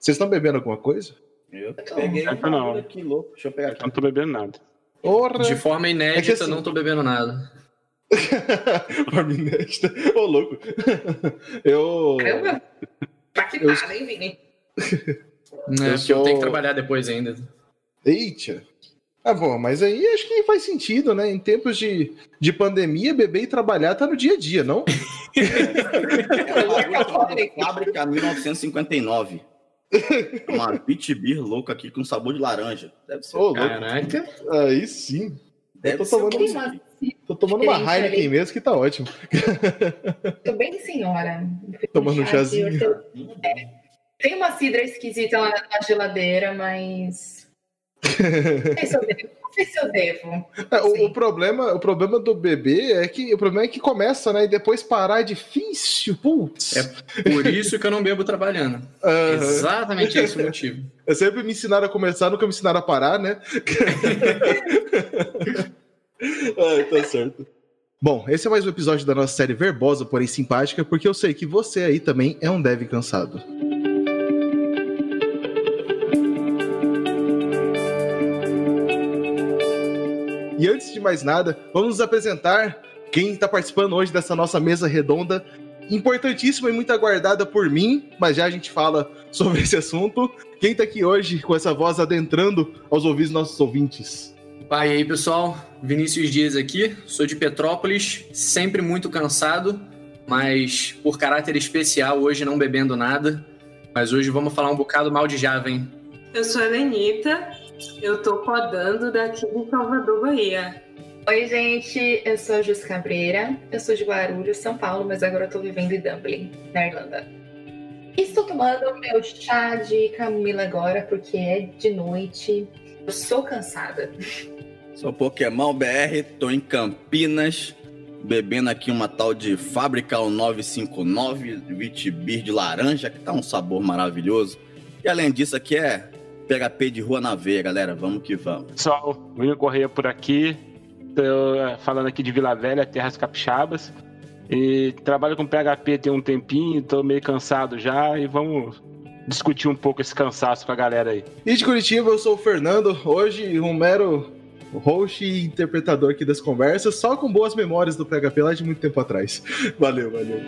Vocês estão bebendo alguma coisa? Eu peguei Não, não. aqui, louco. Deixa eu pegar aqui. Não tô bebendo nada. Porra! De forma inédita, É que assim- não tô bebendo nada. Forma inédita. Ô, louco. Eu. Caramba! Paquitada, hein, Vini? É, Eu porque eu sou- tenho que trabalhar depois ainda. Eita. Ah, bom, mas aí acho que faz sentido, né? Em tempos de, de pandemia, beber e trabalhar tá no dia a dia, não? Fábrica 1959. Uma pit beer louca aqui com sabor de laranja. Deve ser. Ô. Caraca. Aí sim. Deve tô ser tomando um- Uma- Tô tomando uma Heineken ali. mesmo, que tá ótimo. Tô bem senhora. Tomando um chazinho. hortelã. É. Tem uma cidra esquisita lá na geladeira, mas. Eu devo. Não sei se eu devo. É, o, o problema, o problema do bebê é que o problema é que começa, né? E depois parar é difícil. Putz. É por isso que eu não bebo trabalhando. Aham. Exatamente esse o motivo. É sempre me ensinaram a começar, nunca me ensinaram a parar, né? Ai, tá certo. Bom, esse é mais um episódio da nossa série Verbosa, porém simpática, porque eu sei que você aí também é um dev cansado. E antes de mais nada, vamos nos apresentar quem está participando hoje dessa nossa mesa redonda, importantíssima e muito aguardada por mim, mas já a gente fala sobre esse assunto. Quem tá aqui hoje com essa voz adentrando aos ouvidos dos nossos ouvintes? Pai, e aí, pessoal? Vinícius Dias aqui, sou de Petrópolis, sempre muito cansado, mas por caráter especial, hoje não bebendo nada. Mas hoje vamos falar um bocado mal de Java, hein? Eu sou a Lenita, eu tô podando daqui de Salvador, Bahia. Oi, gente. Eu sou a Jus Cabreira. Eu sou de Guarulhos, São Paulo, mas agora eu tô vivendo em Dublin, na Irlanda. Estou tomando meu chá de camomila agora, porque é de noite. Eu sou cansada. Sou Pokémon BR, tô em Campinas, bebendo aqui uma tal de Fábrica 959, Vitibir de laranja, que tá um sabor maravilhoso. E além disso, aqui é PHP de rua na veia, galera. Vamos que vamos. Pessoal, William Correia por aqui. Tô eh, falando aqui de Vila Velha, Terras Capixabas. E trabalho com PHP tem um tempinho, tô meio cansado já e vamos discutir um pouco esse cansaço com a galera aí. E de Curitiba, eu sou o Fernando, hoje um mero host e interpretador aqui das conversas, só com boas memórias do PHP lá de muito tempo atrás. Valeu, valeu.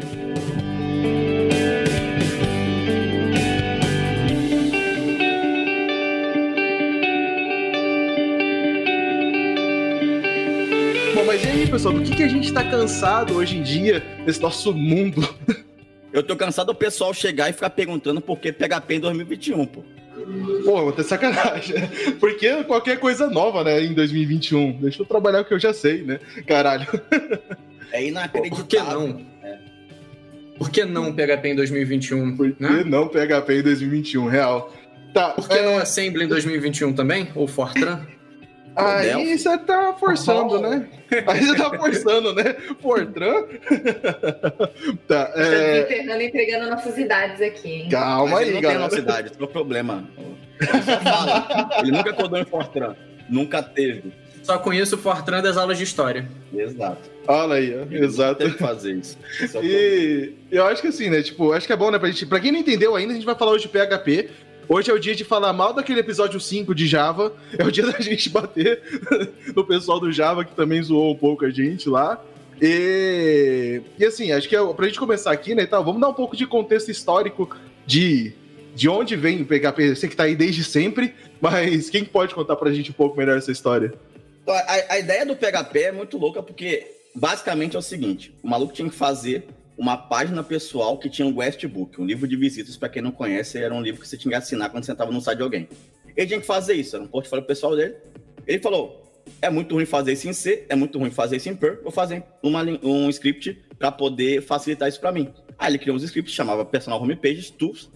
Pessoal, do que, que a gente tá cansado hoje em dia nesse nosso mundo? Eu tô cansado do pessoal chegar e ficar perguntando por que PHP em 2021, pô. Pô, vou ter sacanagem. Porque qualquer coisa nova, né, em 2021. Deixa eu trabalhar o que eu já sei, né? Caralho. É inacreditável. Por que não? Por que não PHP em 2021? Por que né? não PHP em 2021, real? Tá, Por que não Assembly em 2021 também? Ou Fortran? Aí Delphi? você tá forçando, né? Aí você tá forçando, né? Fortran? tá, Estamos é... internando e entregando nossas idades aqui, hein? Calma aí, ele não tem a galera. nossa idade, esse é o problema. Ele nunca acordou em Fortran. Nunca teve. Só conheço o Fortran das aulas de história. Exato. Olha aí, ó. Exato. Tem que fazer isso. É. E eu acho que assim, né? Tipo, acho que é bom, né? Pra, gente, pra quem não entendeu ainda, a gente vai falar hoje de PHP. Hoje é o dia de falar mal daquele episódio 5 de Java. É o dia da gente bater no pessoal do Java, que também zoou um pouco a gente lá. E, e assim, acho que é, pra gente começar aqui, né, tal, vamos dar um pouco de contexto histórico de, de onde vem o PHP. Eu sei que tá aí desde sempre, mas quem pode contar pra gente um pouco melhor essa história? Então, A, a ideia do PHP é muito louca porque basicamente é o seguinte: o maluco tinha que fazer uma página pessoal que tinha um guestbook, um livro de visitas, para quem não conhece, era um livro que você tinha que assinar quando você estava no site de alguém. Ele tinha que fazer isso, era um portfólio pessoal dele. Ele falou: é muito ruim fazer isso em C, é muito ruim fazer isso em Perl, vou fazer uma, um script para poder facilitar isso para mim. Aí ele criou uns scripts, chamava Personal Homepages, Tools,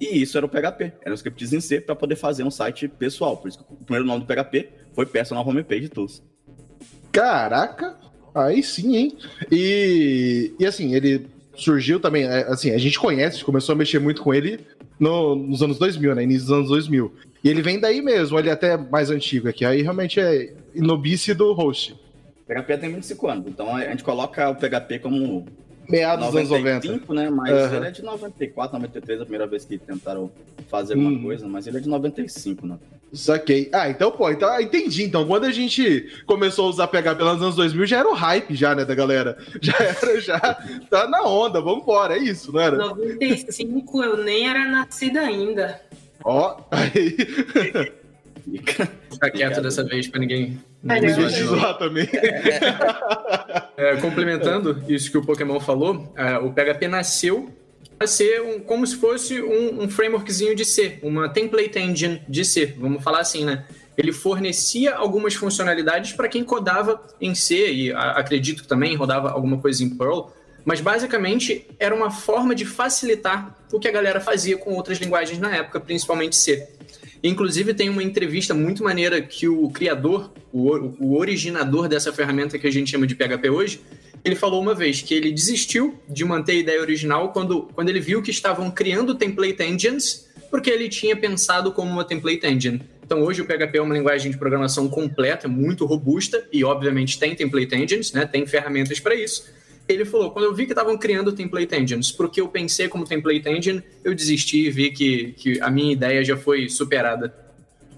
e isso era o PHP. Era um scripts em C para poder fazer um site pessoal. Por isso que o primeiro nome do PHP foi Personal Homepage Tools. Caraca! Aí sim, hein? E, e assim, ele surgiu também, é, assim, a gente conhece, começou a mexer muito com ele no- nos anos 2000, né? Início dos anos 2000. E ele vem daí mesmo, ele é até mais antigo aqui. Aí realmente é inobice do host. O PHP tem 25 anos, então a gente coloca o PHP como Meados dos anos 90. 95, né? Mas Aham. ele é de 94, 93, a primeira vez que tentaram fazer alguma Hum. coisa, mas ele é de 95, né? Saquei. Ah, então, pô, então, ah, entendi. Então, quando a gente começou a usar PHP lá nos anos 2000, já era o hype já, né, da galera. Já era, já tá na onda, vambora, é isso, não era? 95 eu nem era nascida ainda. Ó, aí, Fica- quieto dessa vez pra ninguém. Ai, ninguém te zoar. zoar também. É, complementando isso que o Pokémon falou, é, o PHP nasceu para ser um- como se fosse um, um frameworkzinho de C, uma template engine de C, vamos falar assim, né? Ele fornecia algumas funcionalidades para quem codava em C e a- acredito que também rodava alguma coisa em Perl, mas basicamente era uma forma de facilitar o que a galera fazia com outras linguagens na época, principalmente C. Inclusive, tem uma entrevista muito maneira que o criador, o- o originador dessa ferramenta que a gente chama de PHP hoje, ele falou uma vez que ele desistiu de manter a ideia original quando, quando ele viu que estavam criando template engines, porque ele tinha pensado como uma template engine. Então, hoje o PHP é uma linguagem de programação completa, muito robusta, e obviamente tem template engines, né? tem ferramentas para isso. Ele falou: quando eu vi que estavam criando template engines, porque eu pensei como template engine, eu desisti e vi que, que a minha ideia já foi superada.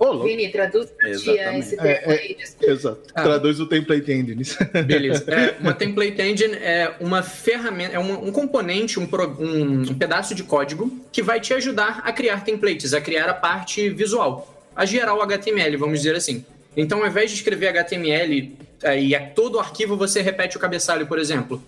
Louco. Vini, traduz pra tia Exatamente. esse termo É, desculpa. Exato. Ah. Traduz o template engines. Beleza. É, uma template engine é uma ferramenta, é um, um componente, um, pro- um- um pedaço de código que vai te ajudar a criar templates, a criar a parte visual, a gerar o HTML, vamos dizer assim. Então, ao invés de escrever HTML eh, e a todo arquivo você repete o cabeçalho, por exemplo,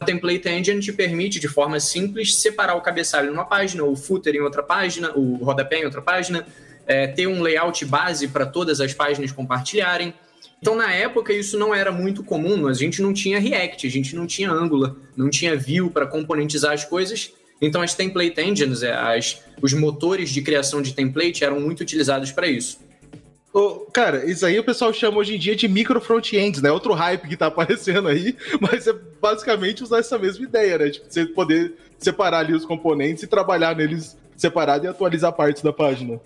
a template engine te permite, de forma simples, separar o cabeçalho numa página, o footer em outra página, o rodapé em outra página, eh, ter um layout base para todas as páginas compartilharem. Então, na época, isso não era muito comum. A gente não tinha React, a gente não tinha Angular, não tinha Vue para componentizar as coisas. Então, as template engines, é, as, os motores de criação de template eram muito utilizados para isso. Ô, cara, isso aí o pessoal chama hoje em dia de micro front-ends, né? Outro hype que tá aparecendo aí, mas é basicamente usar essa mesma ideia, né? Tipo, você poder separar ali os componentes e trabalhar neles separado e atualizar partes da página.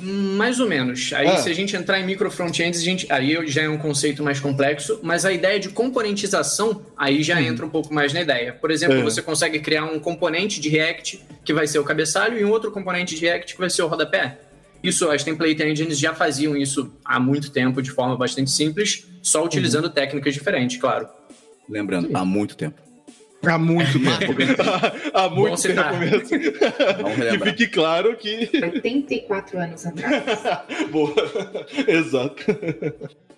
Hum, Mais ou menos. Aí, Ah. se a gente entrar em micro front-ends, a gente, aí já é um conceito mais complexo, mas a ideia de componentização aí já entra um pouco mais na ideia. Por exemplo, É. você consegue criar um componente de React que vai ser o cabeçalho e um outro componente de React que vai ser o rodapé. Isso, as template engines já faziam isso há muito tempo de forma bastante simples, só utilizando técnicas diferentes, claro. Lembrando, há muito tempo. Há muito tempo. Há muito tempo mesmo. Que fique claro que 84 anos atrás. Boa. Exato.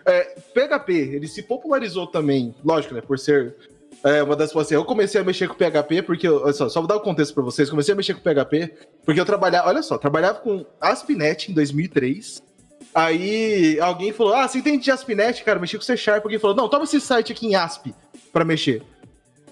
É, PHP, ele se popularizou também, lógico, né? Por ser é, uma das assim, eu comecei a mexer com PHP porque eu, olha só, só vou dar o contexto pra vocês. Comecei a mexer com PHP porque eu trabalhava, olha só, trabalhava com ASP.NET em 2003. Aí alguém falou: "Ah, você entende de ASP.NET, cara? Mexi com C Sharp". Alguém falou: "Não, toma esse site aqui em ASP pra mexer".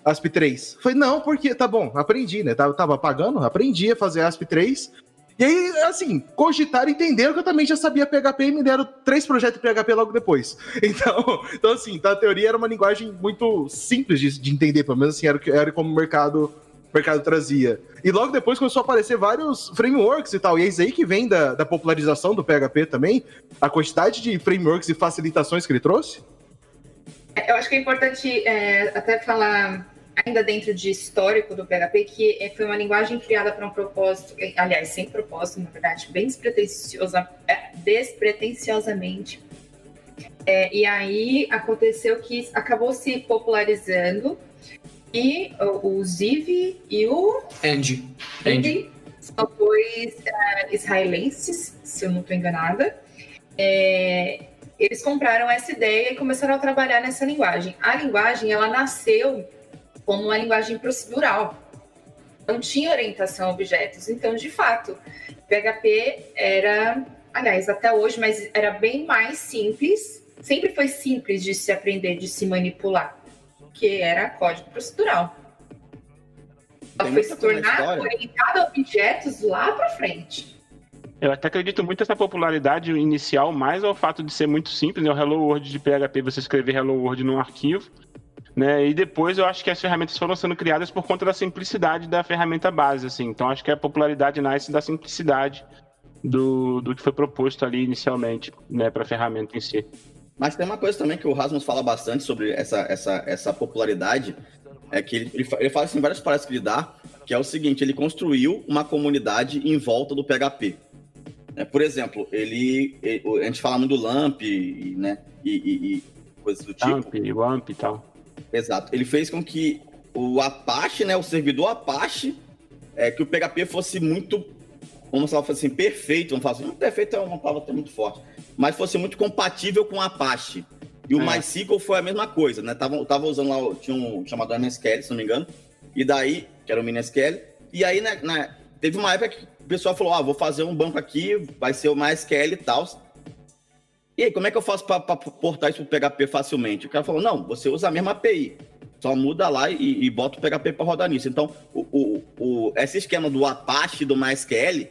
ASP 3. Falei, não, porque tá bom, aprendi, né? Tava, tava pagando, aprendi a fazer ASP 3. E aí, assim, cogitaram, entenderam que eu também já sabia PHP e me deram três projetos de PHP logo depois. Então, então assim, na teoria era uma linguagem muito simples de, de entender, pelo menos assim, era, era como o mercado, mercado trazia. E logo depois começou a aparecer vários frameworks e tal. E é isso aí que vem da, da popularização do PHP também, a quantidade de frameworks e facilitações que ele trouxe. Eu acho que é importante é, até falar, ainda dentro de histórico do PHP, que é, foi uma linguagem criada para um propósito, é, aliás, sem propósito, na verdade, bem despretensiosa, é, despretensiosamente. É, e aí aconteceu que acabou se popularizando e o, o Ziv e o Andy. Andy. São dois eh, israelenses, se eu não estou enganada. É, eles compraram essa ideia e começaram a trabalhar nessa linguagem. A linguagem ela nasceu como uma linguagem procedural. Não tinha orientação a objetos. Então, de fato, PHP era, aliás, até hoje, mas era bem mais simples. Sempre foi simples de se aprender, de se manipular, que era código procedural. Ela foi se tornar orientada a objetos lá para frente. Eu até acredito muito nessa popularidade inicial, mais ao fato de ser muito simples, né? O Hello World de PHP, você escrever Hello World num arquivo, né? E depois eu acho que as ferramentas foram sendo criadas por conta da simplicidade da ferramenta base, assim. Então acho que a popularidade nasce da simplicidade do, do que foi proposto ali inicialmente, né, para a ferramenta em si. Mas tem uma coisa também que o Rasmus fala bastante sobre essa, essa, essa popularidade. é que ele, ele, fala assim, várias palestras que ele dá, que é o seguinte, ele construiu uma comunidade em volta do PHP. É, por exemplo, ele, ele, a gente fala muito do LAMP, né, e, e, e coisas do tipo. LAMP, WAMP e tal. Exato. Ele fez com que o Apache, né, o servidor Apache, é, que o PHP fosse muito, vamos falar assim, perfeito, vamos falar assim, perfeito é uma palavra muito forte, mas fosse muito compatível com o Apache. E o é. MySQL foi a mesma coisa, né? Tava, tava usando lá, tinha um chamado MSQL, se não me engano, e daí, que era o MySQL, e aí, né, né, teve uma época que o pessoal falou, ah, vou fazer um banco aqui, vai ser o MySQL e tal, e aí, como é que eu faço para portar isso para o PHP facilmente? O cara falou, não, você usa a mesma API. Só muda lá e, e bota o PHP para rodar nisso. Então, o, o, o, esse esquema do Apache do MySQL,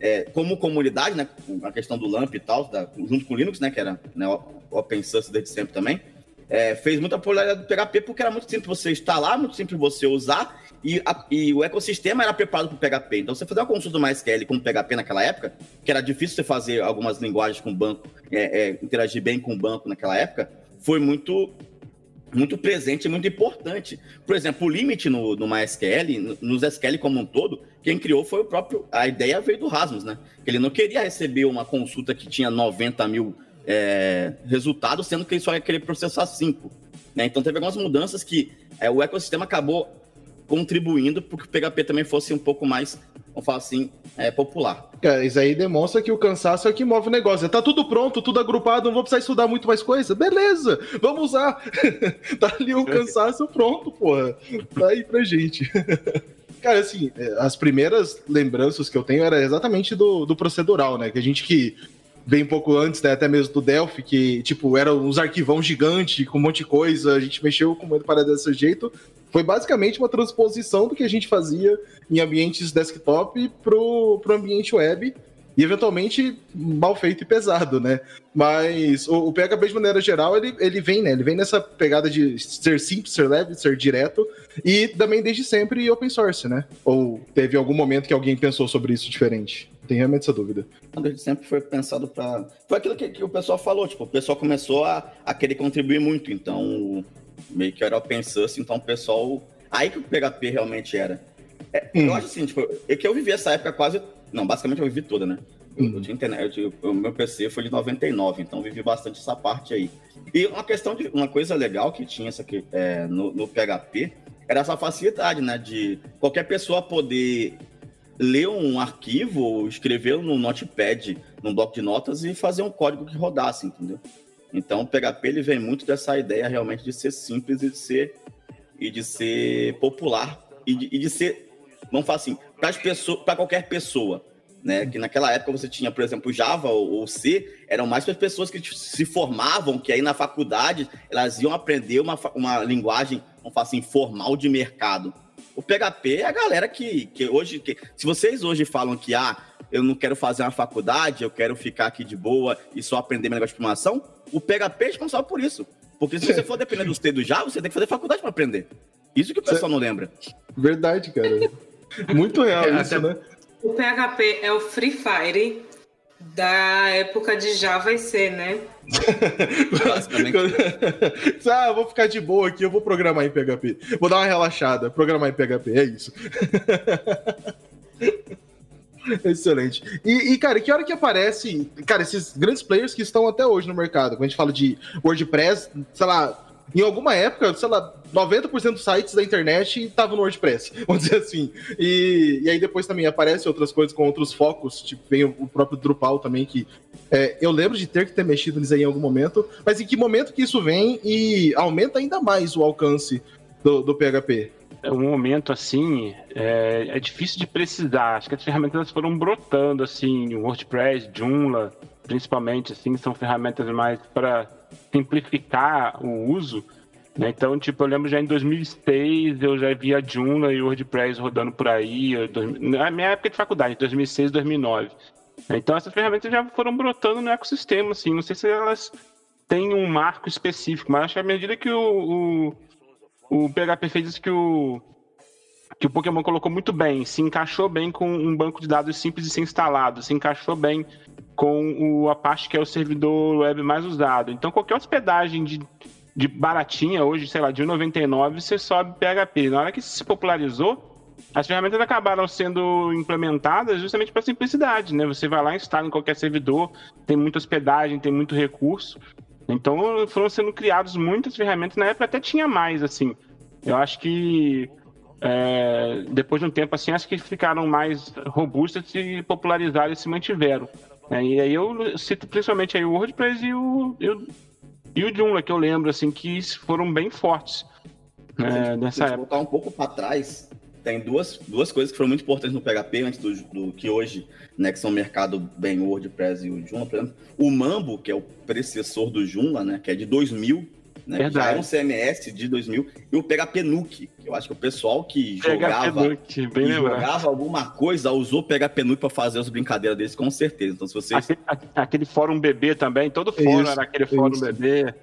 é, como comunidade, né, a questão do LAMP e tal, da, junto com o Linux, né, que era né, open source desde sempre também, é, fez muita popularidade do PHP porque era muito simples você instalar, muito simples você usar e, a, e o ecossistema era preparado para o PHP. Então, você fazer uma consulta do MySQL com PHP naquela época, que era difícil você fazer algumas linguagens com o banco, é, é, interagir bem com o banco naquela época, foi muito muito presente e muito importante. Por exemplo, o limite no, no MySQL, nos SQL como um todo, quem criou foi o próprio. A ideia veio do Rasmus, né? Ele não queria receber uma consulta que tinha 90 mil é, resultados, sendo que ele só ia querer processar 5. Né? Então teve algumas mudanças que é, o ecossistema acabou contribuindo para que o PHP também fosse um pouco mais, vamos falar assim, é, popular. Cara, isso aí demonstra que o cansaço é o que move o negócio. Tá tudo pronto, tudo agrupado, não vou precisar estudar muito mais coisa? Beleza, vamos usar. tá ali o cansaço pronto, porra. Tá aí pra gente. Cara, assim, é, as primeiras lembranças que eu tenho era exatamente do, do procedural, né? Que a gente que bem pouco antes, né, até mesmo do Delphi, que, tipo, eram uns arquivão gigante com um monte de coisa, a gente mexeu com muito parada desse jeito. Foi basicamente uma transposição do que a gente fazia em ambientes desktop pro, pro ambiente web e eventualmente mal feito e pesado, né? Mas o, o, PHP de maneira geral ele, ele vem, né? Ele vem nessa pegada de ser simples, ser leve, ser direto e também desde sempre open source, né? Ou teve algum momento que alguém pensou sobre isso diferente? Tem realmente essa dúvida. Desde sempre foi pensado para. Foi aquilo que, que, o pessoal falou, tipo, o pessoal começou a, a querer contribuir muito, então meio que era open source, então o pessoal. Aí que o PHP realmente era. É, hum. Eu acho assim, tipo, é que eu vivi essa época quase. Não, basicamente eu vivi toda, né? Eu, hum. eu tinha internet, eu, o meu PC foi de 99, então vivi bastante essa parte aí. E uma questão de. Uma coisa legal que tinha essa aqui, é, no, no PHP era essa facilidade, né? De qualquer pessoa poder ler um arquivo, escrever no Notepad, num bloco de notas e fazer um código que rodasse, entendeu? Então, o PHP ele vem muito dessa ideia realmente de ser simples e de ser e de ser popular e de, e de ser, vamos falar assim, para qualquer pessoa, né? Que naquela época você tinha, por exemplo, Java ou, ou C, eram mais para as pessoas que se formavam, que aí na faculdade elas iam aprender uma, uma linguagem, vamos falar assim, formal de mercado. O PHP é a galera que, que hoje. Que, se vocês hoje falam que ah, eu não quero fazer uma faculdade, eu quero ficar aqui de boa e só aprender meu negócio de programação, o PHP é responsável por isso. Porque se você for depender dos T do Java, você tem que fazer faculdade para aprender. Isso que o pessoal não lembra. Verdade, cara. Muito real é, isso, até... né? O PHP é o Free Fire da época de Java e C, né? ah, vou ficar de boa aqui, eu vou programar em PHP. Vou dar uma relaxada, programar em PHP, é isso. Excelente. E, e, cara, que hora que aparece, cara, esses grandes players que estão até hoje no mercado? Quando a gente fala de WordPress, sei lá, em alguma época, sei lá, 90% dos sites da internet estavam no WordPress, vamos dizer assim. E, e aí depois também aparecem outras coisas com outros focos, tipo, vem o, próprio Drupal também, que é, eu lembro de ter que ter mexido nisso aí em algum momento, mas em que momento que isso vem e aumenta ainda mais o alcance do, do PHP? É um momento assim, é, é, difícil de precisar. Acho que as ferramentas foram brotando assim, WordPress, Joomla, principalmente assim, são ferramentas mais para simplificar o uso. Né? Então, tipo, eu lembro já em 2006 eu já via Joomla e WordPress rodando por aí, na minha época de faculdade, 2006, 2009. Então, essas ferramentas já foram brotando no ecossistema, assim. Não sei se elas têm um marco específico, mas acho que à medida que o, o, o PHP fez isso que o, que o Pokémon colocou muito bem, se encaixou bem com um banco de dados simples de ser instalado, se encaixou bem com o Apache, que é o servidor web mais usado. Então, qualquer hospedagem de de baratinha, hoje, sei lá, de 1,99 você sobe PHP. Na hora que se popularizou, as ferramentas acabaram sendo implementadas justamente para simplicidade, né? Você vai lá, instala em qualquer servidor, tem muita hospedagem, tem muito recurso. Então foram sendo criadas muitas ferramentas, na época até tinha mais, assim. Eu acho que é, depois de um tempo assim, acho que ficaram mais robustas e popularizaram e se mantiveram. É, e aí eu cito principalmente aí o WordPress e o, e o, e o Joomla, que eu lembro, assim, que foram bem fortes é, nessa época. voltar um pouco para trás, tem duas, duas coisas que foram muito importantes no PHP antes do, do que hoje, né, que são o mercado bem o WordPress e o Joomla, por exemplo. O Mambo, que é o predecessor do Joomla, né, que é de 2000, né, já é um CMS de 2000, e o PHP Nuke, que eu acho que o pessoal que jogava, Nuke, que jogava alguma coisa usou PHP Nuke para fazer as brincadeiras deles, com certeza. Então, se vocês... Aquele, aquele fórum bebê também, todo fórum isso, era aquele fórum isso. bebê.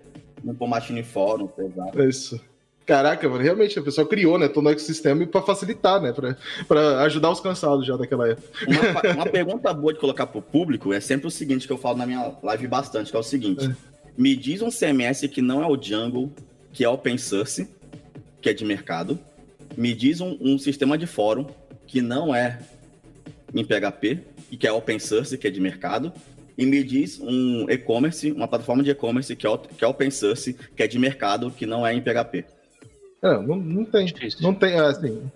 No Machine Fórum, exato. Isso. Caraca, mano, realmente, a pessoa criou, né, todo o ecossistema para facilitar, né, para ajudar os cansados já daquela época. Uma, uma pergunta boa de colocar pro público é sempre o seguinte, que eu falo na minha live bastante, que é o seguinte, é. me diz um CMS que não é o Django, que é open source, que é de mercado, me diz um, um sistema de fórum que não é em PHP, e que é open source, que é de mercado, e me diz um e-commerce, uma plataforma de e-commerce que é, que é open source, que é de mercado, que não é em PHP. É, não, não tem. Difícil. Não tem, assim.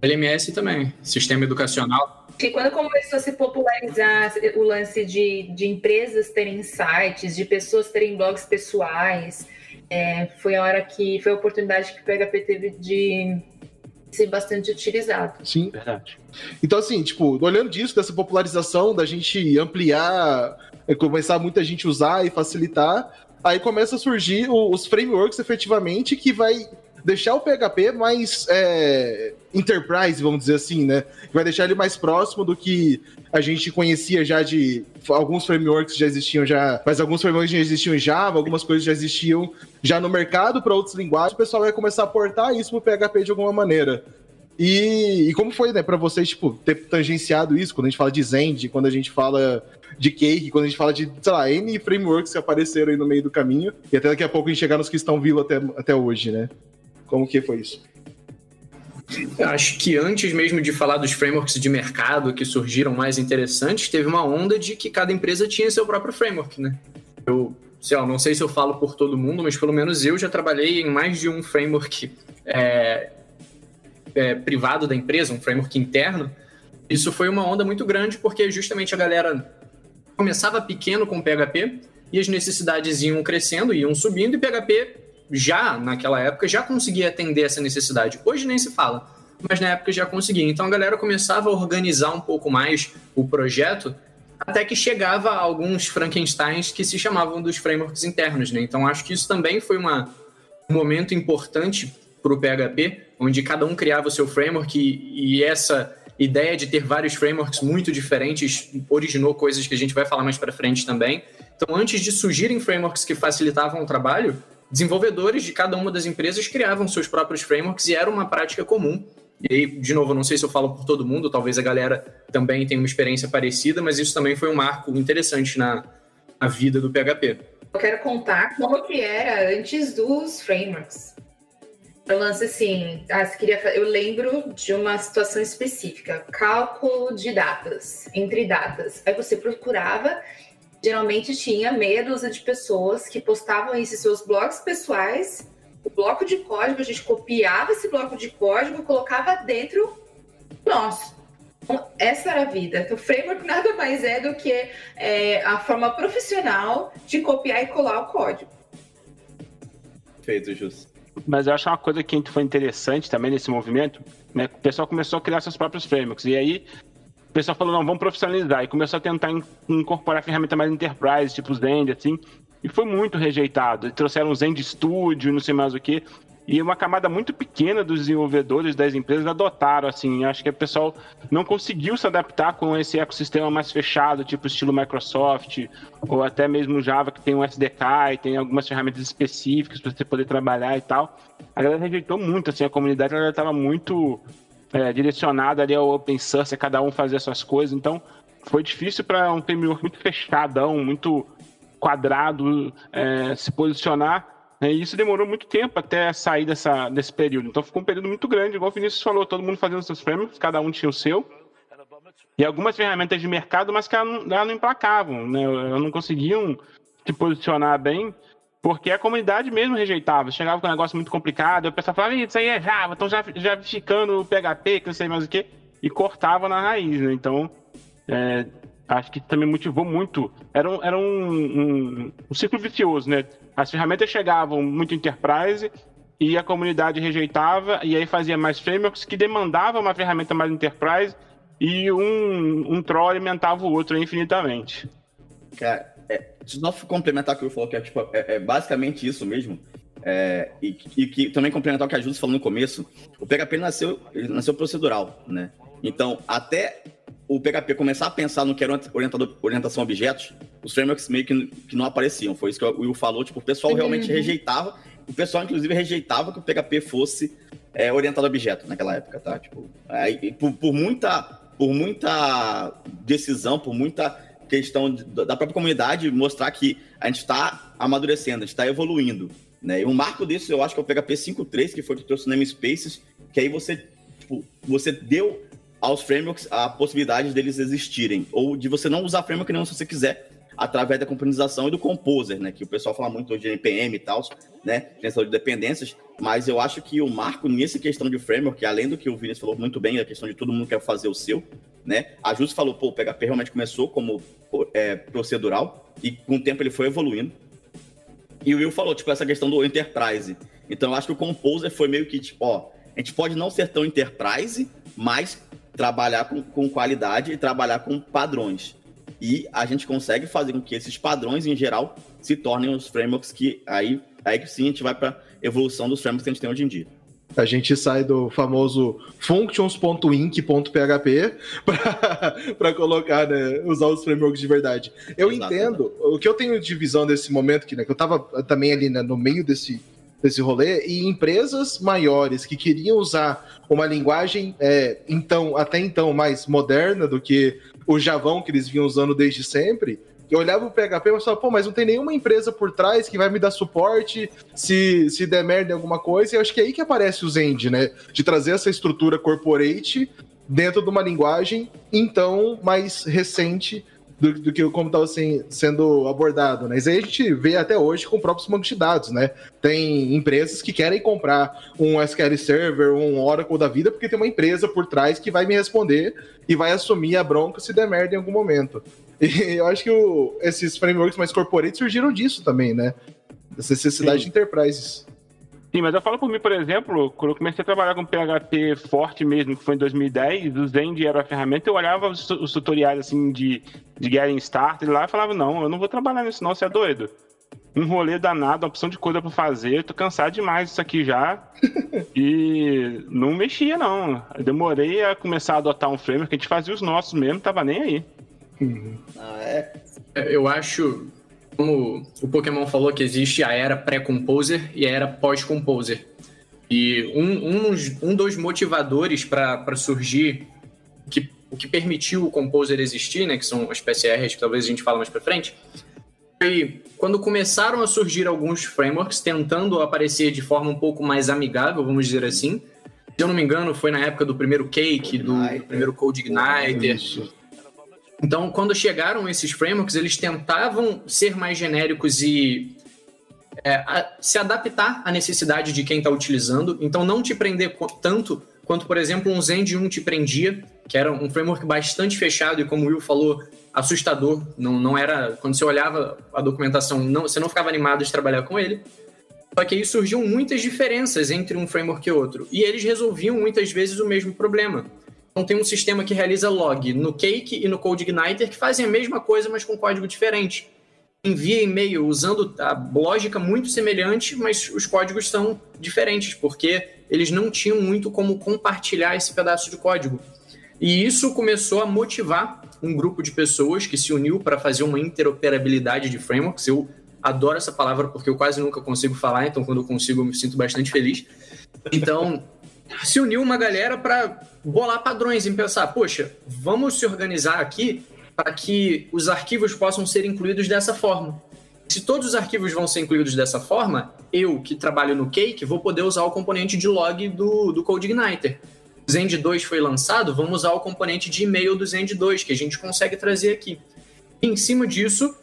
LMS também, sistema educacional. Que quando começou a se popularizar o lance de, de empresas terem sites, de pessoas terem blogs pessoais, é, foi a hora que foi a oportunidade que o PHP teve de ser bastante utilizado. Sim, verdade. Então, assim, tipo, olhando disso, dessa popularização, da gente ampliar, é, começar muita gente usar e facilitar, aí começa a surgir os frameworks efetivamente que vai deixar o PHP mais é, enterprise, vamos dizer assim, né? Vai deixar ele mais próximo do que a gente conhecia já de alguns frameworks já existiam já, mas alguns frameworks já existiam em Java, algumas coisas já existiam já no mercado para outras linguagens, o pessoal vai começar a portar isso pro PHP de alguma maneira. E, e como foi, né, para vocês, tipo, ter tangenciado isso, quando a gente fala de Zend, quando a gente fala de Cake, quando a gente fala de, sei lá, N frameworks que apareceram aí no meio do caminho, e até daqui a pouco a gente chegar nos que estão vivos até, até hoje, né? Como que foi isso? Acho que antes mesmo de falar dos frameworks de mercado que surgiram mais interessantes, teve uma onda de que cada empresa tinha seu próprio framework, né? Eu, sei lá, não sei se eu falo por todo mundo, mas pelo menos eu já trabalhei em mais de um framework é, é, privado da empresa, um framework interno. Isso foi uma onda muito grande porque justamente a galera começava pequeno com PHP e as necessidades iam crescendo, iam subindo e PHP já naquela época já conseguia atender essa necessidade. Hoje nem se fala, mas na época já conseguia. Então a galera começava a organizar um pouco mais o projeto, até que chegava a alguns Frankensteins que se chamavam dos frameworks internos, né? Então acho que isso também foi uma, um momento importante para o PHP, onde cada um criava o seu framework e, e essa ideia de ter vários frameworks muito diferentes originou coisas que a gente vai falar mais para frente também. Então, antes de surgirem frameworks que facilitavam o trabalho, desenvolvedores de cada uma das empresas criavam seus próprios frameworks e era uma prática comum. E aí, de novo, não sei se eu falo por todo mundo, talvez a galera também tenha uma experiência parecida, mas isso também foi um marco interessante na, na vida do PHP. Eu quero contar como que era antes dos frameworks. Eu lance assim, ah, queria, eu lembro de uma situação específica, cálculo de datas, entre datas. Aí você procurava geralmente tinha meia dúzia de pessoas que postavam isso em seus blogs pessoais. O bloco de código, a gente copiava esse bloco de código e colocava dentro nosso. Então, essa era a vida. Então, o framework nada mais é do que é, a forma profissional de copiar e colar o código. Feito, Jus. Mas eu acho uma coisa que foi interessante também nesse movimento, né? O pessoal começou a criar seus próprios frameworks. E aí pessoal falou, não, vamos profissionalizar. E começou a tentar incorporar ferramenta mais enterprise, tipo Zend, assim. E foi muito rejeitado. Trouxeram o Zend Studio, não sei mais o que. E uma camada muito pequena dos desenvolvedores das empresas adotaram, assim. Acho que o pessoal não conseguiu se adaptar com esse ecossistema mais fechado, tipo estilo Microsoft, ou até mesmo Java, que tem um SDK e tem algumas ferramentas específicas para você poder trabalhar e tal. A galera rejeitou muito, assim, a comunidade estava muito é, direcionada ali ao open source, cada um fazer suas coisas. Então, foi difícil para um framework muito fechadão, muito quadrado, é, se posicionar E isso demorou muito tempo até sair dessa, desse período. Então ficou um período muito grande, igual o Vinícius falou, todo mundo fazendo seus frameworks, cada um tinha o seu. E algumas ferramentas de mercado, mas que elas não, elas não emplacavam, né? Elas não conseguiam se posicionar bem, porque a comunidade mesmo rejeitava. Chegava com um negócio muito complicado, o pessoal falava, isso aí é Java, estão já, já ficando o PHP, que não sei mais o que, e cortava na raiz, né? Então, é, acho que também motivou muito. Era um, era um, um, um ciclo vicioso, né? As ferramentas chegavam muito enterprise e a comunidade rejeitava, e aí fazia mais frameworks que demandavam uma ferramenta mais enterprise e um, um troll alimentava o outro infinitamente. Cara, é, só complementar o que eu falou, que é, tipo, é, é basicamente isso mesmo. É, e, e, que também complementar o que a Júlia falou no começo, o PHP nasceu, nasceu procedural, né? Então, até o PHP começar a pensar no que era orientador, orientação a objetos, os frameworks meio que, que não apareciam. Foi isso que o Will falou, tipo, o pessoal uhum. realmente rejeitava, o pessoal inclusive rejeitava que o PHP fosse é, orientado a objeto naquela época, tá? Tipo, é, por, por, muita, por muita decisão, por muita questão de, da própria comunidade mostrar que a gente está amadurecendo, a gente está evoluindo. Né? E um marco disso eu acho que é o PHP 5.3, que foi que trouxe o namespaces, que aí você, tipo, você deu aos frameworks a possibilidade deles existirem, ou de você não usar framework não se você quiser, através da componentização e do composer, né? Que o pessoal fala muito hoje de NPM e tal, né? Gestão de dependências, mas eu acho que o marco nessa questão de framework, além do que o Vinícius falou muito bem, a questão de todo mundo quer fazer o seu, né? A Jus falou, pô, o PHP realmente começou como é, procedural e com o tempo ele foi evoluindo. E o Will falou, tipo, essa questão do enterprise. Então eu acho que o composer foi meio que, tipo, ó, a gente pode não ser tão enterprise, mas trabalhar com, com qualidade e trabalhar com padrões. E a gente consegue fazer com que esses padrões, em geral, se tornem os frameworks que aí, aí sim a gente vai para evolução dos frameworks que a gente tem hoje em dia. A gente sai do famoso functions.inc.php para colocar, né, usar os frameworks de verdade. Eu entendo, o que eu tenho de visão desse momento, que, né, que eu estava também ali né, no meio desse, desse rolê, e empresas maiores que queriam usar uma linguagem, é, então até então, mais moderna do que o Javão que eles vinham usando desde sempre, eu olhava o PHP e falava, pô, mas não tem nenhuma empresa por trás que vai me dar suporte se, se der merda em alguma coisa. E eu acho que é aí que aparece o Zend, né? De trazer essa estrutura corporate dentro de uma linguagem, então, mais recente do, do que como estava sendo abordado, né? Aí a gente vê até hoje com próprios bancos de dados, né? Tem empresas que querem comprar um SQL Server, um Oracle da vida, porque tem uma empresa por trás que vai me responder e vai assumir a bronca se der merda em algum momento. E eu acho que o, esses frameworks mais corporate surgiram disso também, né? Dessa necessidade Sim. de enterprises. Sim, mas eu falo por mim, por exemplo, quando eu comecei a trabalhar com PHP forte mesmo, que foi em 2010, o Zend era a ferramenta, eu olhava os, os tutoriais assim de, de Getting Started lá e falava, não, eu não vou trabalhar nisso não, você é doido. Um rolê danado, uma opção de coisa para fazer, tô cansado demais disso aqui já. e não mexia, não. Eu demorei a começar a adotar um framework, a gente fazia os nossos mesmo, tava nem aí. Uhum. Ah, é. Eu acho como o Pokémon falou que existe a era pré-composer e a era pós-composer. E um, um, um dos motivadores para surgir que, o que permitiu o composer existir, né, que são as PCRs, que talvez a gente fale mais para frente, foi quando começaram a surgir alguns frameworks tentando aparecer de forma um pouco mais amigável, vamos dizer assim. Se eu não me engano, foi na época do primeiro Cake, do, do primeiro Code Igniter. Então, quando chegaram esses frameworks, eles tentavam ser mais genéricos e é, a, se adaptar à necessidade de quem está utilizando. Então, não te prender tanto quanto, por exemplo, um Zend 1 te prendia, que era um framework bastante fechado e, como o Will falou, assustador. Não, não era. Quando você olhava a documentação, não, você não ficava animado de trabalhar com ele. Só que aí surgiam muitas diferenças entre um framework e outro. E eles resolviam muitas vezes o mesmo problema. Então tem um sistema que realiza log no Cake e no CodeIgniter que fazem a mesma coisa, mas com código diferente. Envia e-mail usando a lógica muito semelhante, mas os códigos são diferentes, porque eles não tinham muito como compartilhar esse pedaço de código. E isso começou a motivar um grupo de pessoas que se uniu para fazer uma interoperabilidade de frameworks. Eu adoro essa palavra porque eu quase nunca consigo falar, então quando eu consigo eu me sinto bastante feliz. Então, se uniu uma galera para bolar padrões, em pensar, poxa, vamos se organizar aqui para que os arquivos possam ser incluídos dessa forma. Se todos os arquivos vão ser incluídos dessa forma, eu que trabalho no Cake vou poder usar o componente de log do, do CodeIgniter. O Zend 2 foi lançado, vamos usar o componente de e-mail do Zend 2, que a gente consegue trazer aqui. E em cima disso,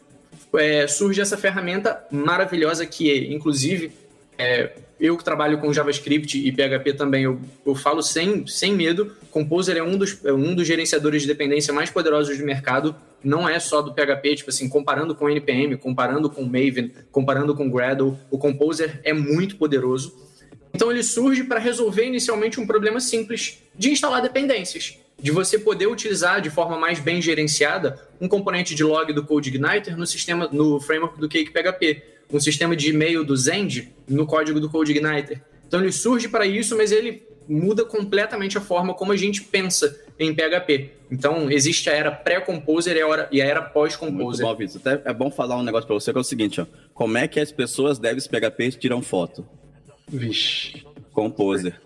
é, surge essa ferramenta maravilhosa que, inclusive, é, eu que trabalho com JavaScript e PHP também, eu, eu falo sem, sem medo. Composer é um dos, é um dos gerenciadores de dependência mais poderosos do mercado. Não é só do PHP, tipo assim, comparando com NPM, comparando com Maven, comparando com Gradle, o Composer é muito poderoso. Então ele surge para resolver inicialmente um problema simples de instalar dependências, de você poder utilizar de forma mais bem gerenciada um componente de log do CodeIgniter no sistema, no framework do Cake PHP um sistema de e-mail do Zend no código do CodeIgniter. Então ele surge para isso, mas ele muda completamente a forma como a gente pensa em PHP. Então existe a era pré-composer e a era pós-composer. Muito bom, Vitor. Até é bom falar um negócio para você que é o seguinte, ó. Como é que as pessoas devs PHP tiram foto? Vixe. Composer.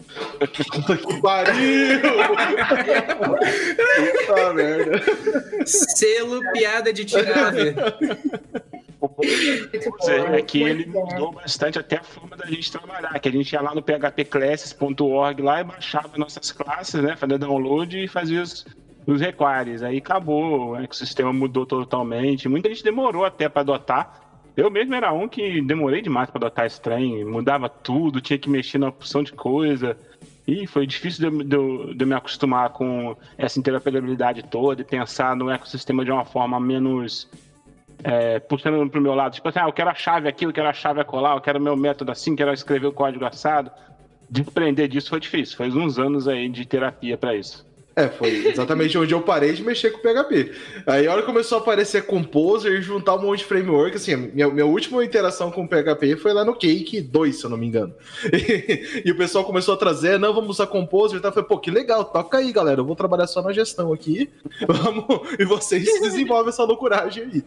Que pariu! Puta merda. Selo piada de tirar, é que ele mudou bastante até a forma da gente trabalhar, que a gente ia lá no phpclasses.org lá e baixava nossas classes, né, fazia download e fazia os, os requires. Aí acabou, o ecossistema mudou totalmente. Muita gente demorou até para adotar. Eu mesmo era um que demorei demais para adotar esse trem, mudava tudo, tinha que mexer na opção de coisa. E foi difícil de, de, de me acostumar com essa interoperabilidade toda e pensar no ecossistema de uma forma menos é, puxando pro meu lado, tipo assim, ah, eu quero a chave aqui, eu quero a chave colar, eu quero meu método assim, quero escrever o código assado. Desprender disso foi difícil, foi uns anos aí de terapia para isso. É, foi exatamente onde eu parei de mexer com PHP. Aí a hora que começou a aparecer Composer e juntar um monte de framework, assim, minha, minha última interação com PHP foi lá no Cake 2, se eu não me engano. E, e o pessoal começou a trazer, não, vamos usar Composer e tal. Eu falei, pô, que legal, toca aí, galera. Eu vou trabalhar só na gestão aqui. Vamos, e vocês desenvolvem essa loucuragem aí.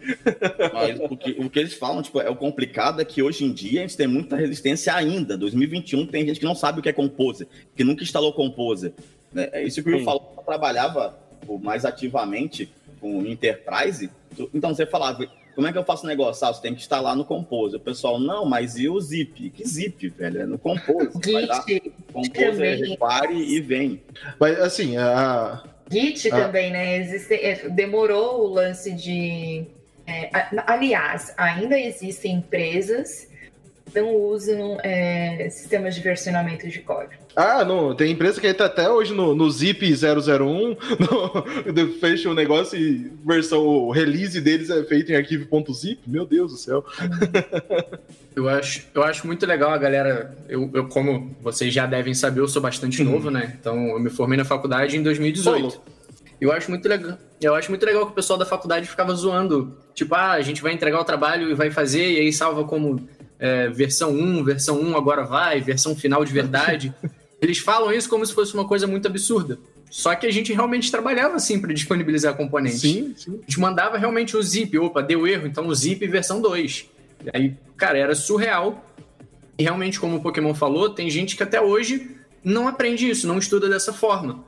Mas o que, o que eles falam, tipo, é o complicado é que hoje em dia a gente tem muita resistência ainda. 2021 tem gente que não sabe o que é Composer, que nunca instalou Composer. Né? É isso que eu falou, eu trabalhava mais ativamente com Enterprise. Então você falava, como é que eu faço negócio? Ah, você tem que instalar no Composer. O pessoal, não, mas e o zip? Que zip, velho? É no Composer. Git, vai Composer, repare e vem. Mas assim, a. Git a... também, né? Existe, é, demorou o lance de. É, aliás, ainda existem empresas não usam é, sistemas de versionamento de código. Ah, não, tem empresa que entra até hoje no, no Zip 001, no, fecha o negócio e versão, o release deles é feito em arquivo.zip. Meu Deus do céu. Eu acho, eu acho muito legal a galera. Eu, eu, como vocês já devem saber, eu sou bastante uhum. novo, né? Então eu me formei na faculdade em 2018. Eu acho muito legal. Eu acho muito legal que o pessoal da faculdade ficava zoando. Tipo, ah, a gente vai entregar o trabalho e vai fazer, e aí salva como é, versão 1, versão 1 agora vai, versão final de verdade. Eles falam isso como se fosse uma coisa muito absurda. Só que a gente realmente trabalhava assim para disponibilizar componentes. Sim, sim. A gente mandava realmente o zip. Opa, deu erro, então o zip versão 2. Aí, cara, era surreal. E realmente, como o Pokémon falou, tem gente que até hoje não aprende isso, não estuda dessa forma.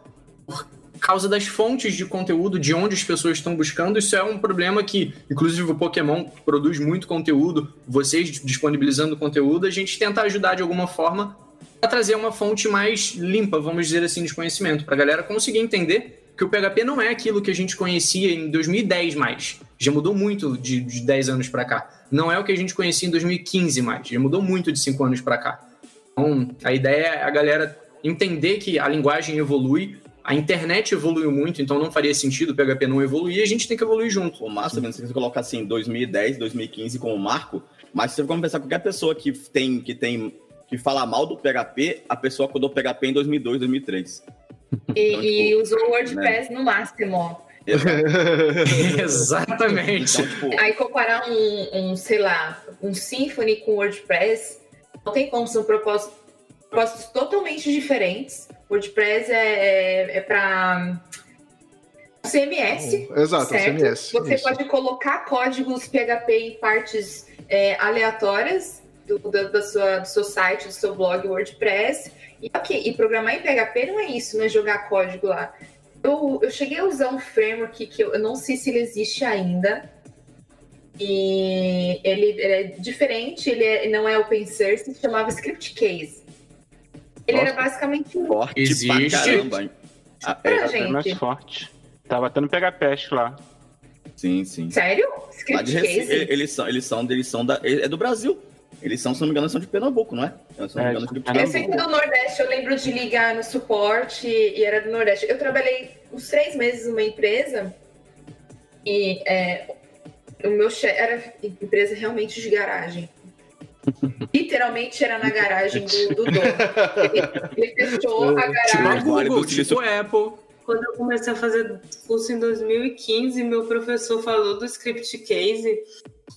Causa das fontes de conteúdo, de onde as pessoas estão buscando, isso é um problema que, inclusive, o Pokémon produz muito conteúdo, vocês disponibilizando conteúdo, a gente tenta ajudar de alguma forma para trazer uma fonte mais limpa, vamos dizer assim, de conhecimento, para a galera conseguir entender que o PHP não é aquilo que a gente conhecia em 2010 mais. Já mudou muito de, de 10 anos para cá. Não é o que a gente conhecia em 2015 mais. Já mudou muito de 5 anos para cá. Então, a ideia é a galera entender que a linguagem evolui, a internet evoluiu muito, então não faria sentido o PHP não evoluir e a gente tem que evoluir junto. O massa, se você colocar assim 2010, 2015 como marco, mas se você for pensar qualquer pessoa que tem, que tem que fala mal do PHP, a pessoa acordou o PHP em 2002, 2003. E, então, e tipo, usou o WordPress né? no máximo. Exatamente. Então, tipo... Aí comparar um, um, sei lá, um Symfony com WordPress, não tem como, são propósitos, propósitos totalmente diferentes. WordPress é, é, é para CMS. Exato, certo? CMS. Você isso. pode colocar códigos PHP em partes é, aleatórias do, da, da sua, do seu site, do seu blog WordPress. E, okay, e programar em PHP não é isso, não é jogar código lá. Eu, eu cheguei a usar um framework que eu, eu não sei se ele existe ainda. E ele, ele é diferente, ele é- não é open source, se chamava Script Case. Ele era basicamente um Forte Existe. pra caramba. hein? Ah, é, pra É mais gente. forte. Tava tendo pegapeste lá. sim, sim. Sério? Lá de Recife, Case? eles são, eles são, eles são da, é do Brasil. Eles são, se não me engano, eles são de Pernambuco, não é? Se não me É, engano, de de Eu sei que do Nordeste eu lembro de ligar no suporte e era do Nordeste. Eu trabalhei uns três meses numa empresa e é, o meu chefe era empresa realmente de garagem. Literalmente era na garagem do, do dono. Ele, ele fechou a Tipo a garagem. Do Google, Silício- tipo a Apple. Quando eu comecei a fazer curso em 2015, meu professor falou do script case.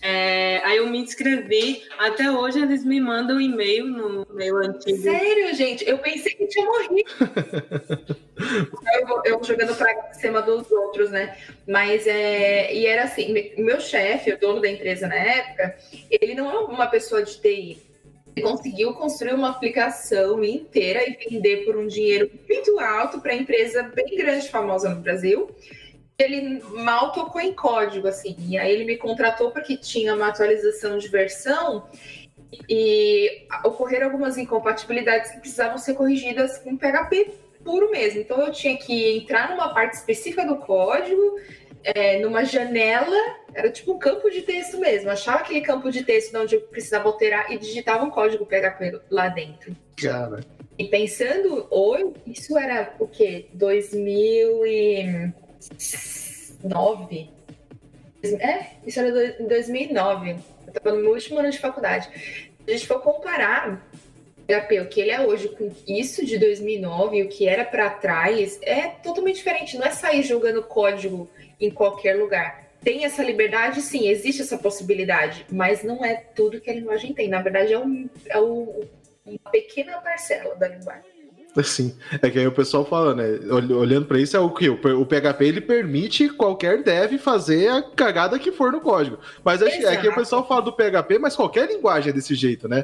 É, aí eu me inscrevi. Até hoje eles me mandam e-mail no e-mail antigo. Sério, gente, eu pensei que tinha morrido. eu, vou- eu jogando pra cima dos outros, né? Mas é. E era assim: me- meu chefe, o dono da empresa na época, ele não é uma pessoa de TI. Ele conseguiu construir uma aplicação inteira e vender por um dinheiro muito alto para empresa bem grande, famosa no Brasil. Ele mal tocou em código, assim. E aí ele me contratou porque tinha uma atualização de versão e ocorreram algumas incompatibilidades que precisavam ser corrigidas com PHP puro mesmo. Então eu tinha que entrar numa parte específica do código, é, numa janela, era tipo um campo de texto mesmo. Achava aquele campo de texto de onde eu precisava alterar e digitava um código PHP lá dentro. Cara. E pensando hoje, isso era o quê? 2009? É, isso era em 2009. Eu estava no meu último ano de faculdade. Se a gente for comparar o PHP, o que ele é hoje com isso de 2009 e o que era para trás, é totalmente diferente. Não é sair jogando código em qualquer lugar. Tem essa liberdade, sim, existe essa possibilidade, mas não é tudo que a linguagem tem. Na verdade, é, um, é um- uma pequena parcela da linguagem. Assim, é que aí o pessoal fala, né? ol- Olhando pra isso, é o que? O PHP ele permite qualquer dev fazer a cagada que for no código. Mas que- é que o pessoal fala do PHP, mas qualquer linguagem é desse jeito, né?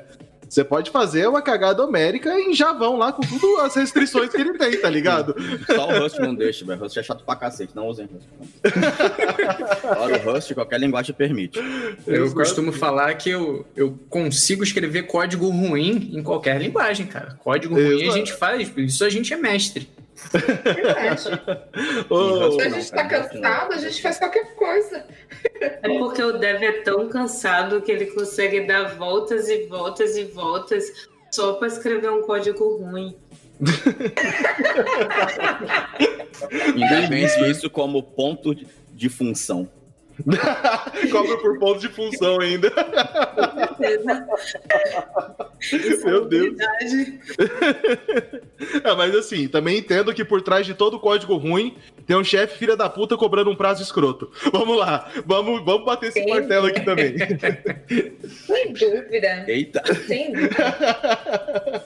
Você pode fazer uma cagada homérica em Javão lá, com tudo as restrições que ele tem, tá ligado? Só o Rust não deixa, velho. Rust é chato pra cacete, não usem Rust. Fora o Rust, qualquer linguagem permite. Eu Exato. costumo falar que eu, eu consigo escrever código ruim em qualquer linguagem, cara. Código ruim a Exato. gente faz, isso a gente é mestre. Verdade. Se a Não, gente tá cansado, a gente faz qualquer coisa. É porque o dev é tão cansado que ele consegue dar voltas e voltas e voltas só para escrever um código ruim. Ainda vende isso como ponto de função. Cobra por ponto de função ainda. Isso Meu é Deus. verdade. É, mas assim, também entendo que por trás de todo código ruim tem um chefe filha da puta cobrando um prazo escroto. Vamos lá, vamos, vamos bater esse martelo aqui também. Sem dúvida. Eita! Sem dúvida.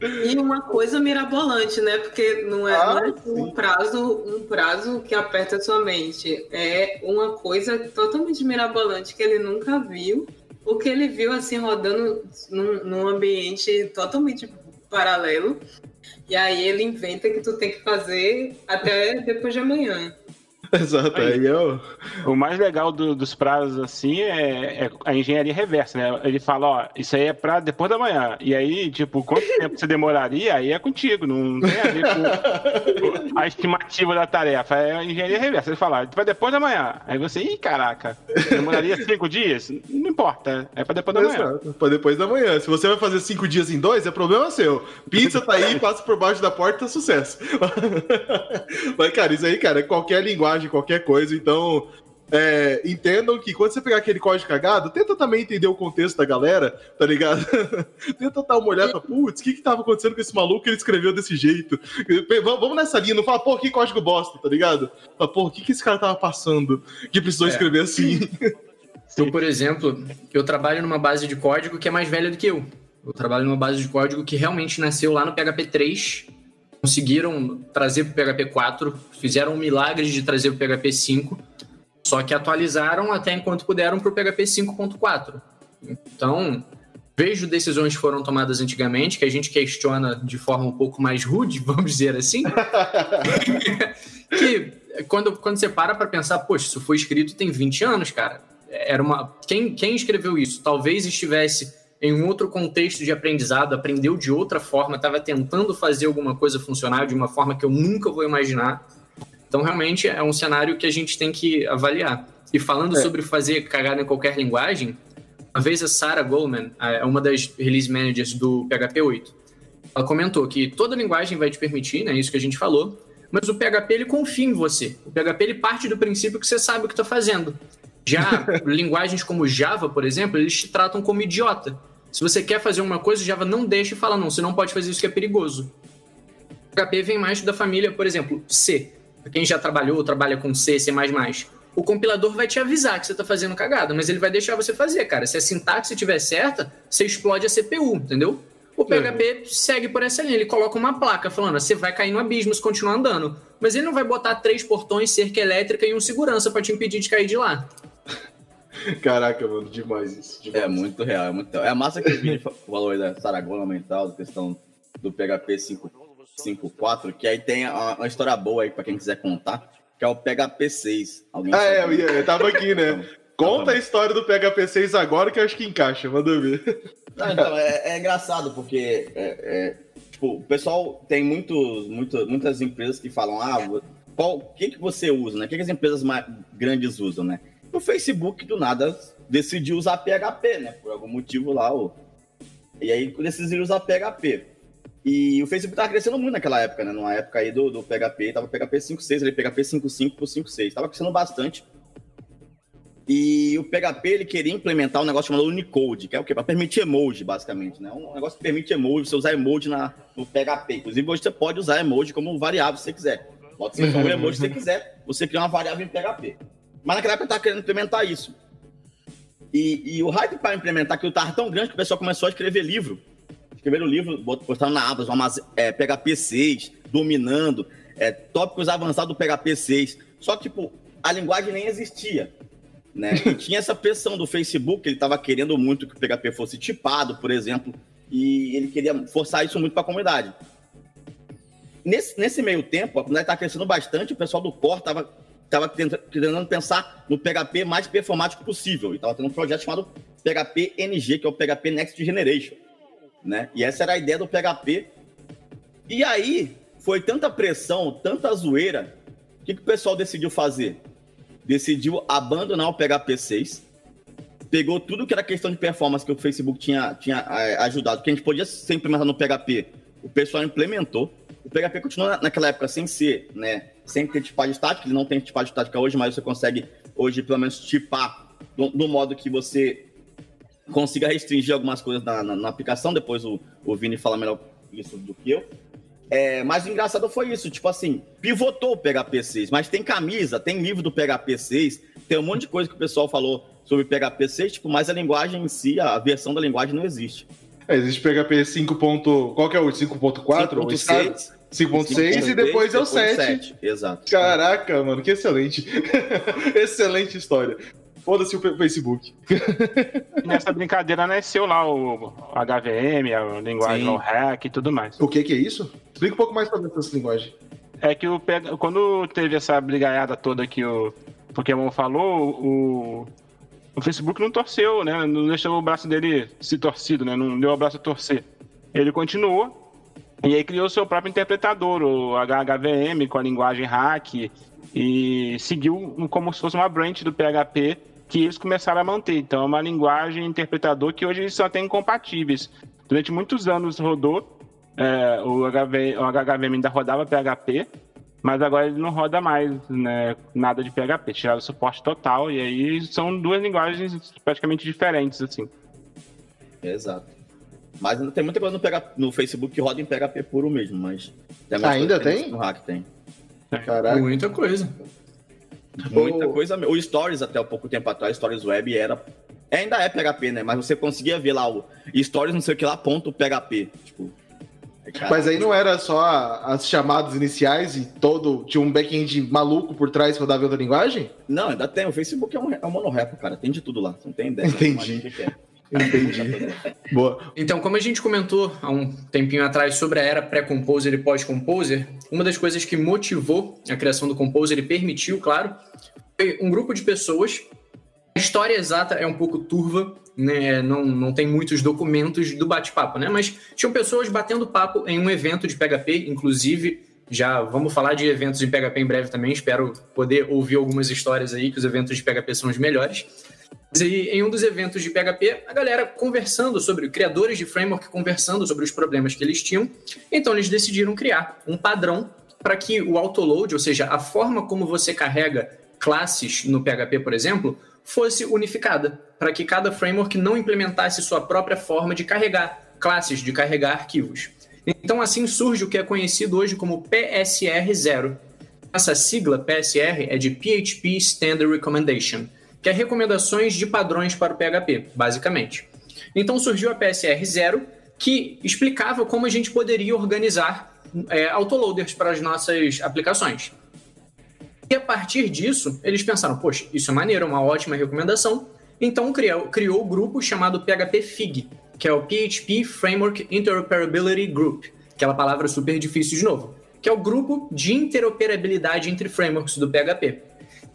E uma coisa mirabolante, né? Porque não é, Ah, não é um prazo, um prazo que aperta a sua mente. É uma coisa totalmente mirabolante que ele nunca viu, ou que ele viu assim rodando num, num ambiente totalmente paralelo. E aí ele inventa que tu tem que fazer até depois de amanhã. Exato, aí eu. O mais legal do- dos prazos, assim, é, é a engenharia reversa, né? Ele fala, ó, isso aí é pra depois da manhã. E aí, tipo, quanto tempo você demoraria, aí é contigo, não tem a ver com a estimativa da tarefa. É a engenharia reversa. Ele fala, pra depois da manhã. Aí você, ih, caraca, demoraria cinco dias? Não importa, é pra depois da manhã. Exato, pra depois da manhã. Se você vai fazer cinco dias em dois, é problema seu. Pizza tá aí, passa por baixo da porta, sucesso. Mas, cara, isso aí, cara, é qualquer linguagem, qualquer coisa. Então, é, entendam que quando você pegar aquele código cagado, tenta também entender o contexto da galera, tá ligado? tenta dar uma olhada, putz, o que que tava acontecendo com esse maluco que ele escreveu desse jeito? Vamos nessa linha, não fala, pô, que código bosta, tá ligado? Fala, pô, o que que esse cara tava passando que precisou É. escrever assim? Eu, por exemplo, eu trabalho numa base de código que é mais velha do que eu. Eu trabalho numa base de código que realmente nasceu lá no PHP 3. Conseguiram trazer para o PHP 4, fizeram um milagre de trazer para o PHP 5, só que atualizaram até enquanto puderam para o PHP 5.4. Então, vejo decisões que foram tomadas antigamente, que a gente questiona de forma um pouco mais rude, vamos dizer assim, que quando, quando você para para pensar, poxa, isso foi escrito tem 20 anos, cara. era uma. Quem, quem escreveu isso talvez estivesse em um outro contexto de aprendizado, aprendeu de outra forma, estava tentando fazer alguma coisa funcionar de uma forma que eu nunca vou imaginar. Então, realmente, é um cenário que a gente tem que avaliar. E falando é. sobre fazer cagada em qualquer linguagem, uma vez a Sarah Goldman, é uma das release managers do PHP 8, ela comentou que toda linguagem vai te permitir, né, isso que a gente falou, mas o PHP ele confia em você. O PHP ele parte do princípio que você sabe o que está fazendo. Já linguagens como Java, por exemplo, eles te tratam como idiota. Se você quer fazer uma coisa, Java não deixa e fala, não, você não pode fazer isso que é perigoso. O PHP vem mais da família, por exemplo, C. Pra quem já trabalhou ou trabalha com C, C++, o compilador vai te avisar que você está fazendo cagada, mas ele vai deixar você fazer, cara. Se a sintaxe estiver certa, você explode a CPU, entendeu? O PHP é. segue por essa linha, ele coloca uma placa falando, você vai cair no abismo se continuar andando. Mas ele não vai botar três portões, cerca elétrica e um segurança para te impedir de cair de lá. Caraca, mano, demais isso. Demais. É muito real, é muito real. É a massa que o Vini falou aí da Saragona mental, da questão do PHP 5.4, que aí tem uma, história boa aí para quem quiser contar, que é o PHP 6. Alguém ah, é, eu, ia, eu tava aqui, né? Conta a história do PHP 6 agora que eu acho que encaixa, manda ver. Não, então, é, é, engraçado, porque é, é, tipo, o pessoal tem muitos, muito, muitas empresas que falam, ah, o que, que você usa, né? O que, que as empresas mais grandes usam, né? O Facebook, do nada, decidiu usar PHP, né? Por algum motivo lá. Ó. E aí decidiu usar PHP. E o Facebook tava crescendo muito naquela época, né? Numa época aí do, do PHP, tava PHP 5.6, ele PHP 5.5 por 5.6. Tava crescendo bastante. E o PHP ele queria implementar um negócio chamado Unicode, que é o quê? Para permitir emoji, basicamente, né? Um negócio que permite emoji, você usar emoji na, no PHP. Inclusive, hoje você pode usar emoji como variável se você quiser. Pode ser como emoji se você quiser, você cria uma variável em PHP. Mas naquela época estava querendo implementar isso. E, e o hype para implementar aquilo estava tão grande que o pessoal começou a escrever livro. Escreveram livro, botaram na Amazon, é, PHP 6, dominando, é, tópicos avançados do PHP 6. Só que, tipo, a linguagem nem existia. Né? E tinha essa pressão do Facebook, ele estava querendo muito que o PHP fosse tipado, por exemplo, e ele queria forçar isso muito para a comunidade. Nesse, nesse meio tempo, a comunidade estava crescendo bastante, o pessoal do Core estava tava tentando pensar no PHP mais performático possível, e estava tendo um projeto chamado PHP NG, que é o PHP Next Generation. Né? E essa era a ideia do PHP. E aí, foi tanta pressão, tanta zoeira, o que, que o pessoal decidiu fazer? decidiu abandonar o PHP 6, pegou tudo que era questão de performance que o Facebook tinha, tinha ajudado, que a gente podia ser implementar no PHP, o pessoal implementou. O PHP continua naquela época sem ser, né, sem ter tipagem estática, ele não tem tipagem estática hoje, mas você consegue hoje pelo menos tipar do, do modo que você consiga restringir algumas coisas na, na, na aplicação, depois o, o Vini fala melhor isso do que eu. É, mas o engraçado foi isso, tipo assim, pivotou o PHP 6, mas tem camisa, tem livro do PHP 6, tem um monte de coisa que o pessoal falou sobre PHP 6, tipo, mas a linguagem em si, a versão da linguagem não existe. É, existe PHP 5. Qual que é o 5.4? 5.6. 5.6 e depois é o 7. 7. Exato. Caraca, mano, que excelente. excelente história. Foda-se o Facebook. Nessa brincadeira nasceu lá o HVM, a linguagem o hack e tudo mais. O que, que é isso? Explica um pouco mais sobre essa linguagem. É que o, quando teve essa brigaiada toda que o Pokémon falou, o, o Facebook não torceu, né? Não deixou o braço dele se torcido, né? Não deu o braço a torcer. Ele continuou e aí criou seu próprio interpretador, o HVM, com a linguagem hack, e seguiu como se fosse uma branch do PHP que eles começaram a manter. Então, é uma linguagem interpretador que hoje eles só têm incompatíveis. Durante muitos anos rodou, é, o, HV, o HVM ainda rodava PHP, mas agora ele não roda mais né, nada de PHP, tiraram o suporte total, e aí são duas linguagens praticamente diferentes, assim. Exato. Mas ainda tem muita coisa no, PHP, no Facebook que roda em PHP puro mesmo, mas... Tem ainda tem? No hack tem. Caraca. Muita coisa. Muita o... coisa. O Stories, até um pouco tempo atrás, Stories Web era. Ainda é PHP, né? Mas você conseguia ver lá o Stories, não sei o que lá, ponto PHP. Tipo. Caraca. Mas aí não era só as chamadas iniciais e todo. Tinha um back-end maluco por trás que rodava outra linguagem? Não, ainda tem. O Facebook é um, é um monorepo, cara. Tem de tudo lá. Não tem ideia. Entendi. Entendi. Boa. Então, como a gente comentou há um tempinho atrás sobre a era pré-composer e pós-composer, uma das coisas que motivou a criação do composer e permitiu, claro, foi um grupo de pessoas história exata é um pouco turva, né? não, não tem muitos documentos do bate-papo, né? Mas tinham pessoas batendo papo em um evento de PHP, inclusive já vamos falar de eventos de PHP em breve também. Espero poder ouvir algumas histórias aí, que os eventos de PHP são os melhores. Em um dos eventos de PHP, a galera conversando sobre, criadores de framework conversando sobre os problemas que eles tinham. Então eles decidiram criar um padrão para que o autoload, ou seja, a forma como você carrega classes no PHP, por exemplo, fosse unificada, para que cada framework não implementasse sua própria forma de carregar classes, de carregar arquivos. Então, assim surge o que é conhecido hoje como PSR 0. Essa sigla PSR é de PHP Standard Recommendation, que é recomendações de padrões para o PHP, basicamente. Então surgiu a PSR 0, que explicava como a gente poderia organizar é, autoloaders para as nossas aplicações. E a partir disso, eles pensaram, poxa, isso é maneiro, uma ótima recomendação. Então criou, criou o grupo chamado PHP FIG, que é o PHP Framework Interoperability Group, aquela palavra super difícil de novo, que é o grupo de interoperabilidade entre frameworks do PHP.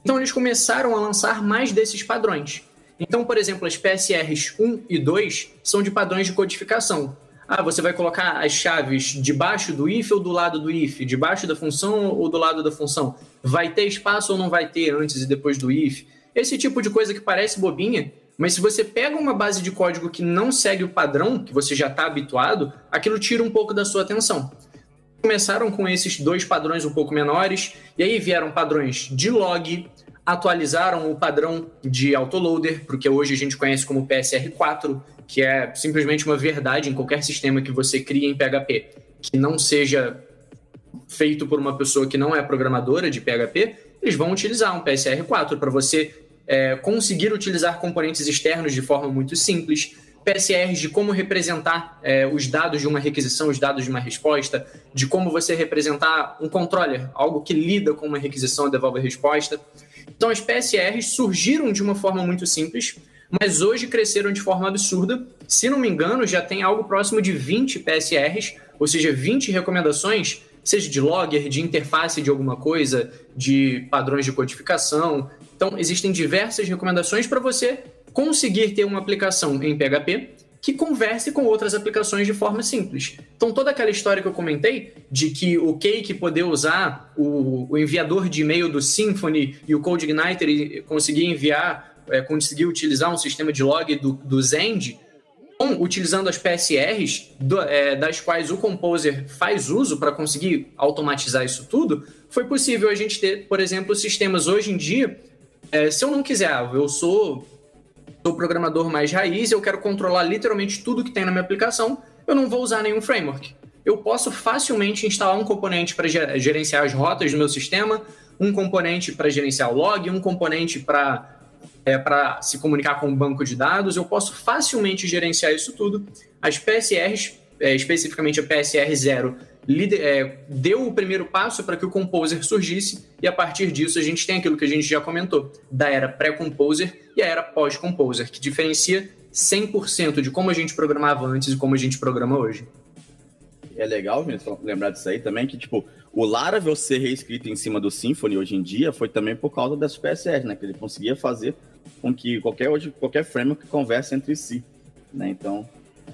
Então eles começaram a lançar mais desses padrões. Então, por exemplo, as PSRs 1 e 2 são de padrões de codificação. Ah, você vai colocar as chaves debaixo do if ou do lado do if, debaixo da função ou do lado da função. Vai ter espaço ou não vai ter antes e depois do if. Esse tipo de coisa que parece bobinha, mas se você pega uma base de código que não segue o padrão, que você já está habituado, aquilo tira um pouco da sua atenção. Começaram com esses dois padrões um pouco menores, e aí vieram padrões de log, atualizaram o padrão de autoloader, porque hoje a gente conhece como PSR4, que é simplesmente uma verdade em qualquer sistema que você cria em PHP, que não seja feito por uma pessoa que não é programadora de PHP, eles vão utilizar um PSR4 para você é, conseguir utilizar componentes externos de forma muito simples, PSRs de como representar é, os dados de uma requisição, os dados de uma resposta, de como você representar um controller, algo que lida com uma requisição e devolve a resposta. Então, as PSRs surgiram de uma forma muito simples, mas hoje cresceram de forma absurda. Se não me engano, já tem algo próximo de 20 PSRs, ou seja, 20 recomendações, seja de logger, de interface de alguma coisa, de padrões de codificação, então, existem diversas recomendações para você conseguir ter uma aplicação em PHP que converse com outras aplicações de forma simples. Então, toda aquela história que eu comentei de que o Cake poder usar o, o enviador de e-mail do Symfony e o CodeIgniter e conseguir enviar, é, conseguir utilizar um sistema de log do, do Zend, utilizando as PSRs, do, é, das quais o Composer faz uso para conseguir automatizar isso tudo, foi possível a gente ter, por exemplo, sistemas hoje em dia é, se eu não quiser, ah, eu sou, sou programador mais raiz, eu quero controlar literalmente tudo que tem na minha aplicação, eu não vou usar nenhum framework. Eu posso facilmente instalar um componente para gerenciar as rotas do meu sistema, um componente para gerenciar o log, um componente para é, se comunicar com o banco de dados, eu posso facilmente gerenciar isso tudo. As PSRs, é, especificamente a PSR 0, é, deu o primeiro passo para que o Composer surgisse, e a partir disso a gente tem aquilo que a gente já comentou, da era pré-Composer e a era pós-Composer, que diferencia 100% de como a gente programava antes e como a gente programa hoje. É legal, lembrar disso aí também, que tipo, o Laravel ser reescrito em cima do Symfony hoje em dia foi também por causa das PSR, né? Que ele conseguia fazer com que qualquer, qualquer framework converse entre si, né? Então,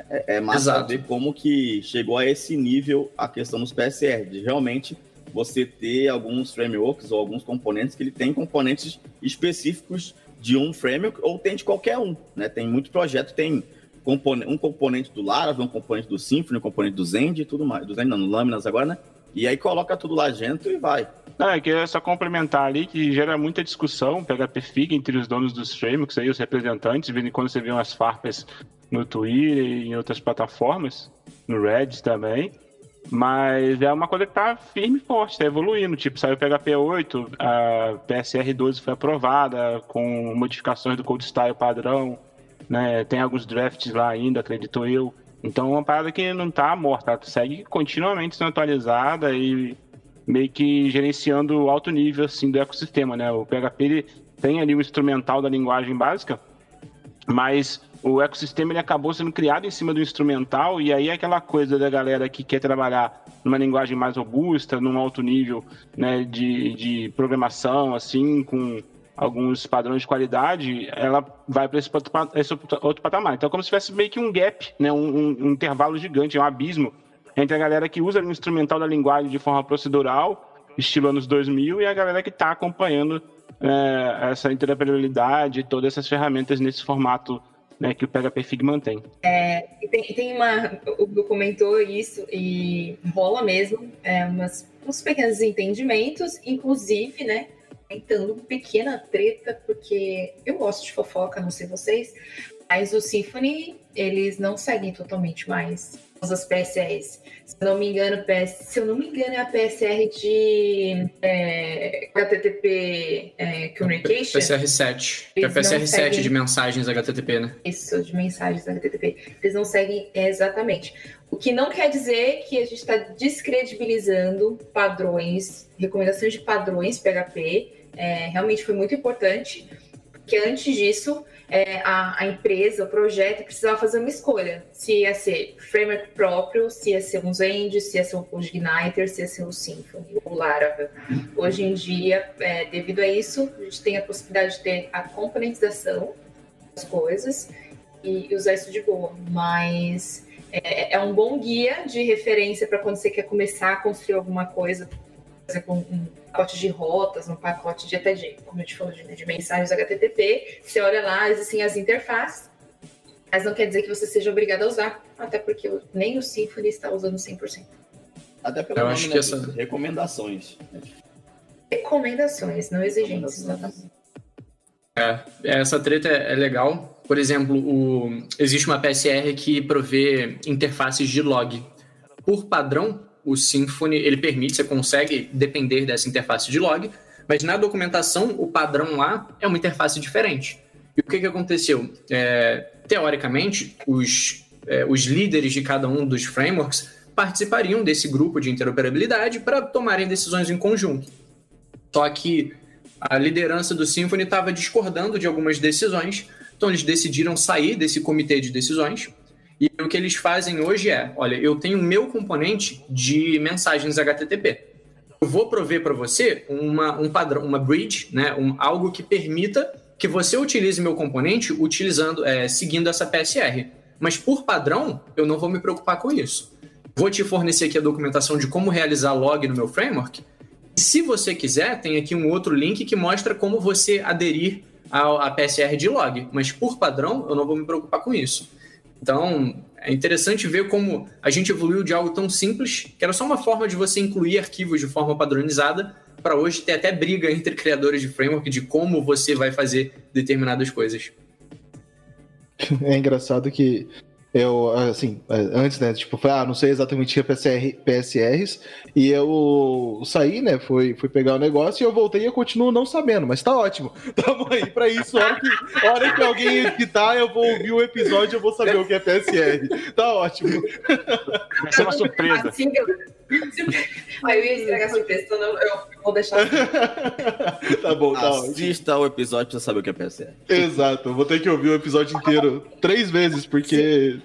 é, é massa Exato. ver como que chegou a esse nível a questão dos PSR, de realmente você ter alguns frameworks ou alguns componentes que ele tem componentes específicos de um framework ou tem de qualquer um, né? Tem muito projeto, tem um componente do Laravel, um componente do Symfony, um componente do Zend e tudo mais. Do Zend não, no Laminas agora, né? E aí coloca tudo lá dentro e vai. Não, é que é só complementar ali que gera muita discussão, PHP FIG entre os donos dos frameworks aí, os representantes, vendo quando você vê umas farpas no Twitter e em outras plataformas, no Reddit também. Mas é uma coisa que tá firme e forte, tá evoluindo. Tipo, saiu o PHP 8, a PSR 12 foi aprovada, com modificações do code style padrão, né? Tem alguns drafts lá ainda, acredito eu. Então é uma parada que não tá morta, ela segue continuamente sendo atualizada e meio que gerenciando o alto nível assim, do ecossistema, né? O PHP tem ali o instrumental da linguagem básica, mas o ecossistema ele acabou sendo criado em cima do instrumental, e aí é aquela coisa da galera que quer trabalhar numa linguagem mais robusta, num alto nível né, de, de programação, assim, com alguns padrões de qualidade, ela vai para esse, esse, outro patamar. Então, é como se tivesse meio que um gap, né? Um, um, intervalo gigante, um abismo entre a galera que usa o instrumental da linguagem de forma procedural, estilo anos 2000, e a galera que está acompanhando é, essa interoperabilidade todas essas ferramentas nesse formato né, que o PHP Figma tem. É, tem, tem uma. O Gu comentou isso e rola mesmo é, umas, uns pequenos entendimentos, inclusive, né? Tentando uma pequena treta, porque eu gosto de fofoca, não sei vocês, mas o Symfony, eles não seguem totalmente mais as PSRs. Se eu não me engano, PS, se eu não me engano, é a PSR de é, HTTP é, Communication. PSR 7. É a PSR 7 de mensagens HTTP, né? Isso, de mensagens HTTP. Eles não seguem é, exatamente. O que não quer dizer que a gente está descredibilizando padrões, recomendações de padrões PHP. É, realmente foi muito importante, porque antes disso é, a, a, empresa, o projeto, precisava fazer uma escolha. Se ia ser framework próprio, se ia ser um Zend, se ia ser um Igniter, se ia ser um Symfony ou Laravel. Hoje em dia, é, devido a isso, a gente tem a possibilidade de ter a componentização das coisas e, usar isso de boa. Mas é, é um bom guia de referência para quando você quer começar a construir alguma coisa, exemplo, um pacote de rotas, um pacote de até de, como eu te falou, de, de mensagens HTTP. Você olha lá, existem as interfaces, mas não quer dizer que você seja obrigado a usar, até porque nem o Symfony está usando 100%. Até pelo eu nome, acho né, que essa... recomendações. Recomendações, não exigências, exatamente. É, essa treta é, é legal. Por exemplo, o, existe uma PSR que provê interfaces de log. Por padrão, o Symfony ele permite, você consegue depender dessa interface de log, mas na documentação o padrão lá é uma interface diferente. E o que, que aconteceu? É, teoricamente, os, é, os líderes de cada um dos frameworks participariam desse grupo de interoperabilidade para tomarem decisões em conjunto. Só que a liderança do Symfony estava discordando de algumas decisões, então eles decidiram sair desse comitê de decisões e o que eles fazem hoje é: olha, eu tenho meu componente de mensagens HTTP. Eu vou prover para você uma, um padrão, uma bridge, né, um, algo que permita que você utilize meu componente utilizando, é, seguindo essa PSR. Mas por padrão, eu não vou me preocupar com isso. Vou te fornecer aqui a documentação de como realizar log no meu framework. E se você quiser, tem aqui um outro link que mostra como você aderir à PSR de log. Mas por padrão, eu não vou me preocupar com isso. Então, é interessante ver como a gente evoluiu de algo tão simples, que era só uma forma de você incluir arquivos de forma padronizada, para hoje ter até briga entre criadores de framework de como você vai fazer determinadas coisas. É engraçado que eu, assim, antes, né, tipo, foi, ah, não sei exatamente o que é PSR, PSRs, e eu saí, né, fui, fui pegar o negócio e eu voltei e eu continuo não sabendo, mas tá ótimo. Tamo aí pra isso. A hora que, a hora que alguém editar, eu vou ouvir o episódio e eu vou saber o que é PSR. Tá ótimo. Vai ser uma surpresa. Assim, eu... Aí eu ia estragar a surpresa, então eu vou deixar. tá bom, tá Assista o episódio pra saber o que é PSR. Exato, vou ter que ouvir o episódio inteiro três vezes, porque.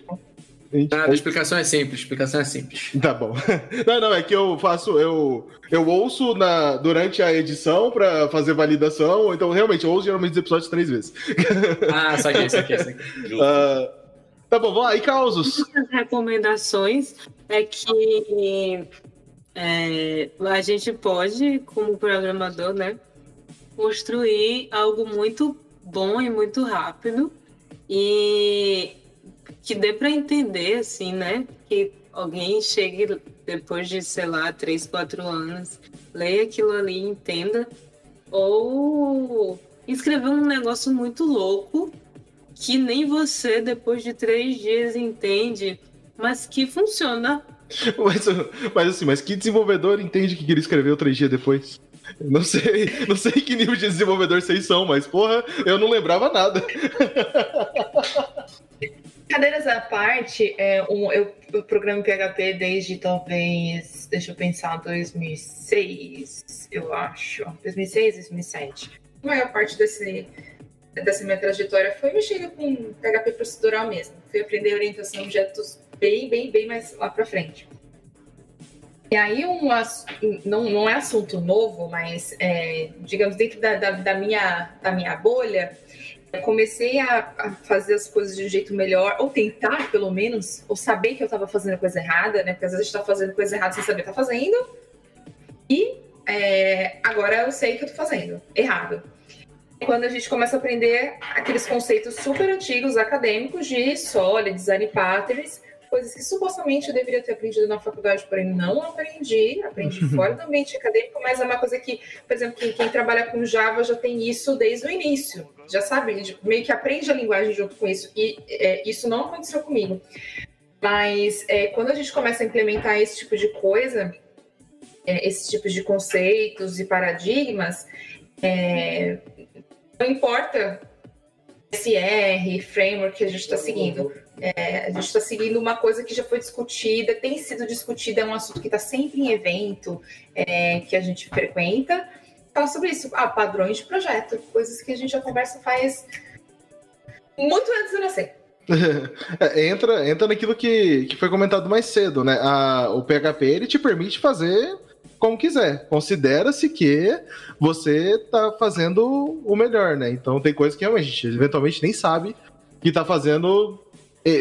Nada, a explicação é simples, a explicação é simples. Tá bom. Não, não, é que eu faço, eu, eu ouço na, durante a edição pra fazer validação, então realmente eu ouço geralmente os episódios três vezes. Ah, saquei, saquei, saquei. Uh, tá bom, vamos lá, e causos? As recomendações é que é, a gente pode, como programador, né, construir algo muito bom e muito rápido e que dê para entender, assim, né, que alguém chegue depois de, sei lá, três, quatro anos, leia aquilo ali e entenda, ou escrever um negócio muito louco que nem você, depois de três dias, entende, mas que funciona Mas, mas assim, mas que desenvolvedor entende que ele escreveu três dias depois? Não sei, não sei que nível de desenvolvedor vocês são, mas porra, eu não lembrava nada. Cadeiras à parte, é, um, eu, eu programo PHP desde talvez, deixa eu pensar, 2006, eu acho. 2006, 2007. A maior parte desse, dessa minha trajetória foi mexendo com PHP procedural mesmo. Fui aprender orientação a objetos bem, bem, bem mais lá para frente. E aí, um, não, não é assunto novo, mas, é, digamos, dentro da, da, da, minha, da minha bolha, comecei a, a, fazer as coisas de um jeito melhor, ou tentar, pelo menos, ou saber que eu estava fazendo coisa errada, né? Porque às vezes a gente está fazendo coisa errada sem saber que está fazendo. E é, agora eu sei que eu estou fazendo errado. Quando a gente começa a aprender aqueles conceitos super antigos acadêmicos de solid, design patterns, coisas que supostamente eu deveria ter aprendido na faculdade, porém não aprendi, aprendi fora do ambiente acadêmico, mas é uma coisa que, por exemplo, quem, quem trabalha com Java já tem isso desde o início, já sabe, meio que aprende a linguagem junto com isso, e é, isso não aconteceu comigo. Mas é, quando a gente começa a implementar esse tipo de coisa, é, esses tipos de conceitos e paradigmas, é, não importa SR, framework que a gente está seguindo. É, a gente está seguindo uma coisa que já foi discutida, tem sido discutida, é um assunto que está sempre em evento é, que a gente frequenta. Fala sobre isso, ah, padrões de projeto, coisas que a gente já conversa faz muito antes de nascer. É, entra, entra naquilo que, que foi comentado mais cedo, né? A, o PHP ele te permite fazer como quiser. Considera-se que você está fazendo o melhor, né? Então tem coisas que a gente eventualmente nem sabe que está fazendo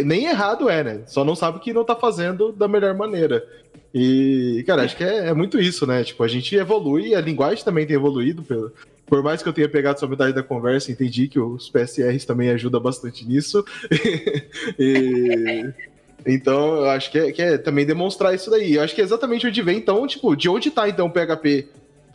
nem errado é, né? Só não sabe que não tá fazendo da melhor maneira. E, cara, acho que é, é muito isso, né? Tipo, a gente evolui, a linguagem também tem evoluído. Pelo, por mais que eu tenha pegado sua metade da conversa, entendi que os PSRs também ajudam bastante nisso. e, então, eu acho que é, que é, também demonstrar isso daí. Eu acho que é exatamente onde vem, então, tipo, de onde tá então o PHP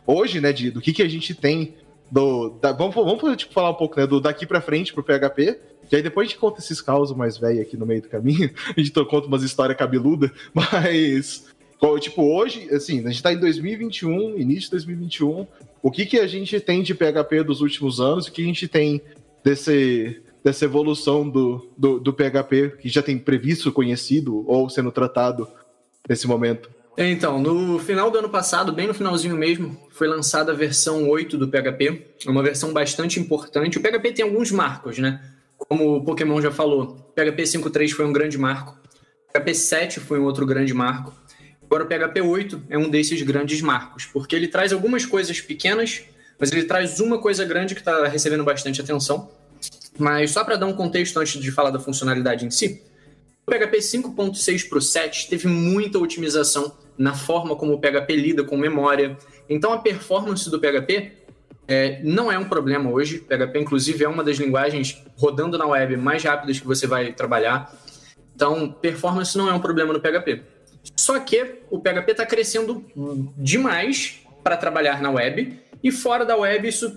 hoje, né? De, do que, que a gente tem. Do, da, vamos vamos tipo, falar um pouco, né? Do daqui para frente pro PHP e aí depois a gente conta esses causos mais velhos aqui no meio do caminho. A gente conta umas histórias cabeludas, mas. Tipo, hoje, assim, a gente tá em 2021, início de 2021. O que, que a gente tem de PHP dos últimos anos? O que a gente tem desse, dessa evolução do, do, do PHP que já tem previsto, conhecido ou sendo tratado nesse momento? Então, no final do ano passado, bem no finalzinho mesmo, foi lançada a versão 8 do PHP, uma versão bastante importante. O PHP tem alguns marcos, né? Como o Pokémon já falou, PHP 5.3 foi um grande marco, PHP 7 foi um outro grande marco. Agora o PHP 8 é um desses grandes marcos, porque ele traz algumas coisas pequenas, mas ele traz uma coisa grande que está recebendo bastante atenção. Mas só para dar um contexto antes de falar da funcionalidade em si, o PHP 5.6 para o 7 teve muita otimização na forma como o PHP lida com memória. Então a performance do PHP é, não é um problema hoje. PHP, inclusive, é uma das linguagens rodando na web mais rápidas que você vai trabalhar. Então, performance não é um problema no PHP. Só que o PHP está crescendo demais para trabalhar na web e fora da web, isso,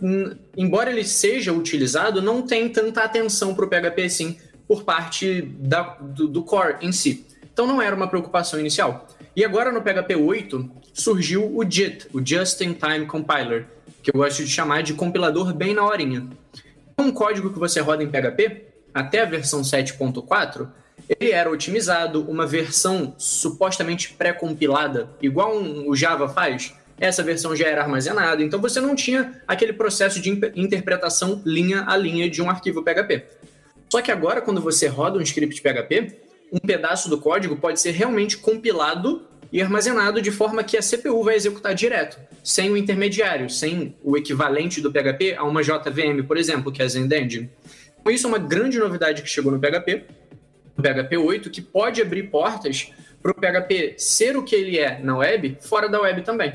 embora ele seja utilizado, não tem tanta atenção para o PHP assim por parte da, do, do, core em si. Então não era uma preocupação inicial. E agora no PHP 8 surgiu o JIT, o Just in Time Compiler, que eu gosto de chamar de compilador bem na horinha. Um código que você roda em PHP, até a versão 7.4, ele era otimizado, uma versão supostamente pré-compilada, igual o Java faz, essa versão já era armazenada, então você não tinha aquele processo de interpretação linha a linha de um arquivo PHP. Só que agora, quando você roda um script PHP, um pedaço do código pode ser realmente compilado e armazenado de forma que a CPU vai executar direto, sem o intermediário, sem o equivalente do PHP a uma JVM, por exemplo, que é a Zend Engine. Então, isso é uma grande novidade que chegou no PHP, no PHP 8, que pode abrir portas para o PHP ser o que ele é na web, fora da web também.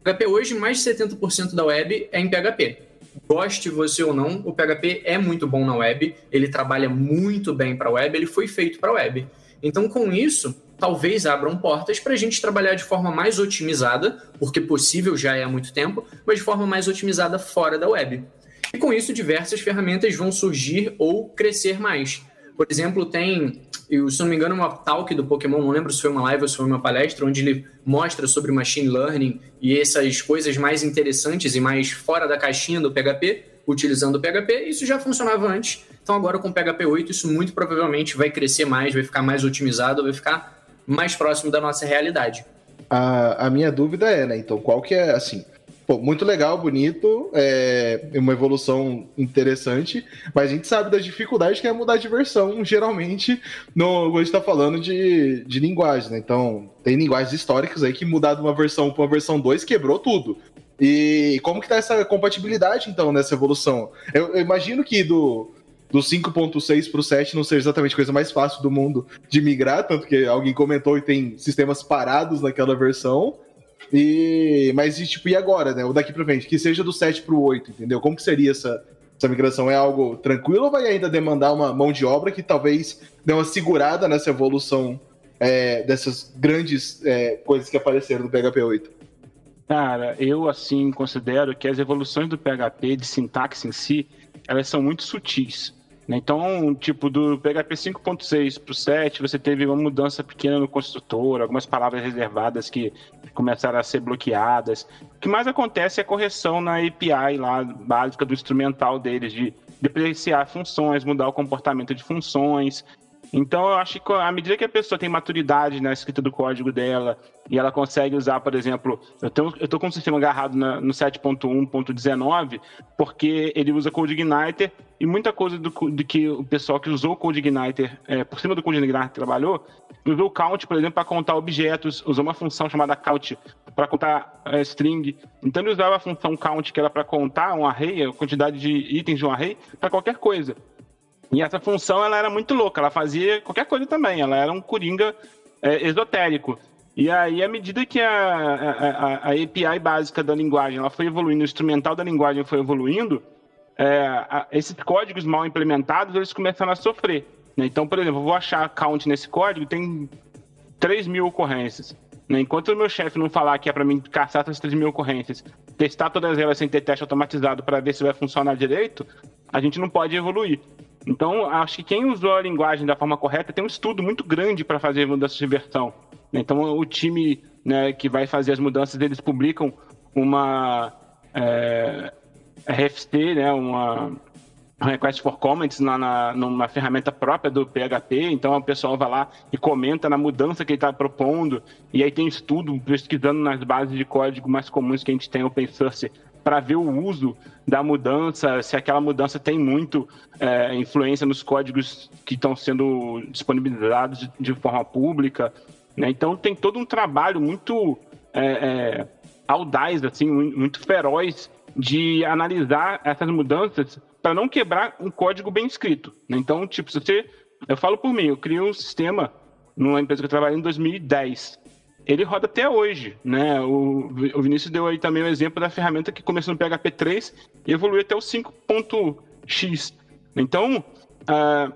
O PHP hoje, mais de 70% da web é em PHP. Goste você ou não, o PHP é muito bom na web, ele trabalha muito bem para a web, ele foi feito para a web. Então, com isso, talvez abram portas para a gente trabalhar de forma mais otimizada, porque possível já é há muito tempo, mas de forma mais otimizada fora da web. E com isso, diversas ferramentas vão surgir ou crescer mais. Por exemplo, tem, eu, se não me engano, uma talk do Pokémon, não lembro se foi uma live ou se foi uma palestra, onde ele mostra sobre machine learning e essas coisas mais interessantes e mais fora da caixinha do PHP, utilizando o PHP. Isso já funcionava antes. Então, agora com o PHP 8, isso muito provavelmente vai crescer mais, vai ficar mais otimizado, vai ficar mais próximo da nossa realidade. A, a minha dúvida é, né? Então, qual que é, assim, pô, muito legal, bonito, é uma evolução interessante, mas a gente sabe das dificuldades que é mudar de versão, geralmente, no, quando a gente tá falando de, de linguagem, né? Então, tem linguagens históricas aí que mudar de uma versão para uma versão 2 quebrou tudo. E como que tá essa compatibilidade, então, nessa evolução? Eu, eu imagino que do, do 5.6 para o 7 não seja exatamente a coisa mais fácil do mundo de migrar, tanto que alguém comentou e tem sistemas parados naquela versão. E mas e, tipo, e agora, né? O daqui para frente, que seja do 7 para o 8, entendeu? Como que seria essa essa migração é algo tranquilo ou vai ainda demandar uma mão de obra que talvez dê uma segurada nessa evolução é, dessas grandes é, coisas que apareceram no PHP 8? Cara, eu assim considero que as evoluções do PHP de sintaxe em si, elas são muito sutis. Né? Então, tipo, do PHP 5.6 para o 7, você teve uma mudança pequena no construtor, algumas palavras reservadas que começaram a ser bloqueadas. O que mais acontece é a correção na API lá, básica do instrumental deles, de depreciar funções, mudar o comportamento de funções, então, eu acho que à medida que a pessoa tem maturidade na escrita do código dela e ela consegue usar, por exemplo, eu estou com o sistema agarrado na, no 7.1.19 porque ele usa CodeIgniter e muita coisa do, do, que o pessoal que usou o CodeIgniter, é, por cima do CodeIgniter trabalhou, usou o count, por exemplo, para contar objetos, usou uma função chamada count para contar é, string. Então, ele usava a função count, que era para contar um array, a quantidade de itens de um array, para qualquer coisa. E essa função ela era muito louca, ela fazia qualquer coisa também, ela era um coringa é, esotérico. E aí, à medida que a, a, a, API básica da linguagem ela foi evoluindo, o instrumental da linguagem foi evoluindo, é, a, esses códigos mal implementados eles começaram a sofrer. Né? Então, por exemplo, eu vou achar count nesse código, tem 3 mil ocorrências. Né? Enquanto o meu chefe não falar que é para mim caçar essas 3 mil ocorrências, testar todas elas sem ter teste automatizado para ver se vai funcionar direito, a gente não pode evoluir. Então, acho que quem usou a linguagem da forma correta tem um estudo muito grande para fazer mudanças de versão. Então, o time né, que vai fazer as mudanças, eles publicam uma é, RFC, né, uma request for comments na, na, numa ferramenta própria do PHP, então o pessoal vai lá e comenta na mudança que ele está propondo, e aí tem estudo pesquisando nas bases de código mais comuns que a gente tem open source para ver o uso da mudança, se aquela mudança tem muito é, influência nos códigos que estão sendo disponibilizados de, de forma pública. Né? Então tem todo um trabalho muito é, é, audaz, assim, muito feroz de analisar essas mudanças para não quebrar um código bem escrito. Né? Então, tipo, se você. Eu falo por mim, eu criei um sistema numa empresa que eu trabalhei em 2010 ele roda até hoje, né? O, o Vinícius deu aí também o exemplo da ferramenta que começou no PHP 3 e evoluiu até o 5.x. Então, uh,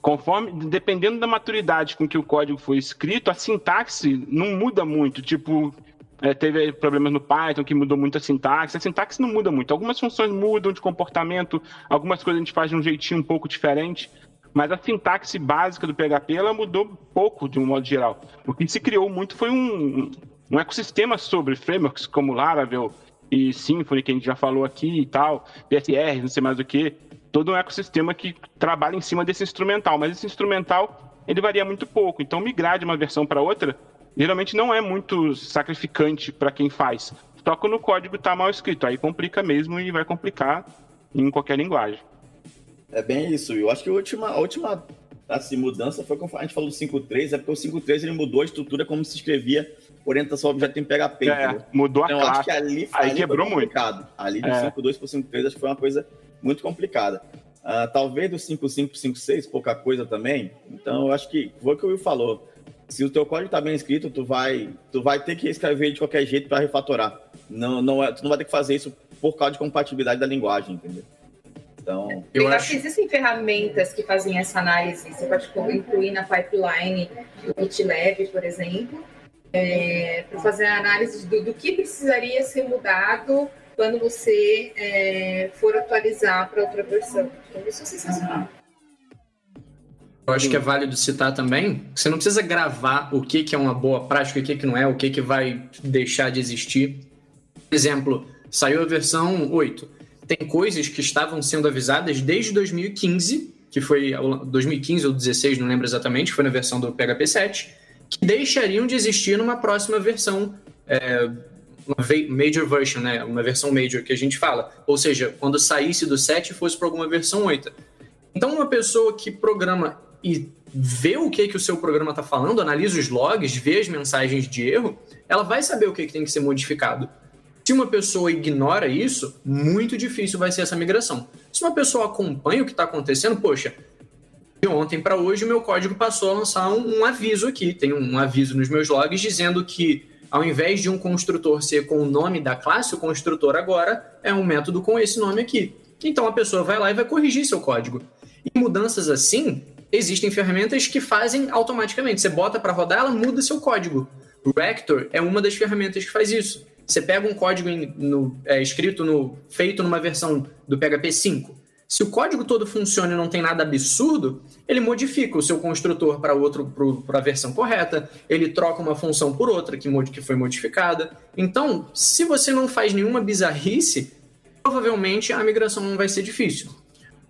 conforme, dependendo da maturidade com que o código foi escrito, a sintaxe não muda muito. Tipo, é, teve problemas no Python que mudou muito a sintaxe. A sintaxe não muda muito. Algumas funções mudam de comportamento, algumas coisas a gente faz de um jeitinho um pouco diferente mas a sintaxe básica do PHP ela mudou pouco de um modo geral. O que se criou muito foi um, um ecossistema sobre frameworks como Laravel e Symfony, que a gente já falou aqui e tal, PSR, não sei mais o que, todo um ecossistema que trabalha em cima desse instrumental, mas esse instrumental ele varia muito pouco, então migrar de uma versão para outra geralmente não é muito sacrificante para quem faz. Só quando o código está mal escrito, aí complica mesmo e vai complicar em qualquer linguagem. É bem isso. Eu acho que a última, a última assim, mudança foi quando a gente falou do 5.3, é porque o 5.3 ele mudou a estrutura como se escrevia orientação ao objeto em PHP. É, mudou a então, classe. Acho que ali, Aí ali quebrou muito. Ali do é. 5.2 para o 5.3 acho que foi uma coisa muito complicada. Uh, talvez do 5.5 para o 5.6, pouca coisa também. Então, eu acho que foi o que o Will falou. Se o teu código está bem escrito, tu vai, tu vai ter que escrever de qualquer jeito para refatorar. Não, não é, tu não vai ter que fazer isso por causa de compatibilidade da linguagem, entendeu? Então, eu, acho que existem ferramentas que fazem essa análise. Você pode incluir na pipeline do GitLab, por exemplo, é, para fazer a análise do, do, que precisaria ser mudado quando você é, for atualizar para outra versão. Então, isso é sensacional. Eu acho que é válido citar também você não precisa gravar o que, que é uma boa prática, o que, que não é, o que, que vai deixar de existir. Por exemplo, saiu a versão 8 tem coisas que estavam sendo avisadas desde 2015, que foi 2015 ou 2016, não lembro exatamente, foi na versão do PHP 7, que deixariam de existir numa próxima versão é, uma major version, né? Uma versão major que a gente fala. Ou seja, quando saísse do 7 e fosse para alguma versão 8. Então, uma pessoa que programa e vê o que, que o seu programa está falando, analisa os logs, vê as mensagens de erro, ela vai saber o que, que tem que ser modificado. Se uma pessoa ignora isso, muito difícil vai ser essa migração. Se uma pessoa acompanha o que está acontecendo, poxa, de ontem para hoje o meu código passou a lançar um, um aviso aqui. Tem um, aviso nos meus logs dizendo que ao invés de um construtor ser com o nome da classe, o construtor agora é um método com esse nome aqui. Então a pessoa vai lá e vai corrigir seu código. E mudanças assim, existem ferramentas que fazem automaticamente. Você bota para rodar, ela muda seu código. O Rector é uma das ferramentas que faz isso. Você pega um código em, no, é, escrito no feito numa versão do PHP 5. Se o código todo funciona e não tem nada absurdo, ele modifica o seu construtor para outro para a versão correta, ele troca uma função por outra que, que foi modificada. Então, se você não faz nenhuma bizarrice, provavelmente a migração não vai ser difícil.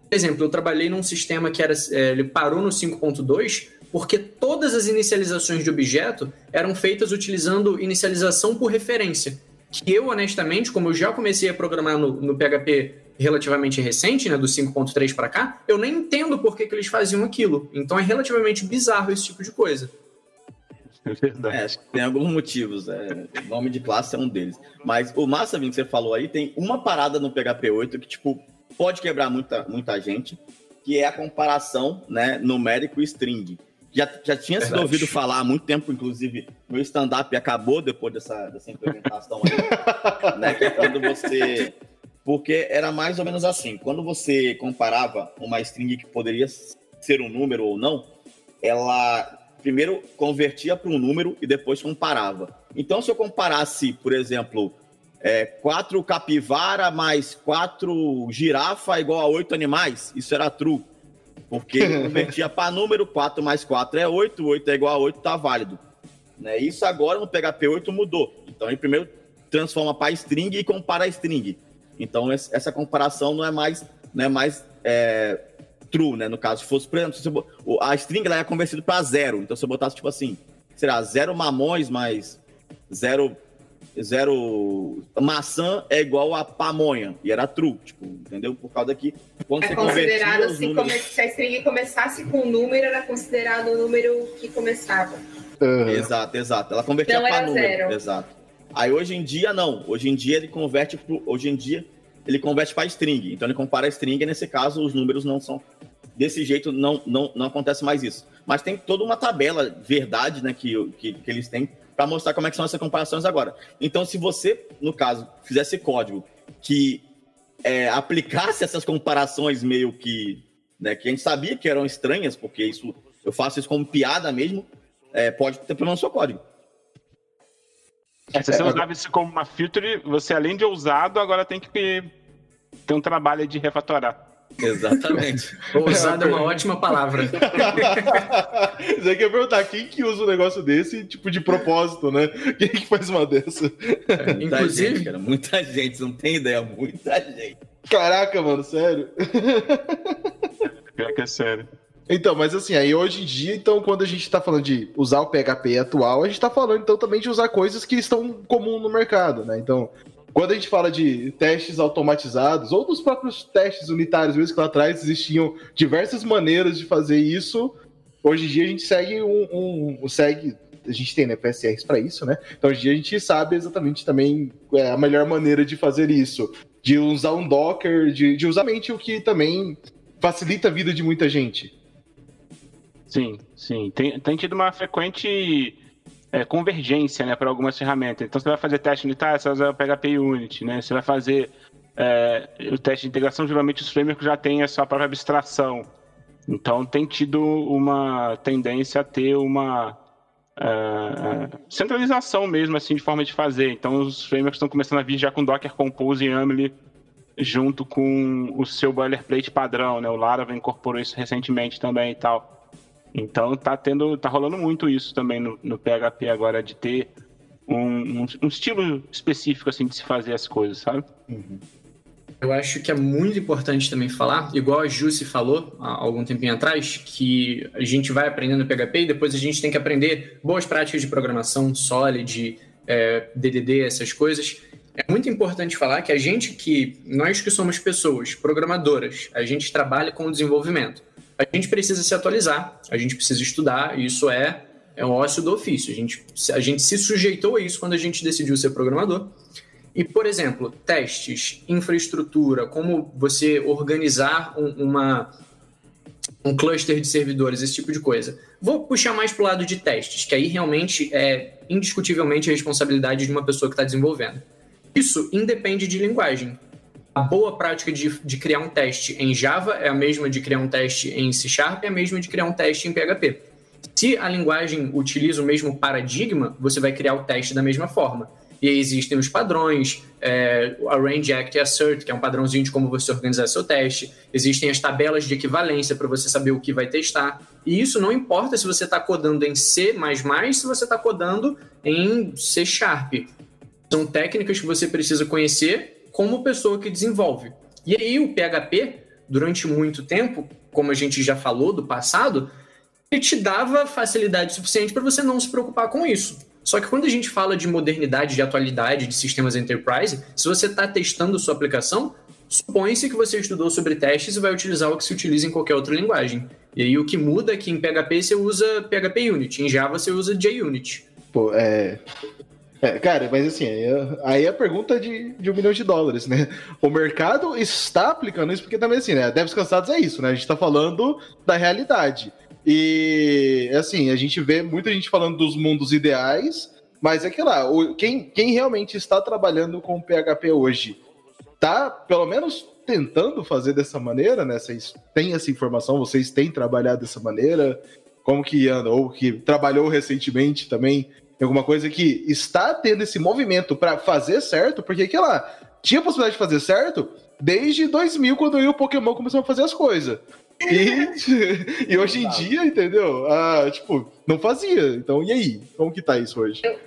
Por exemplo, eu trabalhei num sistema que era, é, ele parou no 5.2 porque todas as inicializações de objeto eram feitas utilizando inicialização por referência. Que eu, honestamente, como eu já comecei a programar no, no PHP relativamente recente, né, do 5.3 para cá, eu nem entendo por que, que eles faziam aquilo. Então é relativamente bizarro esse tipo de coisa. É verdade. É, tem alguns motivos. É, nome de classe é um deles. Mas o massa, que você falou aí, tem uma parada no PHP 8 que, tipo, pode quebrar muita, muita gente, que é a comparação né, numérico e string já, já tinha Verdade. sido ouvido falar há muito tempo, inclusive, meu stand-up acabou depois dessa, dessa implementação aí, né? Que é quando você. Porque era mais ou menos assim: quando você comparava uma string que poderia ser um número ou não, ela primeiro convertia para um número e depois comparava. Então, se eu comparasse, por exemplo, é, quatro capivara mais quatro girafa igual a oito animais, isso era true. Porque convertia para número, 4 mais 4 é 8, 8 é igual a 8, tá válido. Né? Isso agora no PHP 8 mudou. Então ele primeiro transforma para string e compara a string. Então essa comparação não é mais, não é mais é, true, né? No caso, se fosse, por exemplo, se você, a string ela é convertida para zero. Então se eu botasse tipo assim, será zero mamões mais zero zero maçã é igual a pamonha. E era true, tipo, entendeu? Por causa que quando é você considerado se, números... come... se a string começasse com um número, era considerado o número que começava. Uhum. Exato, exato. Ela convertia para número. Zero. Exato. Aí hoje em dia não. Hoje em dia ele converte pro... hoje em dia ele converte para string. Então ele compara a string e nesse caso os números não são desse jeito não não, não acontece mais isso. Mas tem toda uma tabela verdade, né, que, que, que eles têm para mostrar como é que são essas comparações agora. Então, se você, no caso, fizesse código que é, aplicasse essas comparações meio que, né, que a gente sabia que eram estranhas, porque isso eu faço isso como piada mesmo, é, pode ter problema no seu código. É, se você usava isso como uma feature, você além de ousado, agora tem que ter um trabalho de refatorar. Exatamente. Ousado é uma ótima palavra. Você quer perguntar quem que usa um negócio desse, tipo, de propósito, né? Quem que faz uma dessa? É, muita Inclusive, gente, cara, muita gente, não tem ideia, muita gente. Caraca, mano, sério. Pior que é sério. Então, mas assim, aí hoje em dia, então, quando a gente tá falando de usar o PHP atual, a gente tá falando então também de usar coisas que estão comum no mercado, né? Então, quando a gente fala de testes automatizados, ou dos próprios testes unitários, mesmo que lá atrás existiam diversas maneiras de fazer isso, hoje em dia a gente segue um. um segue, a gente tem né, PSRs para isso, né? Então hoje em dia a gente sabe exatamente também é, a melhor maneira de fazer isso. De usar um Docker, de, de usar mente o que também facilita a vida de muita gente. Sim, sim. Tem, tem tido uma frequente é, convergência né, para algumas ferramentas. Então, você vai fazer teste unitário, você vai usar o PHP Unity, né? Você vai fazer é, o teste de integração, geralmente os frameworks já têm a sua própria abstração. Então, tem tido uma tendência a ter uma uh, centralização mesmo, assim, de forma de fazer. Então, os frameworks estão começando a vir já com Docker Compose e YAML junto com o seu boilerplate padrão, né? O Laravel incorporou isso recentemente também e tal. Então tá tendo, tá rolando muito isso também no, no PHP agora de ter um, um, um, estilo específico assim de se fazer as coisas, sabe? Uhum. Eu acho que é muito importante também falar, igual a Jussi falou há algum tempinho atrás, que a gente vai aprendendo PHP e depois a gente tem que aprender boas práticas de programação, Solid, é, DDD, essas coisas. É muito importante falar que a gente que, nós que somos pessoas programadoras, a gente trabalha com o desenvolvimento. A gente precisa se atualizar, a gente precisa estudar, isso é, é um ócio do ofício. A gente, a gente se sujeitou a isso quando a gente decidiu ser programador. E, por exemplo, testes, infraestrutura, como você organizar um, uma, um cluster de servidores, esse tipo de coisa. Vou puxar mais para o lado de testes, que aí realmente é indiscutivelmente a responsabilidade de uma pessoa que está desenvolvendo. Isso independe de linguagem. A boa prática de, de criar um teste em Java é a mesma de criar um teste em C Sharp, é a mesma de criar um teste em PHP. Se a linguagem utiliza o mesmo paradigma, você vai criar o teste da mesma forma. E aí existem os padrões, é, Arrange, Act e Assert, que é um padrãozinho de como você organizar seu teste. Existem as tabelas de equivalência para você saber o que vai testar. E isso não importa se você está codando em C++, se você está codando em C Sharp. São técnicas que você precisa conhecer como pessoa que desenvolve. E aí o PHP, durante muito tempo, como a gente já falou do passado, ele te dava facilidade suficiente para você não se preocupar com isso. Só que quando a gente fala de modernidade, de atualidade, de sistemas enterprise, se você está testando sua aplicação, supõe-se que você estudou sobre testes e vai utilizar o que se utiliza em qualquer outra linguagem. E aí o que muda é que em PHP você usa PHP Unit, em Java você usa JUnit. Pô, é. É, cara, mas assim, aí é a pergunta de, de um milhão de dólares, né? O mercado está aplicando isso, porque também assim, né? Devs cansados é isso, né? A gente está falando da realidade. E assim, a gente vê muita gente falando dos mundos ideais, mas é que lá, o, quem, quem realmente está trabalhando com PHP hoje, tá pelo menos tentando fazer dessa maneira, né? Vocês têm essa informação, vocês têm trabalhado dessa maneira, como que anda, ou que trabalhou recentemente também, alguma coisa que está tendo esse movimento para fazer certo, porque que lá, tinha possibilidade de fazer certo desde 2000, quando eu e o Pokémon começamos a fazer as coisas. E, e hoje em dia, entendeu? Ah, tipo, não fazia. Então, e aí? Como que tá isso hoje? Eu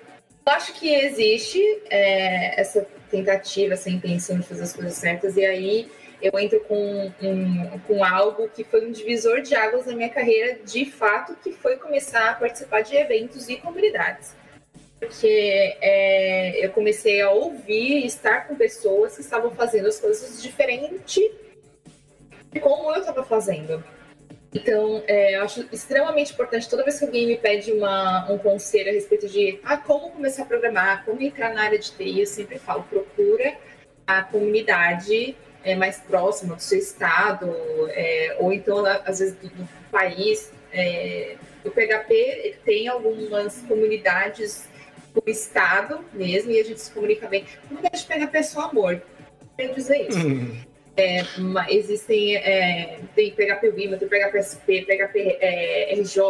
acho que existe é, essa tentativa, essa intenção de fazer as coisas certas, e aí eu entro com, um, com algo que foi um divisor de águas na minha carreira, de fato, que foi começar a participar de eventos e comunidades. Porque é, eu comecei a ouvir e estar com pessoas que estavam fazendo as coisas diferente como eu estava fazendo. Então, é, eu acho extremamente importante toda vez que alguém me pede uma, um conselho a respeito de ah, como começar a programar, como entrar na área de TI, eu sempre falo, procura a comunidade é, mais próxima do seu estado, é, ou então, às vezes, do, do país. É, o PHP tem algumas comunidades do estado mesmo, e a gente se comunica bem. Comunidade de PHP é só amor. Eu quero dizer isso. Uhum. É, existem é, tem PHP Wima, tem PHP SP, PHP é, RJ,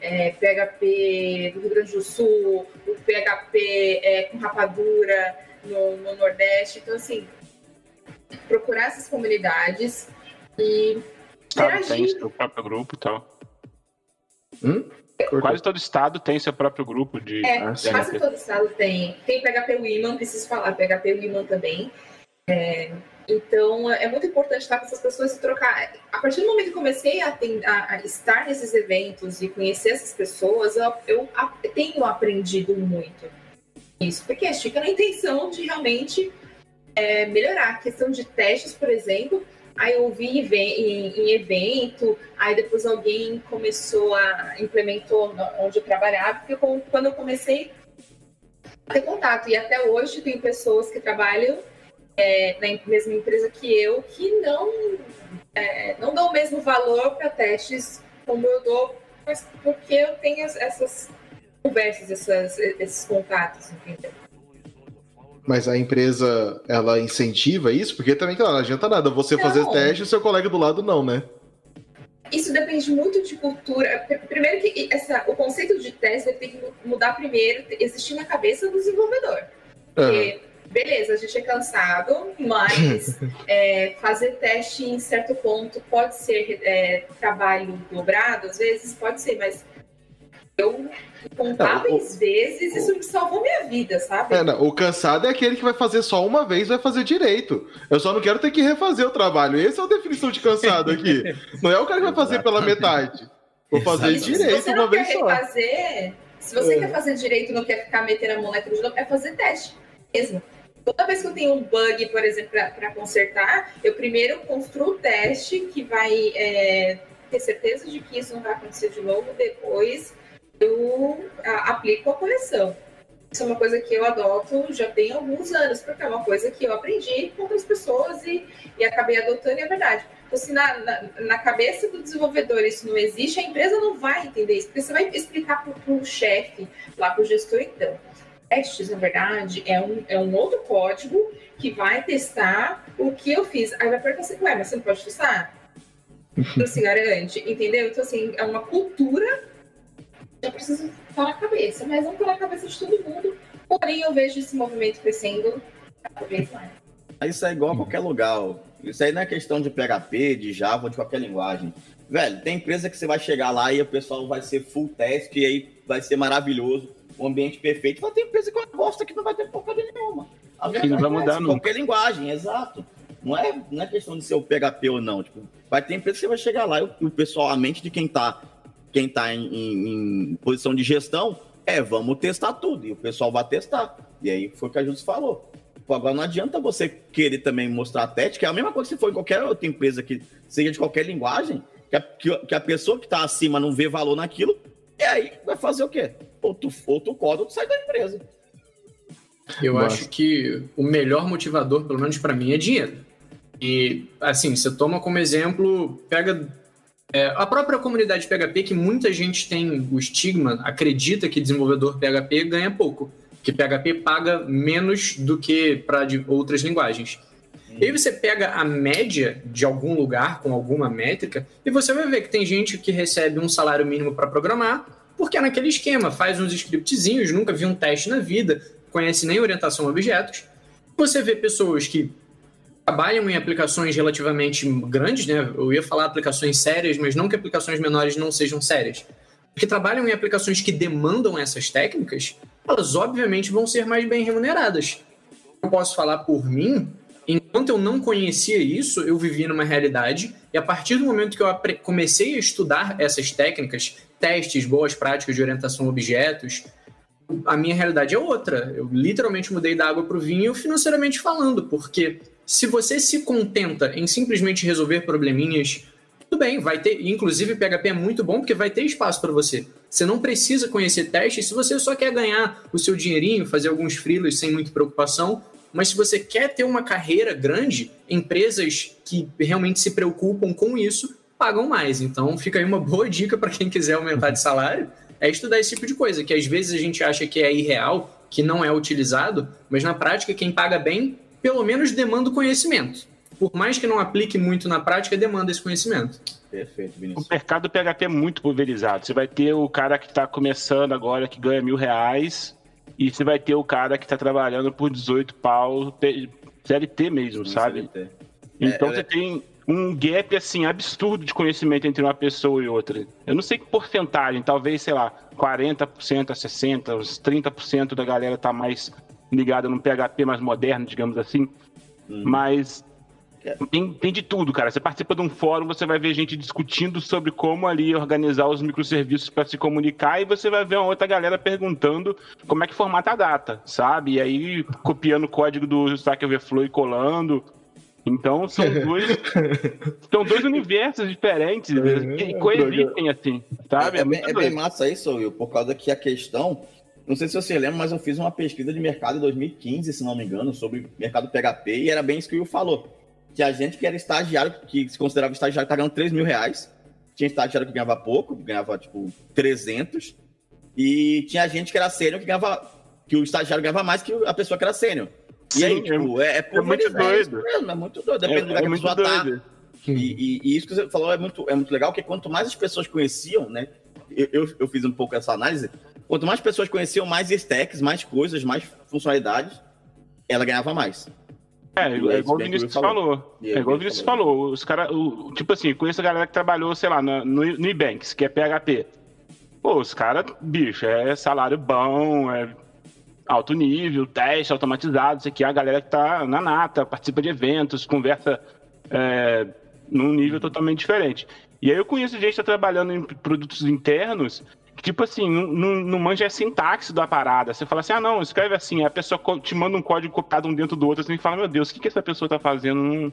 é, PHP do Rio Grande do Sul, o PHP é, com rapadura no, no, Nordeste. Então, assim, procurar essas comunidades e Estado tem seu próprio grupo e tal. Hum? Quase todo estado tem seu próprio grupo de. É, quase todo estado tem. Tem PHP Wiman, preciso falar, PHP Wiman também. É, então, é muito importante estar com essas pessoas e trocar. A partir do momento que comecei a, a, a estar nesses eventos e conhecer essas pessoas, eu, eu a, tenho aprendido muito isso, porque fica na intenção de realmente é, melhorar. A questão de testes, por exemplo, aí eu vi em, evento, aí depois alguém começou a implementou onde eu trabalhava, porque quando eu comecei a ter contato, e até hoje tem pessoas que trabalham é, na mesma empresa que eu que não, é, não dão o mesmo valor para testes como eu dou, mas porque eu tenho essas conversas, essas, esses contatos, entendeu? Mas a empresa, ela incentiva isso? Porque também, claro, não adianta nada você não. fazer teste e o seu colega do lado não, né? Isso depende muito de cultura. Primeiro que essa, o conceito de teste tem que mudar primeiro, existir na cabeça do desenvolvedor. Porque uhum beleza, a gente é cansado, mas é, fazer teste em certo ponto pode ser é, trabalho dobrado, às vezes pode ser, mas eu contáveis vezes isso me salvou minha vida, sabe? É, não, o cansado é aquele que vai fazer só uma vez vai fazer direito. Eu só não quero ter que refazer o trabalho. Essa é a definição de cansado aqui. não é o cara que vai fazer pela metade. Vou fazer direito uma vez só. Refazer, Se você é. quer fazer direito não quer ficar metendo a mão naquilo de novo, é fazer teste mesmo. Toda vez que eu tenho um bug, por exemplo, para consertar, eu primeiro construo o teste que vai é, ter certeza de que isso não vai acontecer de novo, depois eu aplico a correção. Isso é uma coisa que eu adoto já tem alguns anos, porque é uma coisa que eu aprendi com outras pessoas e, e acabei adotando, e é verdade. Então, se na, na, na, cabeça do desenvolvedor isso não existe, a empresa não vai entender isso, porque você vai explicar para o chefe, lá para o gestor, então. Testes, na verdade, é um, é um outro código que vai testar o que eu fiz. Aí vai perguntar assim, ué, mas você não pode testar? Não se garante, entendeu? Então, assim, é uma cultura já precisa estar na cabeça, mas não estar na cabeça de todo mundo. Porém, eu vejo esse movimento crescendo cada vez mais. Isso é igual a qualquer lugar. Isso aí não é questão de PHP, de Java, de qualquer linguagem. Velho, tem empresa que você vai chegar lá e o pessoal vai ser full test e aí vai ser maravilhoso, um ambiente perfeito. Mas tem empresa que gosta que não vai ter porcaria nenhuma. A que não vai é mudar, não. Qualquer linguagem, exato. Não é, não é questão de ser o PHP ou não. Tipo, vai ter empresa que você vai chegar lá e o pessoal, a mente de quem tá quem está em, em, em, posição de gestão é vamos testar tudo. E o pessoal vai testar. E aí foi o que a Júlia falou. Agora não adianta você querer também mostrar a que é a mesma coisa se for em qualquer outra empresa que seja de qualquer linguagem, que a, que, que a pessoa que está acima não vê valor naquilo, e aí vai fazer o quê? Ou tu, ou tu coda ou tu sai da empresa. Eu Nossa. acho que o melhor motivador, pelo menos para mim, é dinheiro. E, assim, você toma como exemplo, pega é, a própria comunidade PHP, que muita gente tem o estigma, acredita que desenvolvedor PHP ganha pouco, que PHP paga menos do que para outras linguagens. E aí você pega a média de algum lugar com alguma métrica e você vai ver que tem gente que recebe um salário mínimo para programar, porque é naquele esquema, faz uns scriptzinhos, nunca viu um teste na vida, conhece nem orientação a objetos. Você vê pessoas que trabalham em aplicações relativamente grandes, né? Eu ia falar aplicações sérias, mas não que aplicações menores não sejam sérias. Que trabalham em aplicações que demandam essas técnicas, elas obviamente vão ser mais bem remuneradas. Eu posso falar por mim, enquanto eu não conhecia isso, eu vivia numa realidade, e a partir do momento que eu comecei a estudar essas técnicas, testes, boas práticas de orientação a objetos, a minha realidade é outra. Eu literalmente mudei da água para o vinho financeiramente falando, porque se você se contenta em simplesmente resolver probleminhas, tudo bem, vai ter. Inclusive, PHP é muito bom porque vai ter espaço para você. Você não precisa conhecer testes se você só quer ganhar o seu dinheirinho, fazer alguns freelas sem muita preocupação. Mas se você quer ter uma carreira grande, empresas que realmente se preocupam com isso pagam mais. Então, fica aí uma boa dica para quem quiser aumentar de salário é estudar esse tipo de coisa, que às vezes a gente acha que é irreal, que não é utilizado, mas na prática quem paga bem pelo menos demanda o conhecimento. Por mais que não aplique muito na prática, demanda esse conhecimento. Perfeito, Vinícius. O mercado PHP é muito pulverizado. Você vai ter o cara que está começando agora, que ganha mil reais, e você vai ter o cara que está trabalhando por 18 pau, CLT mesmo, Sim, sabe? CLT. Então é, você é... tem um gap assim absurdo de conhecimento entre uma pessoa e outra. Eu não sei que porcentagem, talvez, sei lá, 40% a 60%, uns 30% da galera tá mais ligada num PHP mais moderno, digamos assim. Hum. Mas tem, tem, de tudo, cara. Você participa de um fórum, você vai ver gente discutindo sobre como ali organizar os microserviços para se comunicar e você vai ver uma outra galera perguntando como é que formata a data, sabe? E aí copiando o código do Stack Overflow e colando. Então são dois, são dois universos diferentes é, que coexistem assim, sabe? É, é, bem, é bem massa isso, Will, por causa que a questão não sei se você lembra, mas eu fiz uma pesquisa de mercado em 2015, se não me engano, sobre mercado PHP, e era bem isso que o Will falou. Que a gente que era estagiário, que se considerava estagiário, tá ganhando 3 mil reais. Tinha estagiário que ganhava pouco, ganhava tipo 300. E tinha gente que era sênior que ganhava. que o estagiário ganhava mais que a pessoa que era sênior. E Sim, aí, tipo, é, é, é muito doido. É, é muito doido, depende é, do lugar é que a pessoa tá. E, e, e, isso que você falou é muito, é muito legal, porque quanto mais as pessoas conheciam, né? Eu, eu, eu fiz um pouco essa análise Quanto mais pessoas conheciam mais stacks, mais coisas, mais funcionalidades, ela ganhava mais. É, é, é igual o Vinícius falou. É igual o Vinícius falou. Os cara, o, tipo assim, conheço a galera que trabalhou, sei lá, no, no, no Ebanks, que é PHP. Pô, os caras, bicho, é salário bom, é alto nível, teste automatizado, isso aqui é a galera que tá na nata, participa de eventos, conversa é, num nível totalmente diferente. E aí eu conheço gente que tá trabalhando em produtos internos tipo assim, não, não, manja a sintaxe da parada. Você fala assim, ah, não, escreve assim, a pessoa te manda um código copiado um dentro do outro, assim, e fala, meu Deus, o que, que essa pessoa tá fazendo? Não,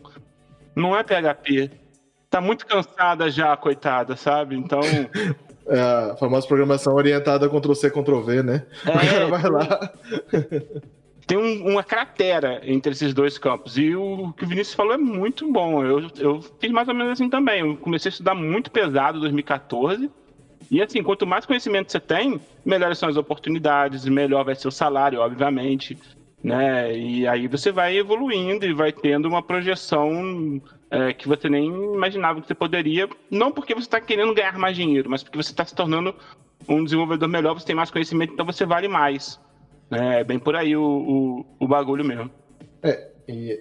não é PHP. Tá muito cansada já, coitada, sabe? Então. É a famosa programação orientada Ctrl-C, Ctrl-V, né? É, o cara vai lá. Tem um, uma cratera entre esses dois campos. E o que o Vinícius falou é muito bom. Eu, eu fiz mais ou menos assim também. Eu comecei a estudar muito pesado em 2014 e assim, quanto mais conhecimento você tem, melhores são as oportunidades, melhor vai ser o salário, obviamente, né? E aí você vai evoluindo e vai tendo uma projeção é, que você nem imaginava que você poderia, não porque você está querendo ganhar mais dinheiro, mas porque você está se tornando um desenvolvedor melhor, você tem mais conhecimento, então você vale mais. Né? É bem por aí o, o, o bagulho mesmo. É,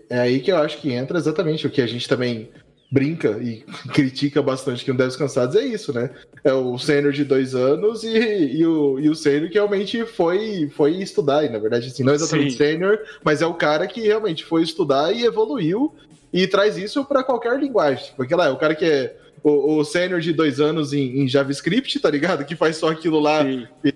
é aí que eu acho que entra exatamente o que a gente também brinca e critica bastante que não deve cansados é isso, né? É o sênior de dois anos e, e, o, e o sênior que realmente foi, foi estudar, e na verdade, assim, não é exatamente sênior, mas é o cara que realmente foi estudar e evoluiu e traz isso para qualquer linguagem. Porque lá é o cara que é o, o sênior de dois anos em, em, JavaScript, tá ligado? Que faz só aquilo lá e,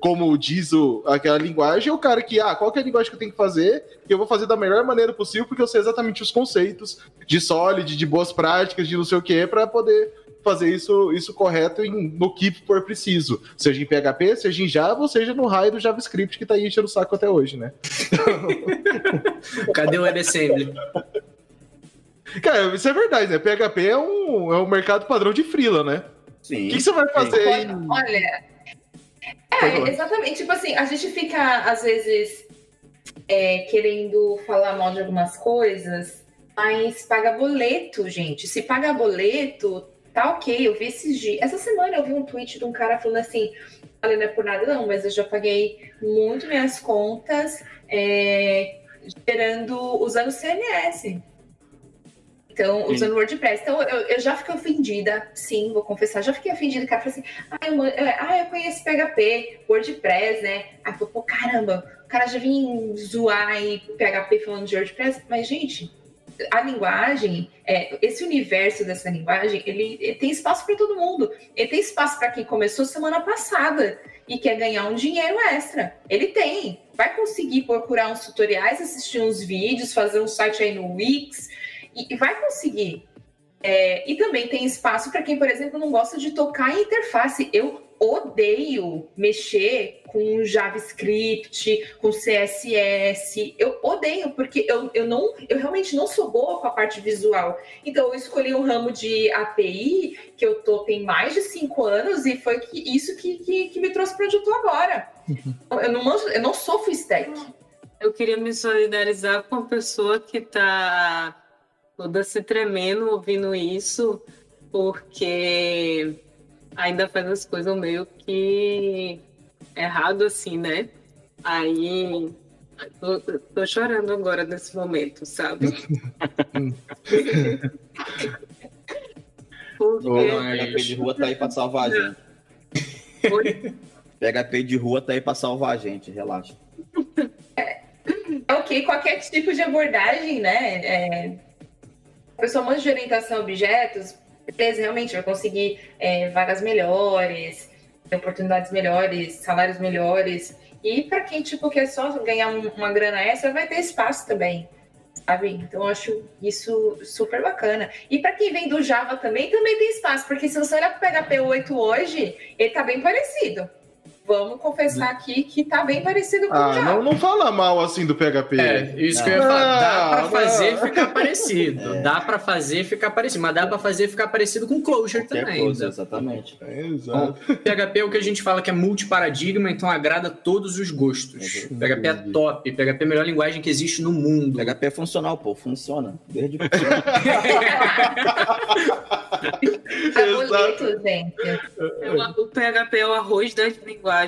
como diz o, aquela linguagem, é o cara que, ah, qual que é a linguagem que eu tenho que fazer? Que eu vou fazer da melhor maneira possível, porque eu sei exatamente os conceitos de solid, de boas práticas, de não sei o que, para poder fazer isso, isso correto em, no que for preciso. Seja em PHP, seja em Java, ou seja no raio do JavaScript que tá aí enchendo o saco até hoje, né? Cadê o WebAssembly? Cara, isso é verdade, né? PHP é um, é um mercado padrão de freela, né? Sim. O que, que você vai fazer? Em... Olha, é, exatamente. Tipo assim, a gente fica, às vezes, é, querendo falar mal de algumas coisas, mas paga boleto, gente. Se paga boleto, tá ok. Eu vi esses dias. Essa semana eu vi um tweet de um cara falando assim: olha, não é por nada não, mas eu já paguei muito minhas contas é, gerando, usando CMS. Então, usando WordPress. Então, eu, eu, já fiquei ofendida, sim, vou confessar, já fiquei ofendida. O cara falou assim: ah eu, ah, eu conheço PHP, WordPress, né? Aí falou, pô, caramba, o cara já vem zoar aí PHP falando de WordPress. Mas, gente, a linguagem, é, esse universo dessa linguagem, ele, ele tem espaço para todo mundo. Ele tem espaço para quem começou semana passada e quer ganhar um dinheiro extra. Ele tem. Vai conseguir procurar uns tutoriais, assistir uns vídeos, fazer um site aí no Wix e, vai conseguir. É, e também tem espaço para quem, por exemplo, não gosta de tocar em interface. Eu odeio mexer com JavaScript, com CSS. Eu odeio, porque eu, eu, não, eu realmente não sou boa com a parte visual. Então, eu escolhi um ramo de API que eu tô tem mais de cinco anos e foi que, isso que, que, que me trouxe para onde eu tô agora. Uhum. Eu não, eu não sou full stack. Eu queria me solidarizar com a pessoa que está toda se tremendo ouvindo isso, porque ainda faz as coisas meio que errado assim, né? Aí tô, tô chorando agora nesse momento, sabe? porque... PHP de rua tá aí pra salvar a gente. Oi? PHP de rua tá aí pra salvar a gente, relaxa. É, é ok, qualquer tipo de abordagem, né? É, pessoa manja de orientação a objetos, beleza, realmente vai conseguir é, vagas melhores, oportunidades melhores, salários melhores. E para quem tipo quer só ganhar uma grana extra, vai ter espaço também, sabe? Então eu acho isso super bacana. E para quem vem do Java também, também tem espaço, porque se você olhar para o PHP 8 hoje, ele tá bem parecido vamos confessar aqui que tá bem parecido com ah, o Java. Não, não fala mal assim do PHP. É, isso que eu ia falar. Dá pra fazer ficar parecido. É. Dá pra fazer ficar parecido, mas dá pra fazer ficar parecido com Closure Qualquer também. Coisa, exatamente. É, exato. Bom, PHP é o que a gente fala que é multiparadigma, então agrada todos os gostos. É PHP é top. PHP é a melhor linguagem que existe no mundo. PHP é funcional, pô. Funciona. Desde Favorito, gente. O PHP é o arroz das linguagens.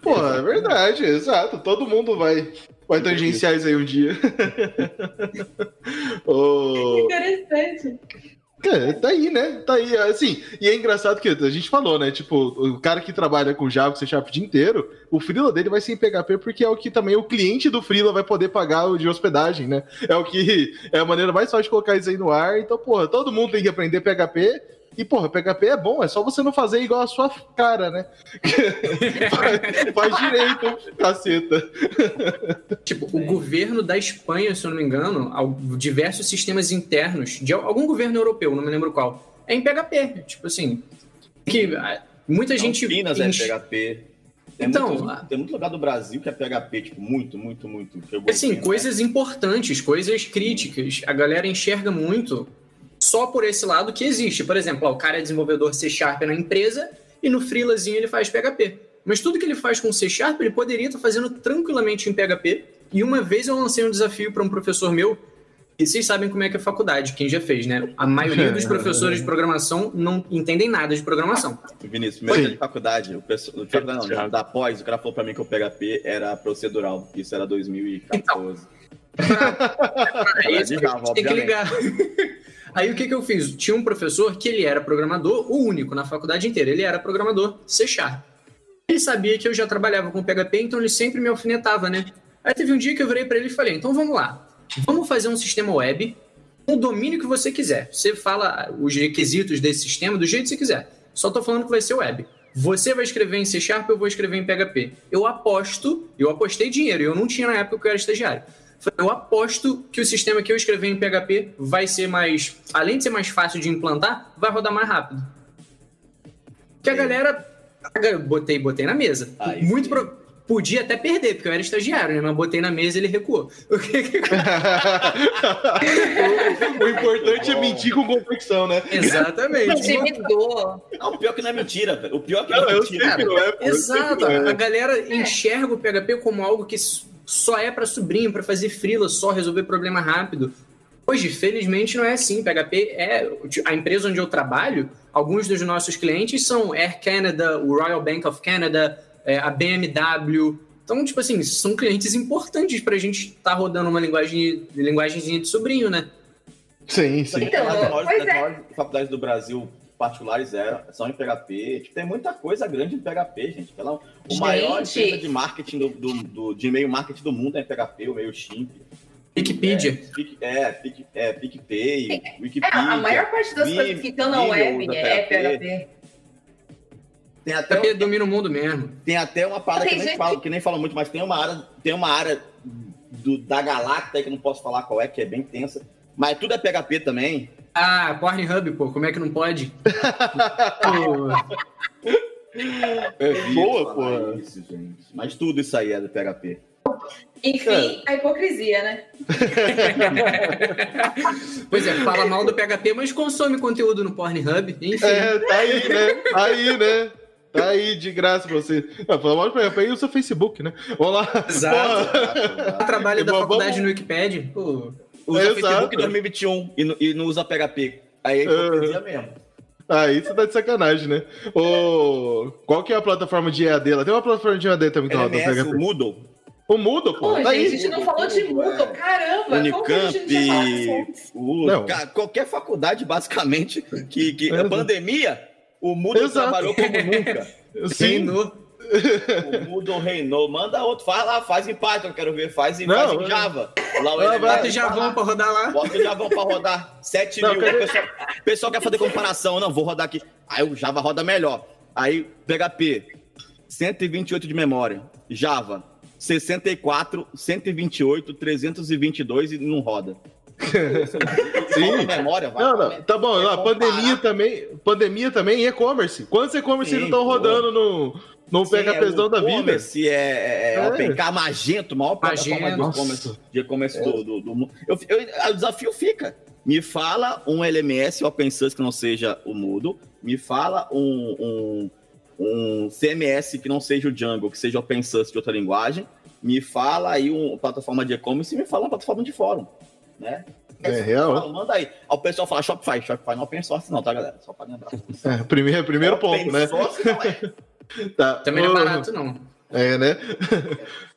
Pô, é verdade, exato. Todo mundo vai, vai tangenciar isso aí um dia. oh... Interessante. É, tá aí, né? Tá aí. Assim, e é engraçado que a gente falou, né? Tipo, o cara que trabalha com Java, com C Sharp o dia inteiro, o Freela dele vai ser em PHP porque é o que também o cliente do Freela vai poder pagar o de hospedagem, né? É o que é a maneira mais fácil de colocar isso aí no ar. Então, porra, todo mundo tem que aprender PHP E, porra, PHP é bom, é só você não fazer igual a sua cara, né? faz, faz direito, caceta. Tipo, o governo da Espanha, se eu não me engano, diversos sistemas internos de al- algum governo europeu, não me lembro qual, é em PHP. Tipo assim, que ah, muita gente. Campinas é PHP. Tem, Então, muito, a- tem muito lugar do Brasil que é PHP, tipo, muito, muito, muito. que eu gostei, Assim, né? coisas importantes, coisas críticas. A galera enxerga muito só por esse lado que existe. Por exemplo, ó, o cara é desenvolvedor C Sharp na empresa e no freelazinho ele faz PHP. Mas tudo que ele faz com C Sharp, ele poderia estar fazendo tranquilamente em PHP. E uma vez eu lancei um desafio para um professor meu, e vocês sabem como é que é a faculdade, quem já fez, né? A maioria dos professores de programação não entendem nada de programação. Vinícius, primeiro Sim. dia de faculdade, o pessoal, não, Thiago. da pós, o cara falou pra mim que o PHP era procedural. Isso era 2014. É Era isso de que a Java, gente tem que ligar. Aí o que, que eu fiz? Tinha um professor que ele era programador, o único na faculdade inteira. Ele era programador C Sharp. Ele sabia que eu já trabalhava com PHP, então ele sempre me alfinetava, né? Aí teve um dia que eu virei para ele e falei: então vamos lá. Vamos fazer um sistema web com o domínio que você quiser. Você fala os requisitos desse sistema do jeito que você quiser. Só tô falando que vai ser web. Você vai escrever em C Sharp, eu vou escrever em PHP. Eu aposto, eu apostei dinheiro, eu não tinha na época que eu era estagiário. Eu aposto que o sistema que eu escrever em PHP vai ser mais. Além de ser mais fácil de implantar, vai rodar mais rápido. Que a galera. Botei, botei na mesa. Aí Muito pro- Podia até perder, porque eu era estagiário, né? Mas botei na mesa e ele recuou. O que que- o, importante é mentir com convicção, né? Exatamente. Intimidou. Não, o pior que não é mentira, velho. O pior que não, Não, é mentira. não é, Exato. não A é. galera enxerga o PHP como algo que só é para sobrinho, para fazer freela, só resolver problema rápido. Hoje, felizmente, não é assim. PHP é a empresa onde eu trabalho. Alguns dos nossos clientes são Air Canada, o Royal Bank of Canada, é, a BMW. Então, tipo assim, são clientes importantes para a gente estar rodando uma linguagem, linguagemzinha de sobrinho, né? Sim, sim. Então, as maiores, é. maiores faculdades do Brasil particulares eram, são em PHP. Tipo, tem muita coisa grande em PHP, gente. Pela, o Gente. maior empresa de marketing do, do, do- de e-mail marketing do mundo é em PHP, o MailChimp. Wikipedia. É, é, é, PicPay, É, Wikipedia. a maior parte das coisas que estão na web é PHP. PHP. Tem até, PHP domina o mundo mesmo. tem até uma parada que, nem gente fala, que nem fala muito, mas tem uma área, tem uma área do, da Galacta aí que eu não posso falar qual é, que é bem tensa. Mas tudo é PHP também. Ah, Pornhub, pô, como é que não pode? Pô, evito Boa, porra. Isso, gente. Mas tudo isso aí é do PHP. Enfim, a hipocrisia, né? Pois é, fala mal do PHP, mas consome conteúdo no Pornhub. Enfim. É, tá aí, né? Tá aí, né? Tá aí, de graça pra você. Não, pelo amor de Deus, aí usa Facebook, né? Vamos lá. Exato. O trabalho da Vamos- faculdade no Wikipedia. Pô, Usa Exato. Facebook em 2021 e, não- e não usa PHP. Aí é hipocrisia mesmo. Aí você tá de sacanagem, né? Ô, qual que é a plataforma de EAD lá? Tem uma plataforma de EAD também que LMS, o PHP. Moodle. O Moodle, pô. Pô, tá gente, a gente não falou de Moodle. Caramba, a Unicamp, o- Não. qualquer faculdade, basicamente, que, que a Exato. pandemia, o Moodle Exato. trabalhou como nunca. Sim. reinou. O Moodle reinou. Manda outro, faz lá, faz em Python, quero ver, faz em, Não, faz em. Java. Lá o vai, Bota já vai lá. vão pra rodar lá. Bota o Javão pra rodar 7 Não, mil. O pessoal, o pessoal quer fazer comparação. Não, vou rodar aqui. Aí o Java roda melhor. Aí PHP, 128 de memória. Java, 64, 128, 322 e não roda. Sim. Memória, vai. Não, não, tá bom. Comparar. pandemia também, pandemia também e e-commerce. Quantos e-commerce não estão rodando no, no Sim, PHPzão é, da vida? e-commerce É, é, é, É. OpenK, Magento, maior plataforma de Magento. e-commerce, de e-commerce do, do, do mundo. Eu, eu- o desafio fica. Me fala um LMS open source que não seja o Moodle. Me fala um, um, um CMS que não seja o Django, que seja open source de outra linguagem. Me fala aí uma plataforma de e-commerce e me fala uma plataforma de fórum. Né? É real. Fala, manda aí. Aí o pessoal fala Shopify. Shopify não é open source, não, tá, galera? Só pra lembrar. É, primeiro, primeiro Open ponto, né? source não é. Tá. Também não é barato, não. É, né?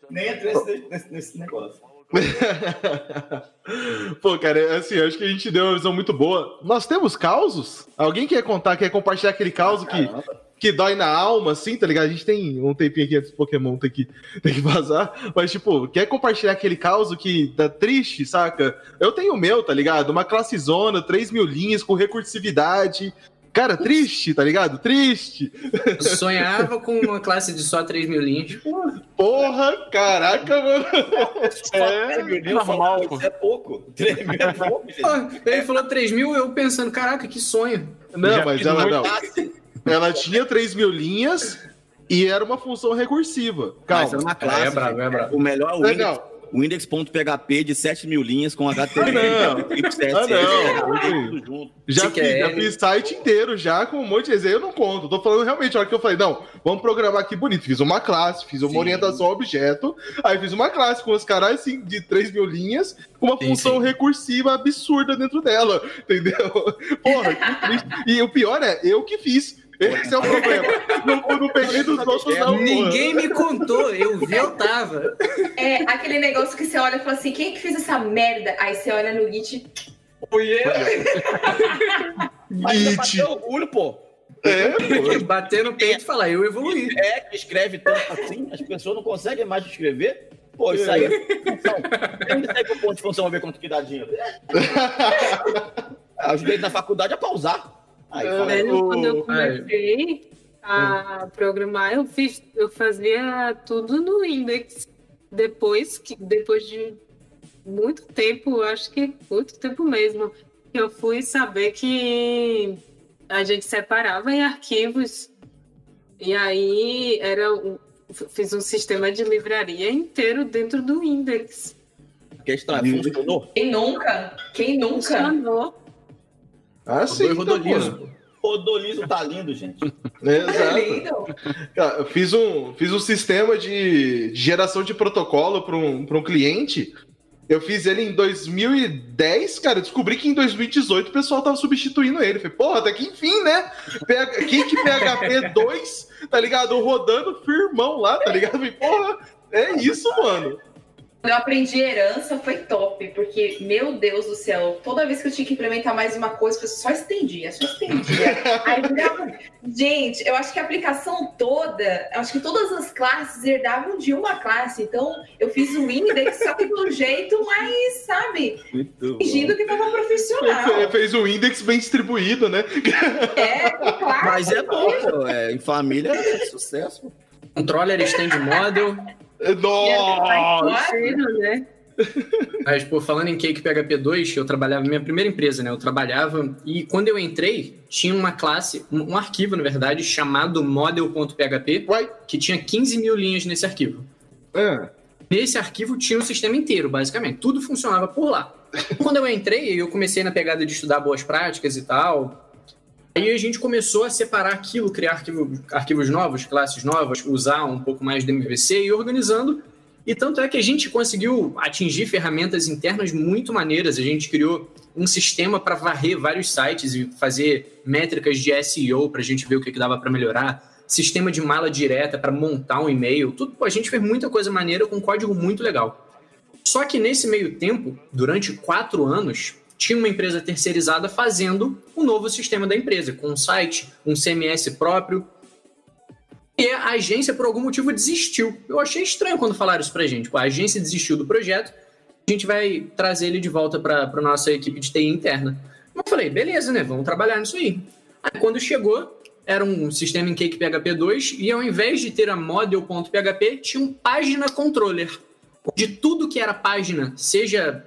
Nem entra nesse, nesse, negócio. Pô, cara, assim, acho que a gente deu uma visão muito boa. Nós temos causos? Alguém quer contar, quer compartilhar aquele caos que, Caramba. Que dói na alma, assim, tá ligado? A gente tem um tempinho aqui antes do Pokémon tem que, tem que vazar. Mas, tipo, quer compartilhar aquele caos que tá triste, saca? Eu tenho o meu, tá ligado? Uma classe zona, 3 mil linhas, com recursividade. Cara, triste, tá ligado? Triste. Sonhava com uma classe de só 3 mil linhas. Porra. Porra, caraca, mano. É, meu Deus, normal, isso é pouco. 3 mil é pouco, Ele falou 3 mil, eu pensando, caraca, que sonho. Não, Já mas ela não. Ela tinha 3 mil linhas e era uma função recursiva. Mas é Calma. uma classe. É brabo, é brabo. O melhor é o Não, index, não. o index.php de 7 mil linhas com HTML. Ah, não. CSS, Ah, não. tudo junto. Já fiz, já fiz site inteiro, já com um monte de desenho, eu não conto. Tô falando realmente, a hora que eu falei, não, vamos programar aqui bonito. Fiz uma classe, fiz uma Sim. orientação a objeto, aí fiz uma classe com os caras assim, de 3 mil linhas, com uma Sim, função sim. recursiva absurda dentro dela, entendeu? Porra, que triste. E o pior é, eu que fiz. Esse é o problema. Não, eu não peguei dos outros, não. porra. Ninguém me contou, eu vi, eu tava. É aquele negócio que você olha e fala assim: quem que fez essa merda? Aí você olha no Git. É pra Git. orgulho, pô. É, pô. Bater no peito e falar, eu evoluí. É, que escreve tanto assim, as pessoas não conseguem mais escrever. Pô, isso aí é função. Tem que sair com ponto de função ver quanto que dá dinheiro. É. Ajudei na faculdade a pausar. Aí, É. Velho, quando eu o- comecei a programar, eu, fiz, eu fazia tudo no Index. Depois, que, depois de muito tempo, acho que muito tempo mesmo, que eu fui saber que a gente separava em arquivos. E aí era um- fiz um sistema de livraria inteiro dentro do Index. é, funcionou? Quem nunca? Quem nunca? Funcionou. Ah, sim. Rodou e rodou então, liso. pô. O Doliso tá lindo, gente. É, É Exato. lindo. Cara, eu fiz um, fiz um sistema de, de geração de protocolo para um, pra um cliente. Eu fiz ele em 2010, cara. Descobri que em 2018 o pessoal tava substituindo ele. Falei, porra, até que enfim, né? PH Quem que PHP 2, tá ligado? Rodando firmão lá, tá ligado? Falei, porra, é isso, mano. Quando eu aprendi herança foi top, porque, meu Deus do céu, toda vez que eu tinha que implementar mais uma coisa, eu só estendia, só estendia. Aí. Gente, eu acho que a aplicação toda, eu acho que todas as classes herdavam de uma classe. Então, eu fiz o index, só que do jeito mais, sabe, Muito fingindo que tava profissional. Fe- Fez um index bem distribuído, né? É, claro. Mas é bom, pô. É, em família é sucesso. Controller Stand Model. Nossa! Cheiro, né? Mas, pô, falando em Cake PHP 2, eu trabalhava, minha primeira empresa, né? Eu trabalhava e quando eu entrei, tinha uma classe, um, um arquivo, na verdade, chamado model.php, que tinha 15 mil linhas nesse arquivo. É. Nesse arquivo tinha o sistema inteiro, basicamente. Tudo funcionava por lá. Quando eu entrei, eu comecei na pegada de estudar boas práticas e tal. Aí a gente começou a separar aquilo, criar arquivo, arquivos novos, classes novas, usar um pouco mais do MVC e organizando. E tanto é que a gente conseguiu atingir ferramentas internas muito maneiras. A gente criou um sistema para varrer vários sites e fazer métricas de SEO para a gente ver o que, que dava para melhorar. Sistema de mala direta para montar um e-mail. Tudo, a gente fez muita coisa maneira com código muito legal. Só que nesse meio tempo, durante quatro anos, tinha uma empresa terceirizada fazendo um novo sistema da empresa, com um site, um CMS próprio. E a agência, por algum motivo, desistiu. Eu achei estranho quando falaram isso pra gente. A agência desistiu do projeto, a gente vai trazer ele de volta para a nossa equipe de TI interna. Eu falei, beleza, né? Vamos trabalhar nisso aí. Aí quando chegou, era um sistema em Cake PHP 2 e ao invés de ter a model.php, tinha um página controller. De tudo que era página, seja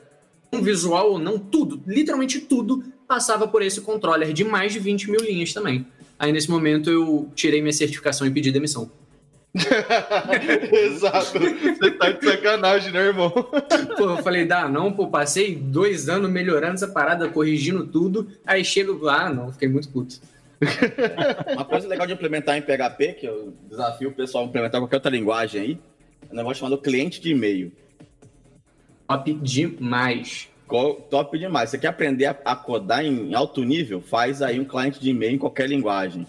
um visual ou não, tudo, literalmente tudo, passava por esse controller de mais de 20 mil linhas também. Aí nesse momento eu tirei minha certificação e pedi demissão. Exato. Você tá de sacanagem, né, irmão? Pô, eu falei, dá não, pô, passei dois anos melhorando essa parada, corrigindo tudo, aí chego, ah, não, fiquei muito puto. Uma coisa legal de implementar em PHP, que eu desafio o pessoal a implementar qualquer outra linguagem aí, é um negócio chamado cliente de e-mail. Top demais. Top demais. Você quer aprender a, a codar em alto nível? Faz aí um cliente de e-mail em qualquer linguagem.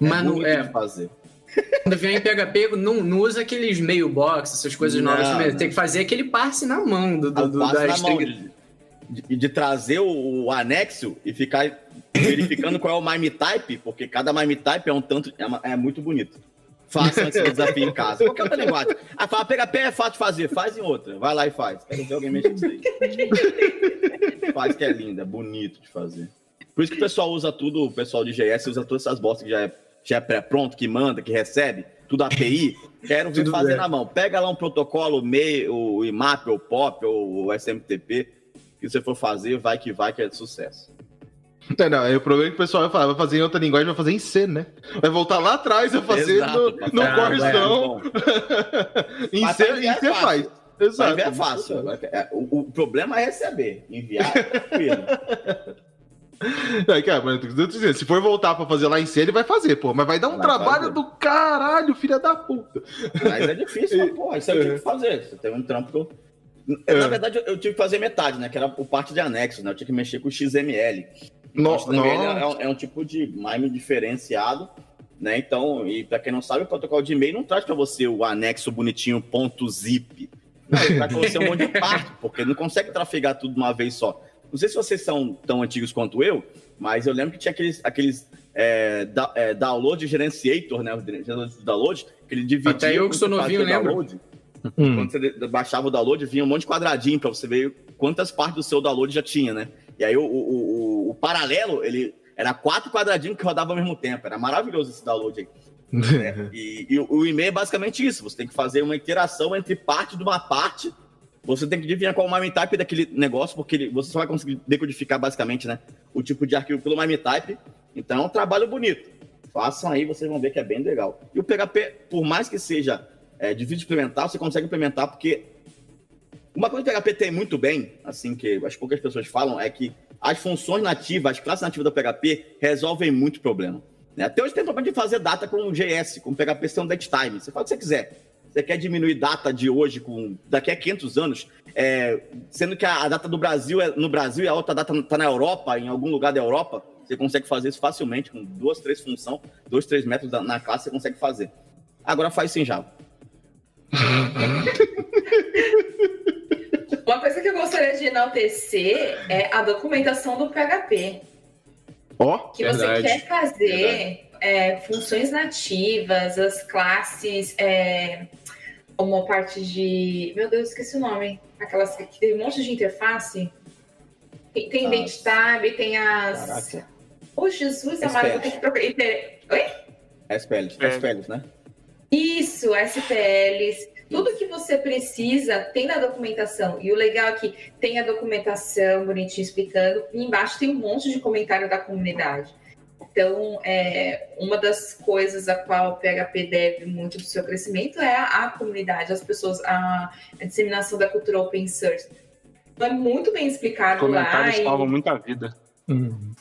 Mas é. de fazer. Quando vem em PHP, não, não usa aqueles mailbox, essas coisas Não, novas não. Tem que fazer aquele parse na mão do, do, do- Passa da string. de, de- trazer o, o anexo e ficar verificando qual é o MIME type, porque cada MIME type é um tanto. É, é muito bonito. Façam esse desafio em casa. Qualquer outra linguagem. Ah, fala, PHP é fácil de fazer, faz em outra. Vai lá e faz. Quero ver alguém mexer nisso aí. faz que é lindo, é bonito de fazer. Por isso que o pessoal usa tudo, o pessoal de GS usa todas essas bostas que já é, já é pré-pronto, que manda, que recebe, tudo API. Quero ver fazer na mão. Pega lá um protocolo, MEI, o IMAP, ou POP, ou o SMTP, que você for fazer, vai que vai, que é de sucesso. Não, não, o problema é que o pessoal vai, falar, vai fazer em outra linguagem, vai fazer em C, né? Vai voltar lá atrás, vai fazer Exato, no, no fazer. Corstão. em Mas C, em C é fácil. faz. Exato. enviar é fácil. É, O, o problema é receber. Enviar é tranquilo. É, cara, mas se for voltar pra fazer lá em C, ele vai fazer, pô. Mas vai dar um Vai trabalho fazer. do caralho, filha da puta. Mas é difícil, mas, porra, isso é eu tive que fazer. Você tem um trampo que eu... Na É. verdade, eu- eu tive que fazer metade, né? Que era o parte de anexo, né? Eu tinha que mexer com o XML. No- o XML é, nossa. é um, é um tipo de MIME diferenciado, né? Então, e pra quem não sabe, o protocolo de e-mail não traz pra você o anexo bonitinho ponto .zip. Não, ele traz pra você um monte de parte, porque não consegue trafegar tudo de uma vez só. Não sei se vocês são tão antigos quanto eu, mas eu lembro que tinha aqueles, aqueles é, da- é, download gerenciator, né? De download, que ele dividia. Até eu que quando sou você novinho, lembro. Hum. Quando você de- baixava o download, vinha um monte de quadradinho pra você ver quantas partes do seu download já tinha, né? E aí o, o, o- o paralelo, ele era quatro quadradinhos que rodavam ao mesmo tempo. Era maravilhoso esse download aí. né? E, e o- o e-mail é basicamente isso. Você tem que fazer uma interação entre parte de uma parte. Você tem que adivinhar qual é o MIME type daquele negócio, porque ele- você só vai conseguir decodificar basicamente, né? O tipo de arquivo pelo MIME type. Então é um trabalho bonito. Façam aí, vocês vão ver que é bem legal. E o PHP, por mais que seja é, difícil de implementar, você consegue implementar porque uma coisa que o PHP tem muito bem, assim que as poucas pessoas falam, é que as funções nativas, as classes nativas do PHP resolvem muito problema. né? Até hoje tem problema de fazer data com o JS, com o PHP sem um datetime. Você faz o que você quiser. Você quer diminuir data de hoje com daqui a 500 anos, é, sendo que a, data do Brasil é no Brasil e a outra data está na Europa, em algum lugar da Europa, você consegue fazer isso facilmente com duas, três funções, dois, três métodos na- classe, você consegue fazer. Agora faz sem Java. Uma coisa que eu gostaria de enaltecer é a documentação do PHP. Ó, Que Verdade. você quer fazer é, funções nativas, as classes, é, como a parte de. Meu Deus, esqueci o nome. Aquelas que tem um monte de interface. Tem, tem tem as. Caraca. Ô, Jesus, amado, vou ter que procurar. Oi? SPLs, É. SPLs, né? Isso, SPLs, tudo que você precisa tem na documentação. E o legal é que tem a documentação bonitinho explicando, e embaixo tem um monte de comentário da comunidade. Então, é, uma das coisas a qual o PHP deve muito do seu crescimento é a, a comunidade, as pessoas, a, a disseminação da cultura open source. Então, é muito bem explicado lá. Comentários e- salvam muita vida.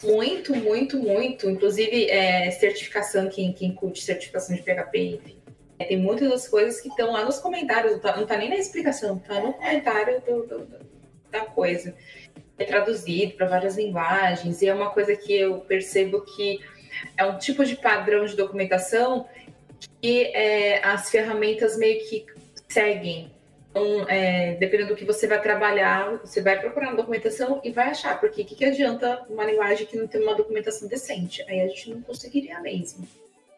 muito, muito, muito. Inclusive, é, certificação, quem, quem curte certificação de PHP, enfim. É, tem muitas das coisas que estão lá nos comentários, não tá, não tá nem na explicação, tá no comentário do- do- da coisa. É traduzido para várias linguagens, e é uma coisa que eu percebo que é um tipo de padrão de documentação que é, as ferramentas meio que seguem. Então, é, dependendo do que você vai trabalhar, você vai procurar na documentação e vai achar, porque o que, que adianta uma linguagem que não tem uma documentação decente? Aí a gente não conseguiria mesmo.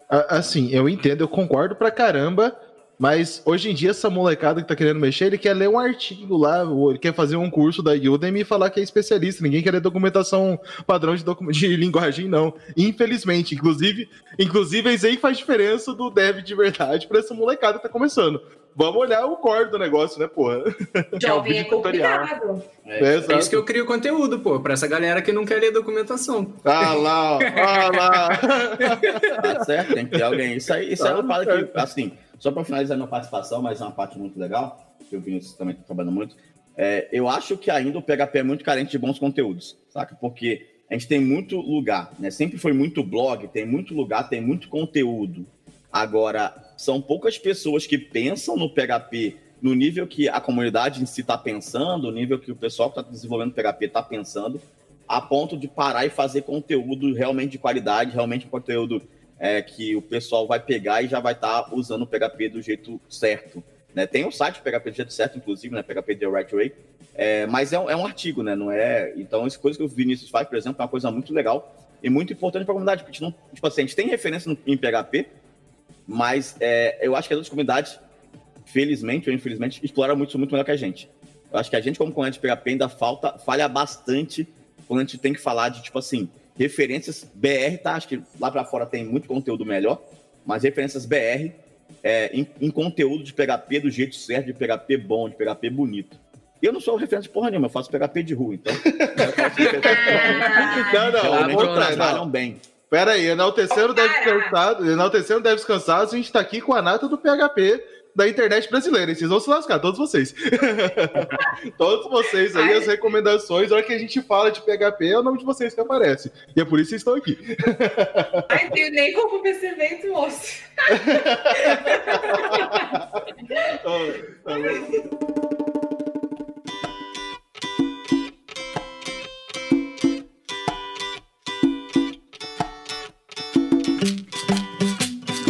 Assim, eu entendo, eu concordo pra caramba, mas hoje em dia essa molecada que tá querendo mexer, ele quer ler um artigo lá, ele quer fazer um curso da Udemy e falar que é especialista. Ninguém quer ler documentação padrão de, docu- de linguagem, não. Infelizmente, inclusive, inclusive isso aí faz diferença do dev de verdade pra essa molecada que tá começando. Vamos olhar o core do negócio, né, porra? Jovem é vídeo tutorial. complicado. É, É isso que eu crio conteúdo, pô, pra essa galera que não quer ler documentação. Ah lá, ó, ah lá. Tá certo, tem que ter alguém. Isso aí, isso aí é uma Tá parada certo. que, assim, só para finalizar minha participação, mas é uma parte muito legal, que eu vi isso também trabalhando muito. É, eu acho que ainda o PHP é muito carente de bons conteúdos, saca? Porque a gente tem muito lugar, né? Sempre foi muito blog, tem muito lugar, tem muito conteúdo. Agora, são poucas pessoas que pensam no PHP no nível que a comunidade em si está pensando, no nível que o pessoal que está desenvolvendo PHP está pensando, a ponto de parar e fazer conteúdo realmente de qualidade, realmente um conteúdo é, que o pessoal vai pegar e já vai estar usando o PHP do jeito certo. Né? Tem o site PHP do jeito certo, inclusive, né? PHP The Right Way. É, mas é um, é um artigo, né? Não é. Então, essa coisa que o Vinícius faz, por exemplo, é uma coisa muito legal e muito importante para a comunidade, porque a gente não, tipo assim, a gente tem referência no- em PHP, mas é, eu acho que as outras comunidades, felizmente ou infelizmente, exploram muito, muito melhor que a gente. Eu acho que a gente, como comunidade de PHP, ainda falta, falha bastante quando a gente tem que falar de, tipo assim, referências BR, tá? Acho que lá para fora tem muito conteúdo melhor, mas referências BR é, em, em, conteúdo de PHP do jeito certo, de PHP bom, de PHP bonito. Eu não sou referência de porra nenhuma, eu faço PHP de rua, então. não, não, não, trabalham bem. Pera aí, enaltecendo deve descansado, enaltecendo deve descansar, a gente tá aqui com a nata do PHP da internet brasileira. E vocês vão se lascar, todos vocês. todos vocês aí, Ai. as recomendações, a hora que a gente fala de PHP, é o nome de vocês que aparece. E é por isso que estão aqui. Ai, tenho nem como perceber esse moço. oh, tá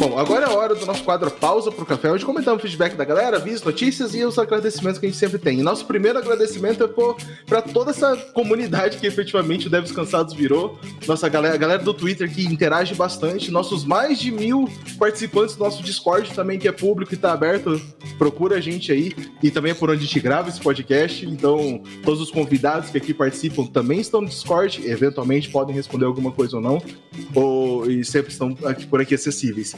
Bom, agora é a hora do nosso quadro Pausa pro Café, onde comentamos o feedback da galera, avisos, notícias e os agradecimentos que a gente sempre tem. E nosso primeiro agradecimento é para toda essa comunidade que efetivamente o Devs Cansados virou. Nossa galera, a galera do Twitter que interage bastante, nossos mais de mil participantes do nosso Discord também, que é público e tá aberto. Procura a gente aí. E também é por onde a gente grava esse podcast. Então, todos os convidados que aqui participam também estão no Discord. Eventualmente podem responder alguma coisa ou não. Ou, e sempre estão aqui, por aqui acessíveis.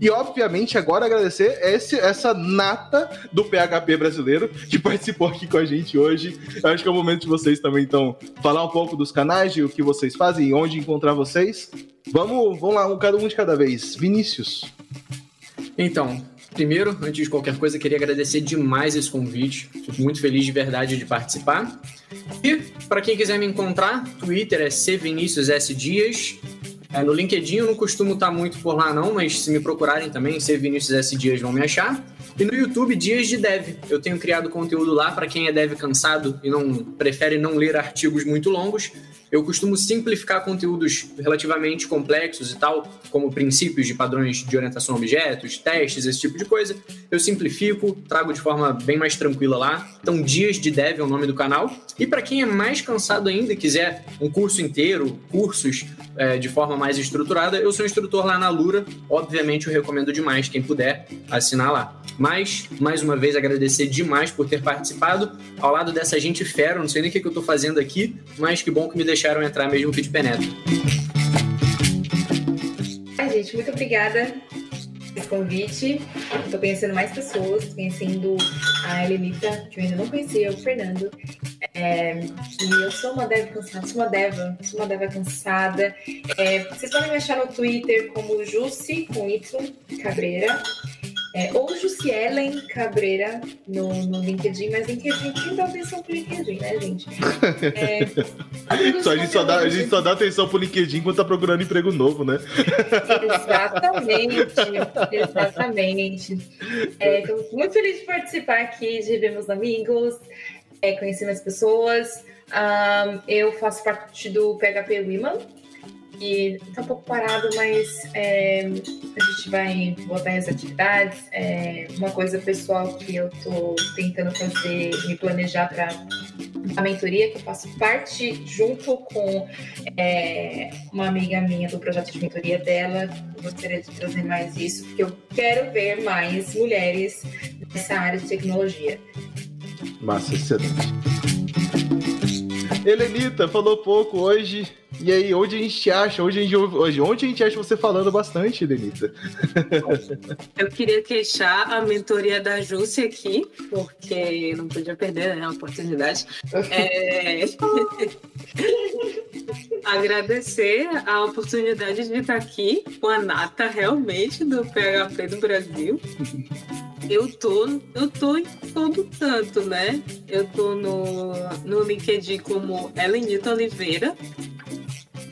E, obviamente, agora agradecer esse, essa nata do PHP brasileiro que participou aqui com a gente hoje. Eu acho que é o momento de vocês também, então, falar um pouco dos canais, de o que vocês fazem, onde encontrar vocês. Vamos, vamos lá, um, cada um de cada vez. Vinícius. Então, primeiro, antes de qualquer coisa, queria agradecer demais esse convite. Fico muito feliz de verdade de participar. E, para quem quiser me encontrar, Twitter é cviniciussdias. É, no LinkedIn eu não costumo estar muito por lá não, mas se me procurarem também, ser Vinícius S. Dias vão me achar. E no YouTube, Dias de Dev. Eu tenho criado conteúdo lá para quem é dev cansado e não prefere não ler artigos muito longos. Eu costumo simplificar conteúdos relativamente complexos e tal, como princípios de padrões de orientação a objetos, testes, esse tipo de coisa. Eu simplifico, trago de forma bem mais tranquila lá. Então, Dias de Dev é o nome do canal. E para quem é mais cansado ainda, quiser um curso inteiro, cursos é, de forma mais estruturada, eu sou instrutor lá na Lura. Obviamente, eu recomendo demais quem puder assinar lá. Mas, mais uma vez, agradecer demais por ter participado ao lado dessa gente fera. Não sei nem o que, eu estou fazendo aqui, mas que bom que me deixaram entrar mesmo que de penetra. Ai, gente, muito obrigada esse convite. Estou conhecendo mais pessoas, conhecendo a Helenita, que eu ainda não conhecia, o Fernando. É, e eu sou uma dev cansada, sou uma deva, sou uma deva cansada. É, vocês podem me achar no Twitter como Jussi, com Y, Cabreira. É, ou Jussielen Cabreira no, no LinkedIn, mas LinkedIn, quem dá atenção pro LinkedIn, né, gente? É, só, a, gente só dá, a gente só dá atenção pro LinkedIn quando tá procurando emprego novo, né? Exatamente, exatamente. É, muito feliz de participar aqui, de ver meus amigos, é, conhecer mais pessoas. Um, eu faço parte do PHP Women, e tá um pouco parado, mas é, a gente vai voltar as atividades. É, uma coisa pessoal que eu tô tentando fazer, me planejar para a mentoria, que eu faço parte junto com é, uma amiga minha do projeto de mentoria dela. Eu gostaria de trazer mais isso, porque eu quero ver mais mulheres nessa área de tecnologia. Massa, excelente. Helenita falou pouco hoje. E aí, onde a gente acha? Hoje a gente, hoje, onde a gente acha você falando bastante, Denita? Eu queria queixar a mentoria da Júcia aqui, porque não podia perder né, a oportunidade. É... Agradecer a oportunidade de estar aqui com a Nata, realmente, do PHP do Brasil. Eu tô, eu tô em todo tanto, né? Eu tô no, no LinkedIn como Helenita Oliveira,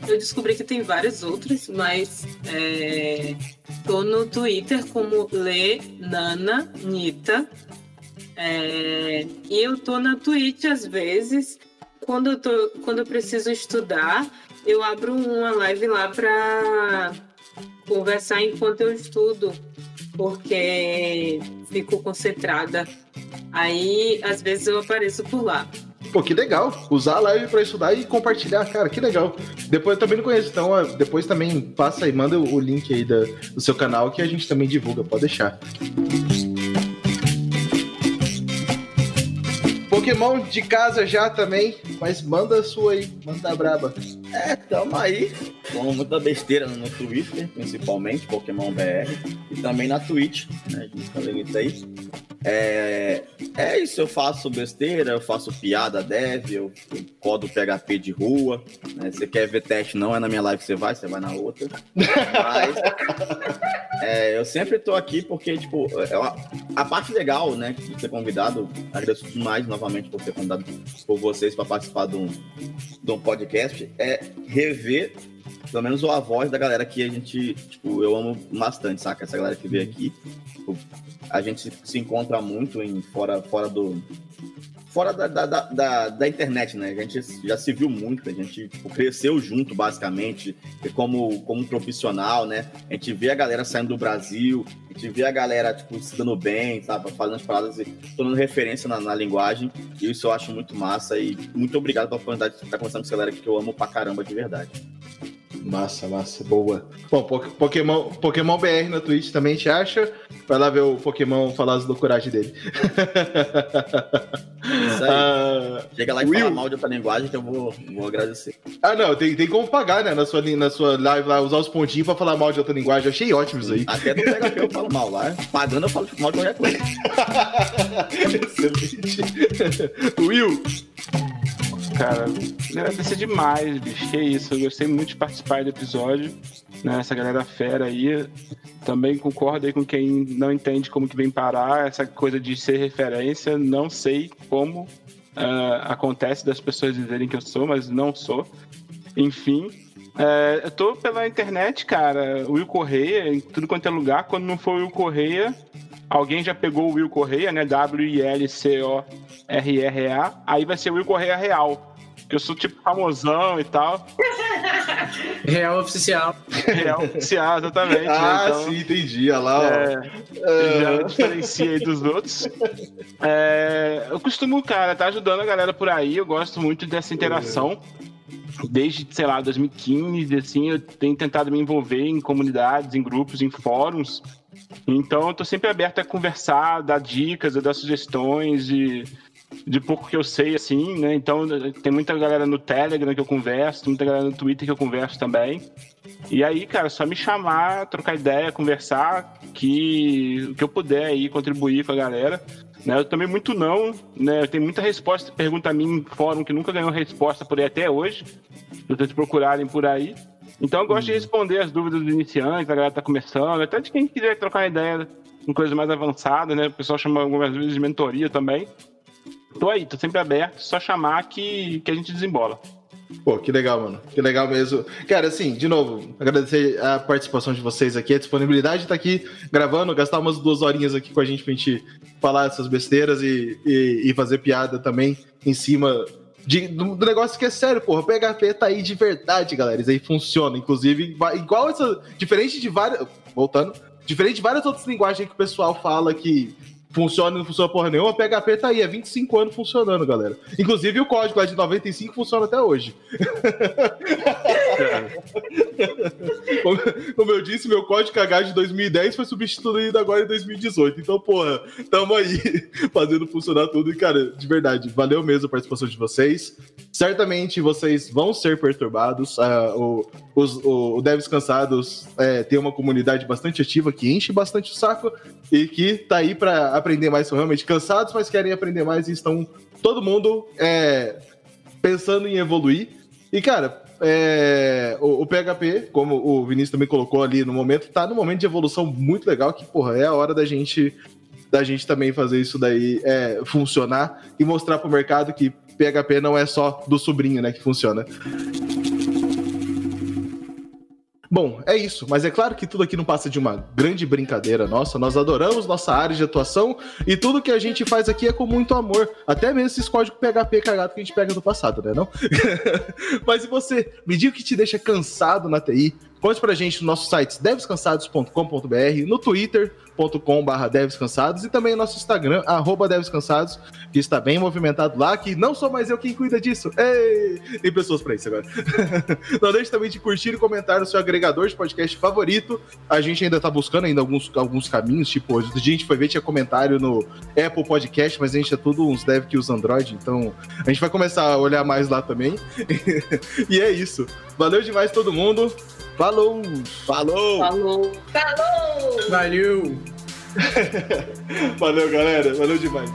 eu descobri que tem vários outros, mas é, tô no Twitter como Le Nana Nita. É, e eu tô na Twitch às vezes. Quando eu, tô, quando eu preciso estudar, eu abro uma live lá para conversar enquanto eu estudo, porque fico concentrada. Aí, às vezes, eu apareço por lá. Pô, que legal. Usar a live para estudar e compartilhar, cara, que legal. Depois eu também não conheço, então depois também passa aí, manda o link aí da, do seu canal que a gente também divulga, pode deixar. Pokémon de casa já também, mas manda a sua aí, manda a braba. É, tamo aí. Com muita besteira no Twitter, principalmente, Pokémon BR. E também na Twitch, né? A gente tá vendo isso aí. É, é isso, eu faço besteira, eu faço piada dev, eu, eu codo PHP de rua. Né? Você quer ver teste, não é na minha live que você vai, você vai na outra. Mas é, eu sempre tô aqui porque, tipo, é uma- a parte legal, né, de ser convidado, agradeço demais novamente por ser convidado por vocês para participar de um, de um podcast, é rever pelo menos a voz da galera que a gente, tipo, eu amo bastante, saca? Essa galera que veio aqui. Tipo, a gente se, encontra muito em fora, fora do. Fora da, da, da, da- internet, né? A gente já se viu muito, a gente tipo, cresceu junto, basicamente, como, como profissional, né? A gente vê a galera saindo do Brasil, a gente vê a galera, tipo, se dando bem, sabe? Fazendo as paradas e tornando referência na, na linguagem. E isso eu acho muito massa. E muito obrigado pela oportunidade de estar conversando com essa galera que eu amo pra caramba de verdade. Massa, massa, boa. Bom, Po- Pokémon, Pokémon BR na Twitch também te acha. Vai lá ver o Pokémon falar as loucuragens dele. Isso aí. Ah, Chega lá e Will. fala mal de outra linguagem que eu vou, vou agradecer. ah, não, tem, tem como pagar, né? Na sua, na sua live lá, usar os pontinhos pra falar mal de outra linguagem. Eu achei ótimo isso aí. Até do PHP eu falo mal lá. Pagando eu falo mal de qualquer coisa. Excelente. Will, Cara, agradecer demais, bicho. Que isso, eu gostei muito de participar do episódio. Né? Essa galera fera aí. Também concordo aí com quem não entende como que vem parar, essa coisa de ser referência. Não sei como ah, acontece das pessoas dizerem que eu sou, mas não sou. Enfim. é, eu tô pela internet, cara. Will Correia, em tudo quanto é lugar. Quando não for Will Correia, alguém já pegou o Will Correia, né? W-I-L-C-O-R-R-A. Aí vai ser o Will Correia Real. Que eu sou tipo famosão e tal. Real oficial. Real oficial, exatamente. né? Ah, Então, sim, entendi. Olha lá, ó. é, já diferencia aí dos outros. É, eu costumo, cara, tá ajudando a galera por aí. Eu gosto muito dessa interação. Desde, sei lá, 2015, assim, eu tenho tentado me envolver em comunidades, em grupos, em fóruns. Então, eu tô sempre aberto a conversar, dar dicas, dar sugestões de, de pouco que eu sei, assim, né? Então, tem muita galera no Telegram que eu converso, muita galera no Twitter que eu converso também. E aí, cara, só me chamar, trocar ideia, conversar, que o que eu puder aí contribuir com a galera. Né? Eu também muito não, né? Eu tenho muita resposta, pergunta a mim em fórum que nunca ganhou resposta por aí até hoje. Se vocês procurarem por aí. Então eu gosto de responder as dúvidas dos iniciantes, a galera tá começando, até de quem quiser trocar uma ideia em coisas mais avançadas, né? O pessoal chama algumas vezes de mentoria também. Tô aí, tô sempre aberto, só chamar que, que a gente desembola. Pô, que legal, mano. Que legal mesmo. Cara, assim, de novo, agradecer a participação de vocês aqui, a disponibilidade de estar aqui gravando, gastar umas duas horinhas aqui com a gente pra gente falar essas besteiras e, e, e fazer piada também em cima de, do, do negócio que é sério, porra. O PHP tá aí de verdade, galera. Isso aí funciona. Inclusive, igual essa. Diferente de várias. Voltando. Diferente de várias outras linguagens que o pessoal fala que funciona e não funciona porra nenhuma, o PHP tá aí, há 25 anos funcionando, galera. Inclusive o código lá de 95 funciona até hoje. Como, como eu disse, meu código H de 2010 foi substituído agora em 2018. Então, porra, tamo aí fazendo funcionar tudo. E, cara, de verdade, valeu mesmo a participação de vocês. Certamente vocês vão ser perturbados. ah, o, os, o, o Devs Cansados é, tem uma comunidade bastante ativa que enche bastante o saco e que tá aí pra aprender mais. São realmente cansados, mas querem aprender mais e estão todo mundo é, pensando em evoluir. E, cara, é, o, o PHP, como o Vinícius também colocou ali no momento, tá num momento de evolução muito legal, que, porra, é a hora da gente da gente também fazer isso daí é, funcionar e mostrar pro mercado que PHP não é só do sobrinho, né, que funciona. Bom, é isso, mas é claro que tudo aqui não passa de uma grande brincadeira nossa. Nós adoramos nossa área de atuação e tudo que a gente faz aqui é com muito amor. Até mesmo esses códigos PHP cagado que a gente pega do passado, né? Não? mas e você? Me diga o que te deixa cansado na TI, Conte pra gente no nosso site devscansados.com.br, no twitter.com.br devscansados e também no nosso Instagram, arroba devscansados, que está bem movimentado lá, que não sou mais eu quem cuida disso. Ei! Tem pessoas pra isso agora. não deixe também de curtir e comentar no seu agregador de podcast favorito. A gente ainda tá buscando ainda alguns, alguns caminhos, tipo, a gente foi ver, tinha comentário no Apple Podcast, mas a gente é tudo uns dev que usa Android, então a gente vai começar a olhar mais lá também. e é isso. Valeu demais todo mundo. Falou! Falou! Falou. Falou! Valeu! Valeu, galera. Valeu demais.